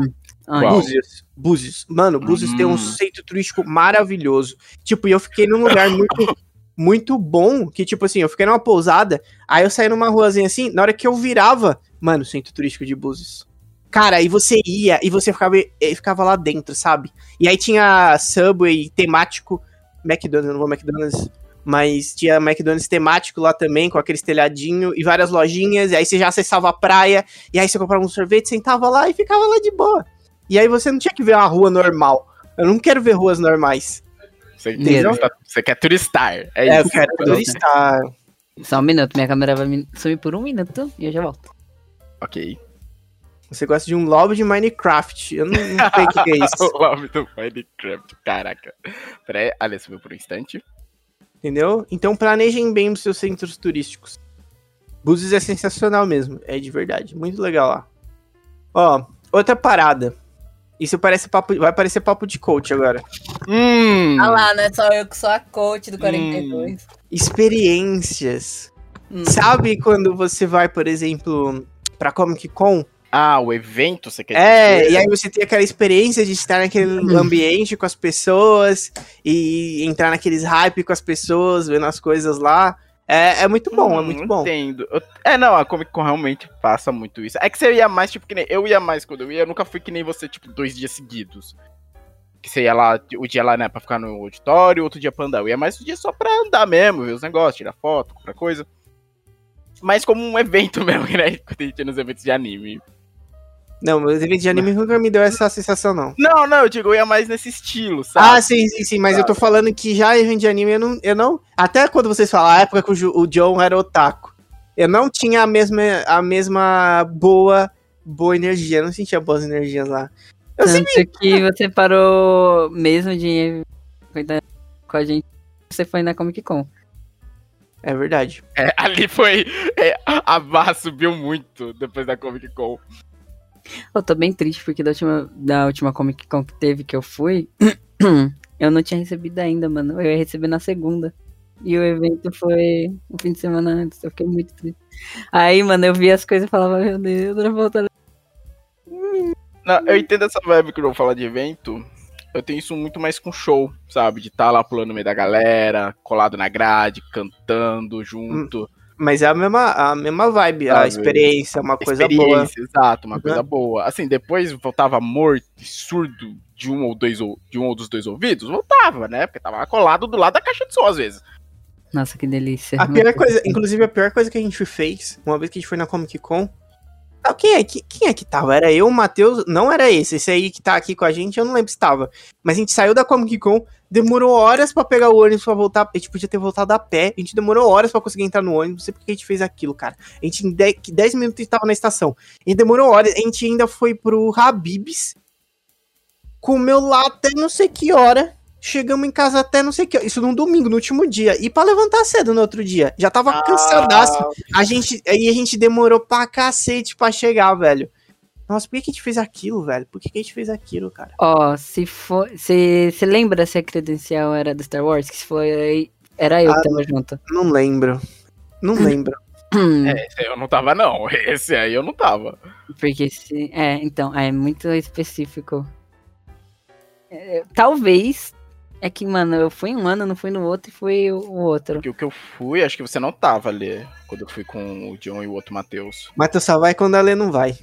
[SPEAKER 4] Ai,
[SPEAKER 3] Qual?
[SPEAKER 2] Búzios. Búzios. Mano, Búzios tem um
[SPEAKER 3] Hum.
[SPEAKER 2] centro turístico maravilhoso. Tipo, e eu fiquei num lugar muito, muito bom, que tipo assim, eu fiquei numa pousada, aí eu saí numa ruazinha assim, na hora que eu virava, mano, centro turístico de Búzios. Cara, aí você ia e você ficava, e ficava lá dentro, sabe? E aí tinha Subway temático, McDonald's, eu não vou McDonald's, mas tinha McDonald's temático lá também, com aqueles telhadinho e várias lojinhas, e aí você já acessava a praia, e aí você comprava um sorvete, sentava lá e ficava lá de boa. E aí você não tinha que ver uma rua normal. Eu não quero ver ruas normais.
[SPEAKER 3] Você,
[SPEAKER 4] Entendeu?
[SPEAKER 3] você, quer turistar. É,
[SPEAKER 2] É,
[SPEAKER 3] isso.
[SPEAKER 2] eu quero turistar.
[SPEAKER 4] Só um minuto, minha câmera vai me sumir por um minuto e eu já volto.
[SPEAKER 3] Ok.
[SPEAKER 2] Você gosta de um lobby de Minecraft. Eu não, não sei o que, que é isso.
[SPEAKER 3] o nome do Minecraft, caraca. Pera aí, Alice, sumiu por um instante.
[SPEAKER 2] Entendeu? Então planejem bem os seus centros turísticos. Búzios é sensacional mesmo. É de verdade. Muito legal lá. Ó, outra parada. Isso parece papo, vai parecer papo de coach agora.
[SPEAKER 3] Hum.
[SPEAKER 4] Ah lá, não é só eu que sou a coach do 42.
[SPEAKER 2] Experiências.
[SPEAKER 4] Hum.
[SPEAKER 2] Sabe quando você vai, por exemplo, pra Comic Con?
[SPEAKER 3] Ah, o evento, você quer
[SPEAKER 2] É,
[SPEAKER 3] dizer?
[SPEAKER 2] e aí você tem aquela experiência de estar naquele ambiente com as pessoas e entrar naqueles hype com as pessoas, vendo as coisas lá. É, é muito bom, é
[SPEAKER 3] Hum,
[SPEAKER 2] muito bom.
[SPEAKER 3] Entendo. Eu- É, não, a Comic Con realmente passa muito isso. É que você ia mais, tipo, que nem. Eu ia mais quando eu ia, eu nunca fui que nem você, tipo, dois dias seguidos. Que você ia lá, o dia lá, né, pra ficar no auditório, outro dia pra andar. Eu ia mais o dia só pra andar mesmo, ver os negócios, tirar foto, comprar coisa. Mas como um evento mesmo, né? Quando a gente nos eventos de anime.
[SPEAKER 2] Não, mas evento de anime nunca me deu essa sensação, não.
[SPEAKER 3] Não, não, eu digo, eu ia mais nesse estilo, sabe?
[SPEAKER 2] Ah, sim, sim, sim, mas eu tô falando que já evento de anime eu não, eu não. Até quando vocês falam a época que o, o John era otaku, eu não tinha a mesma, a mesma boa, boa energia, eu não sentia boas energias lá. Eu sempre.
[SPEAKER 4] Tanto que você parou mesmo de cuidar com a gente. Você foi na Comic Con.
[SPEAKER 2] É verdade.
[SPEAKER 3] É, ali foi. é, a barra subiu muito depois da Comic Con.
[SPEAKER 4] Eu tô bem triste porque da última, da última Comic Con que teve que eu fui, eu não tinha recebido ainda, mano. Eu ia receber na segunda. E o evento foi um fim de semana antes. Eu fiquei muito triste. Aí, mano, eu vi as coisas e falava, meu Deus, eu vou voltar.
[SPEAKER 3] Não, eu entendo essa vibe que eu vou falar de evento. Eu tenho isso muito mais com show, sabe? De estar lá pulando no meio da galera, colado na grade, cantando junto.
[SPEAKER 2] Mas é a mesma, a mesma vibe, a
[SPEAKER 3] Sabe?
[SPEAKER 2] experiência, é uma coisa boa.
[SPEAKER 3] Experiência, exato, uma
[SPEAKER 2] Uhum.
[SPEAKER 3] coisa boa. Assim, depois voltava morto e surdo de um ou dois ou- de um ou dos dois ouvidos, voltava, né? Porque tava colado do lado da caixa de som às vezes.
[SPEAKER 4] Nossa, que delícia.
[SPEAKER 2] A pior coisa, inclusive a pior coisa que a gente fez, uma vez que a gente foi na Comic Con. Ah, quem, é, que, quem é que tava? Era eu, o Matheus. Não era esse. Esse aí que tá aqui com a gente, eu não lembro se tava. Mas a gente saiu da Comic Con, demorou horas pra pegar o ônibus pra voltar. A gente podia ter voltado a pé. A gente demorou horas pra conseguir entrar no ônibus. Não sei por que a gente fez aquilo, cara. A gente em 10, 10 minutos a gente tava na estação. E demorou horas. A gente ainda foi pro Habibs. Comeu lá até não sei que hora. Chegamos em casa até não sei que hora. Isso num domingo, no último dia. E pra levantar cedo no outro dia. Já tava cansadaço. A gente, aí a gente demorou pra cacete pra chegar, velho. Nossa, por que, que a gente fez aquilo, velho? Por que, que a gente fez aquilo, cara?
[SPEAKER 4] Ó, se for. Você lembra se a credencial era do Star Wars? Que se foi. Era eu
[SPEAKER 2] Ah,
[SPEAKER 4] que tava junto.
[SPEAKER 2] Não lembro. Não lembro.
[SPEAKER 4] Hum,
[SPEAKER 3] É, esse aí eu não tava, não. Esse aí eu não tava.
[SPEAKER 4] Porque se. É, então, é muito específico. É, talvez. É que, mano, eu fui um ano, não fui no outro e fui o o outro.
[SPEAKER 3] Porque o que eu fui, acho que você não tava ali. Quando eu fui com o John e o outro Matheus.
[SPEAKER 2] Matheus só vai quando a Lê não vai.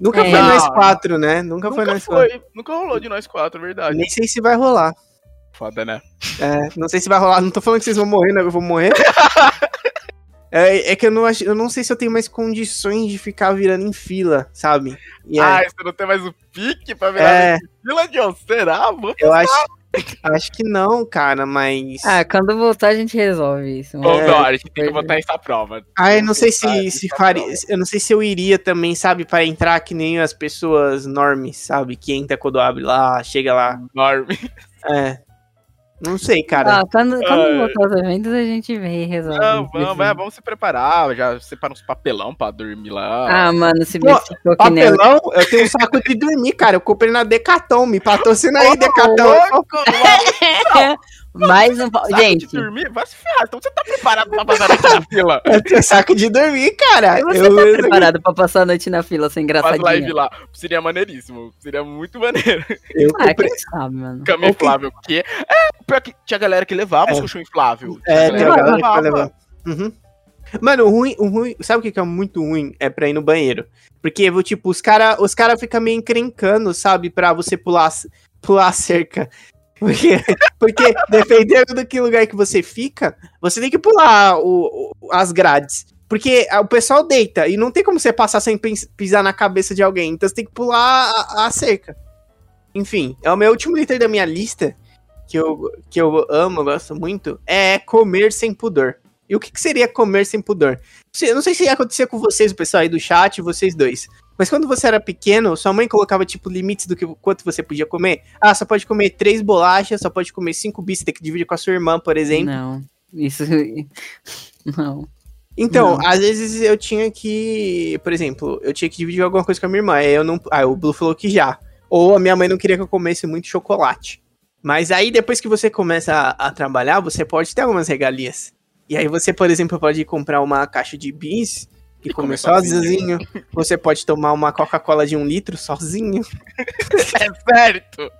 [SPEAKER 2] Nunca
[SPEAKER 4] É.
[SPEAKER 2] foi nós quatro, né? Nunca, foi
[SPEAKER 3] Nunca
[SPEAKER 2] nós quatro.
[SPEAKER 3] foi, nunca rolou de nós quatro, é verdade.
[SPEAKER 2] Nem sei se vai rolar.
[SPEAKER 3] Foda, né?
[SPEAKER 2] É, não sei se vai rolar. Não tô falando que vocês vão morrer, né? Eu vou morrer. É, é que eu não, acho, eu não sei se eu tenho mais condições de ficar virando em fila, sabe? E é,
[SPEAKER 3] Ah, você não tem mais o pique pra virar
[SPEAKER 2] é,
[SPEAKER 3] fila de onde? Será? Vou
[SPEAKER 2] eu acho, acho que não, cara, mas.
[SPEAKER 4] Ah, quando voltar a gente resolve isso. Mano.
[SPEAKER 3] Dó, a gente tem que botar essa prova.
[SPEAKER 2] Ah, eu não sei se, se faria.
[SPEAKER 3] bom.
[SPEAKER 2] Eu não sei se eu iria também, sabe, para entrar que nem as pessoas normes, sabe? Que entra quando abre lá, chega lá.
[SPEAKER 3] Enorme.
[SPEAKER 2] É. Não sei, cara.
[SPEAKER 4] Ah, quando, quando
[SPEAKER 3] Ah,
[SPEAKER 4] voltar os eventos, a gente vem e resolve.
[SPEAKER 3] Não, vamos, é, vamos se preparar. Já separa uns papelão pra dormir lá.
[SPEAKER 4] Ah, mano, se
[SPEAKER 2] Pô,
[SPEAKER 4] for que nem eu.
[SPEAKER 2] Papelão, eu tenho um saco de dormir, cara. Eu comprei na Decaton, me patrocina aí,
[SPEAKER 3] Ô,
[SPEAKER 2] Decaton.
[SPEAKER 3] louco,
[SPEAKER 4] Mais um. pa-
[SPEAKER 3] saco
[SPEAKER 4] Gente,
[SPEAKER 3] de dormir? Vai se ferrar. Então você tá preparado pra passar aqui na fila?
[SPEAKER 2] Tenho saco de dormir, cara.
[SPEAKER 4] você
[SPEAKER 2] eu,
[SPEAKER 4] tá preparado pra passar a noite na fila sem
[SPEAKER 3] Faz live
[SPEAKER 4] engraçadinha?
[SPEAKER 3] lá. Seria maneiríssimo. Seria muito maneiro.
[SPEAKER 2] eu
[SPEAKER 4] Ah,
[SPEAKER 2] comprei.
[SPEAKER 4] quem sabe, mano.
[SPEAKER 3] Cama inflável. O quê? É, pior que tinha galera que levava os
[SPEAKER 2] É.
[SPEAKER 3] colchão inflável.
[SPEAKER 2] É,
[SPEAKER 3] Tinha
[SPEAKER 2] tem uma galera que
[SPEAKER 3] levava.
[SPEAKER 2] levar. Uhum. Mano, o ruim, o ruim, sabe o que que é muito ruim? É pra ir no banheiro. Porque, vou, tipo, os cara, os cara ficam meio encrencando, sabe? Pra você pular, pular a cerca. Porque, porque dependendo do que lugar que você fica, você tem que pular o, o- as grades. Porque o pessoal deita e não tem como você passar sem pis- pisar na cabeça de alguém. Então você tem que pular a, a cerca. Enfim, é o meu último item da minha lista, que eu, que eu amo, gosto muito, é comer sem pudor. E o que, que seria comer sem pudor? Eu não sei se ia acontecer com vocês, o pessoal aí do chat, vocês dois. Mas quando você era pequeno, sua mãe colocava, tipo, limites do que quanto você podia comer. Ah, só pode comer três bolachas, só pode comer cinco bis, você tem que dividir com a sua irmã, por exemplo.
[SPEAKER 4] Não, isso. Não.
[SPEAKER 2] Então,
[SPEAKER 4] Não.
[SPEAKER 2] às vezes eu tinha que, por exemplo, eu tinha que dividir alguma coisa com a minha irmã. Aí eu não, ah, o Blue falou que já. Ou a minha mãe não queria que eu comesse muito chocolate. Mas aí depois que você começa a, a trabalhar, você pode ter algumas regalias. E aí você, por exemplo, pode comprar uma caixa de bis e,
[SPEAKER 3] E
[SPEAKER 2] comer sozinho. você pode tomar uma Coca-Cola de um litro sozinho.
[SPEAKER 3] É certo.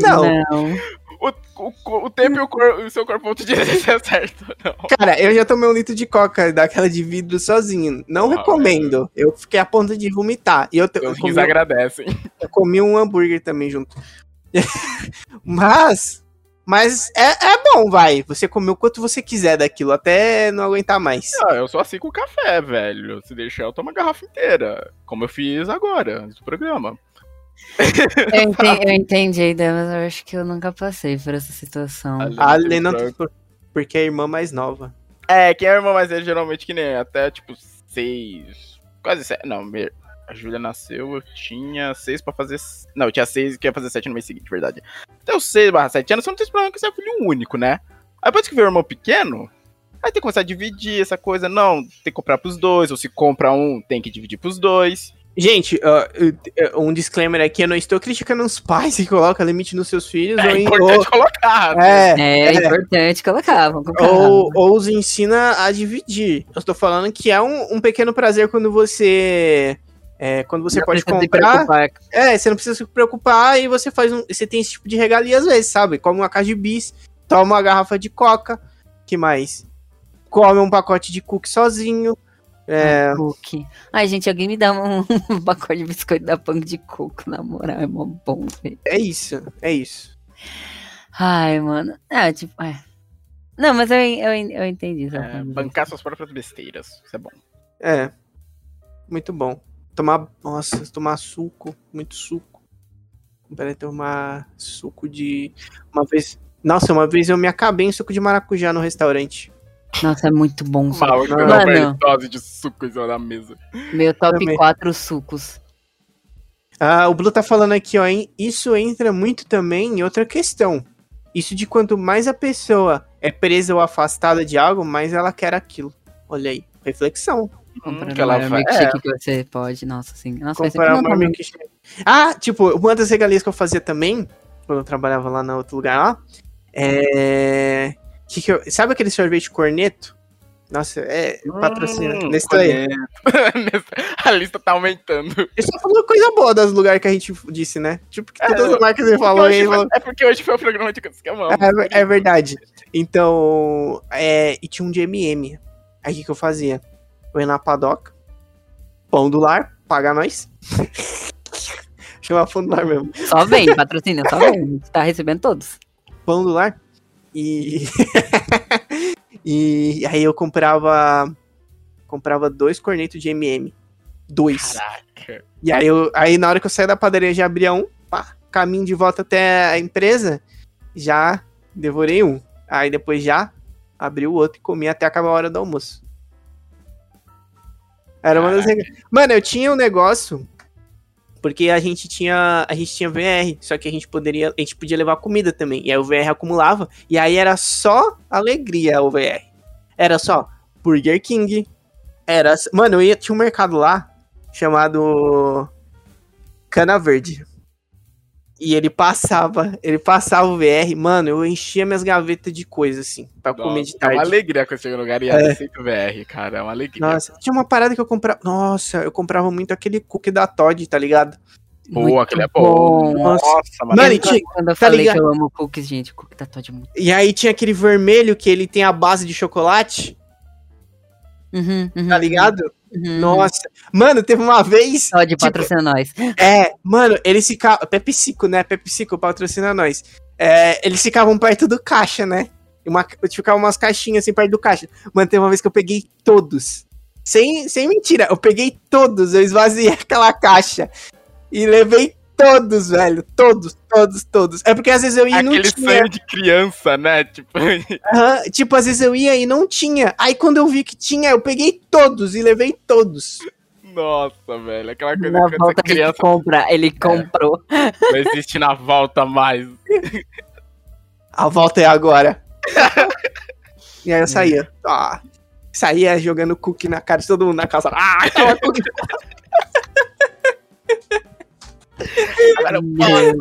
[SPEAKER 2] Não,
[SPEAKER 4] Não.
[SPEAKER 3] O, o, o tempo e o, cor, o seu corpo vão te dizer se é certo não.
[SPEAKER 2] cara, eu já tomei um litro de Coca daquela de vidro sozinho. Não
[SPEAKER 3] Ah,
[SPEAKER 2] recomendo. Eu fiquei a ponto de vomitar. E eu, te- eu
[SPEAKER 3] Os
[SPEAKER 2] comi
[SPEAKER 3] rins agradecem.
[SPEAKER 2] Eu comi um hambúrguer também junto. mas. Mas é, é bom, vai. Você comeu o quanto você quiser daquilo, até não aguentar mais.
[SPEAKER 3] Não, eu sou assim com o café, velho. Se deixar, eu tomo a garrafa inteira. Como eu fiz agora, antes do programa.
[SPEAKER 4] Eu entendi, eu entendi a ideia, mas eu acho que eu nunca passei por essa situação.
[SPEAKER 3] Ali.
[SPEAKER 2] A Lena, porque é a irmã mais nova.
[SPEAKER 3] É, quem é irmão mais velho, geralmente que nem até, tipo, seis. Quase sete. Não, me- a Júlia nasceu, eu tinha seis pra fazer. Não, eu tinha seis e queria fazer sete no mês seguinte, verdade. Até os seis barra sete anos, você não tem esse problema que você é filho único, né? Aí depois que vê o irmão pequeno, aí tem que começar a dividir essa coisa. Não, tem que comprar pros dois, ou se compra um, tem que dividir pros dois.
[SPEAKER 2] Gente, eu- um disclaimer aqui, eu não estou criticando os pais que colocam limite nos seus filhos ou,
[SPEAKER 3] É
[SPEAKER 2] em-
[SPEAKER 3] importante
[SPEAKER 2] ou,
[SPEAKER 3] colocar.
[SPEAKER 2] é,
[SPEAKER 4] É,
[SPEAKER 2] é.
[SPEAKER 4] importante colocar, vamos colocar.
[SPEAKER 2] ou, ou os ensina a dividir. Eu estou falando que é um, um pequeno prazer quando você. É, quando você
[SPEAKER 4] Não
[SPEAKER 2] pode comprar.
[SPEAKER 4] preocupar.
[SPEAKER 2] É, você não precisa se preocupar e você faz um. Você tem esse tipo de regalia às vezes, sabe? Come uma caixa de bis, toma uma garrafa de coca. que mais? Come um pacote de cookie sozinho. É,
[SPEAKER 4] Cookie. Ai, gente, alguém me dá um, um pacote de biscoito da punk de coco, na moral, é mó bom, velho.
[SPEAKER 2] é isso, é isso.
[SPEAKER 4] Ai, mano. É, tipo, é. Não, mas eu, eu, eu entendi.
[SPEAKER 3] É, bancar suas próprias besteiras. Isso é bom.
[SPEAKER 2] É. Muito bom. Tomar. Nossa, tomar suco. Muito suco. Peraí, tomar suco de. Uma vez. Nossa, uma vez eu me acabei em suco de maracujá no restaurante.
[SPEAKER 4] Nossa, é muito bom. suco.
[SPEAKER 3] Mal, uma overdose de suco em cima da mesa.
[SPEAKER 4] Meu top
[SPEAKER 2] Também.
[SPEAKER 4] 4 sucos.
[SPEAKER 2] Ah, o Blue tá falando aqui, ó, hein? Isso entra muito também em outra questão. Isso de quanto mais a pessoa é presa ou afastada de algo, mais ela quer aquilo. Olha aí, reflexão.
[SPEAKER 4] Comprando
[SPEAKER 3] que ela
[SPEAKER 4] um
[SPEAKER 3] vai-
[SPEAKER 4] milkshake que você pode. Nossa, assim. Nossa,
[SPEAKER 2] Comprar uma milkshake. Ah, tipo, uma das regalias que eu fazia também, quando eu trabalhava lá no outro lugar lá, é. Que que eu... Sabe aquele sorvete corneto? Nossa, é patrocina.
[SPEAKER 3] Hum,
[SPEAKER 2] Nestlé.
[SPEAKER 3] a lista tá aumentando.
[SPEAKER 2] Ele só falou coisa boa das lugares que a gente disse, né? Tipo, que todas
[SPEAKER 3] É,
[SPEAKER 2] as marcas ele falou,
[SPEAKER 3] Hoje foi-
[SPEAKER 2] falou.
[SPEAKER 3] é porque hoje foi o programa de coisas que amamos.
[SPEAKER 2] É, é verdade. Então, é, e tinha um de MM. Aí o que, que eu fazia? Ia na padoca, pão do lar, paga nós. Chama pão do lar mesmo.
[SPEAKER 4] Só vem, patrocínio, só vem. A gente tá recebendo todos.
[SPEAKER 2] Pão do lar. E. e aí eu comprava. Comprava dois cornetos de MM. Dois.
[SPEAKER 3] Caraca.
[SPEAKER 2] E aí, eu, aí na hora que eu saí da padaria já abria um, pá, caminho de volta até a empresa, já devorei um. Aí depois já abri o outro e comi até acabar a hora do almoço. Era uma das rega- Mano, eu tinha um negócio porque a gente tinha a gente tinha VR, só que a gente poderia a gente podia levar comida também. E aí o VR acumulava e aí era só alegria o VR. Era só Burger King. Era, mano, eu ia tinha um mercado lá chamado Cana Verde. E ele passava, ele passava o VR, mano, eu enchia minhas gavetas de coisa, assim, pra comer de
[SPEAKER 3] Nossa, É uma
[SPEAKER 2] tarde.
[SPEAKER 3] alegria quando no lugar e é. aceita o VR, cara. É uma alegria.
[SPEAKER 2] Nossa, tinha uma parada que eu comprava. Nossa, eu comprava muito aquele cookie da Todd, tá ligado?
[SPEAKER 4] Muito
[SPEAKER 3] aquele é bom.
[SPEAKER 2] Nossa.
[SPEAKER 3] Nossa,
[SPEAKER 2] Mano, e tinha-
[SPEAKER 4] Quando eu
[SPEAKER 2] tá
[SPEAKER 4] falei
[SPEAKER 2] ligado?
[SPEAKER 4] que eu amo cookies, gente, cookie da Todd é muito.
[SPEAKER 2] E aí tinha aquele vermelho que ele tem a base de chocolate,
[SPEAKER 4] Uhum, uhum,
[SPEAKER 2] tá ligado?
[SPEAKER 4] uhum.
[SPEAKER 2] Nossa. Mano, teve uma vez.
[SPEAKER 4] Todd
[SPEAKER 2] tipo,
[SPEAKER 4] patrocina nós.
[SPEAKER 2] É, mano, eles ficavam. Pepsico, né? Pepsico patrocina nós. É, eles ficavam perto do caixa, né? Uma, ficavam umas caixinhas assim perto do caixa. Mano, teve uma vez que eu peguei todos. Sem, sem mentira, eu peguei todos. Eu esvaziei aquela caixa. E levei todos, velho. Todos, todos, todos. É porque às vezes eu ia e não
[SPEAKER 3] Aquele
[SPEAKER 2] tinha.
[SPEAKER 3] sonho de criança, né? Tipo,
[SPEAKER 2] Aham, tipo, às vezes eu ia e não tinha. Aí quando eu vi que tinha, eu peguei todos e levei todos.
[SPEAKER 3] nossa, velho. Aquela coisa
[SPEAKER 4] Na
[SPEAKER 3] que
[SPEAKER 4] volta
[SPEAKER 3] é
[SPEAKER 4] a gente
[SPEAKER 3] criança
[SPEAKER 4] compra, ele comprou.
[SPEAKER 3] não existe na volta mais.
[SPEAKER 2] A volta é agora. e aí eu saía. Ah, saía jogando cookie na cara de todo mundo na casa. Ah, cookie.
[SPEAKER 3] Agora
[SPEAKER 4] Deus.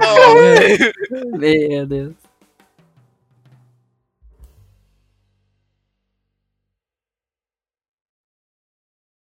[SPEAKER 4] Meu Deus.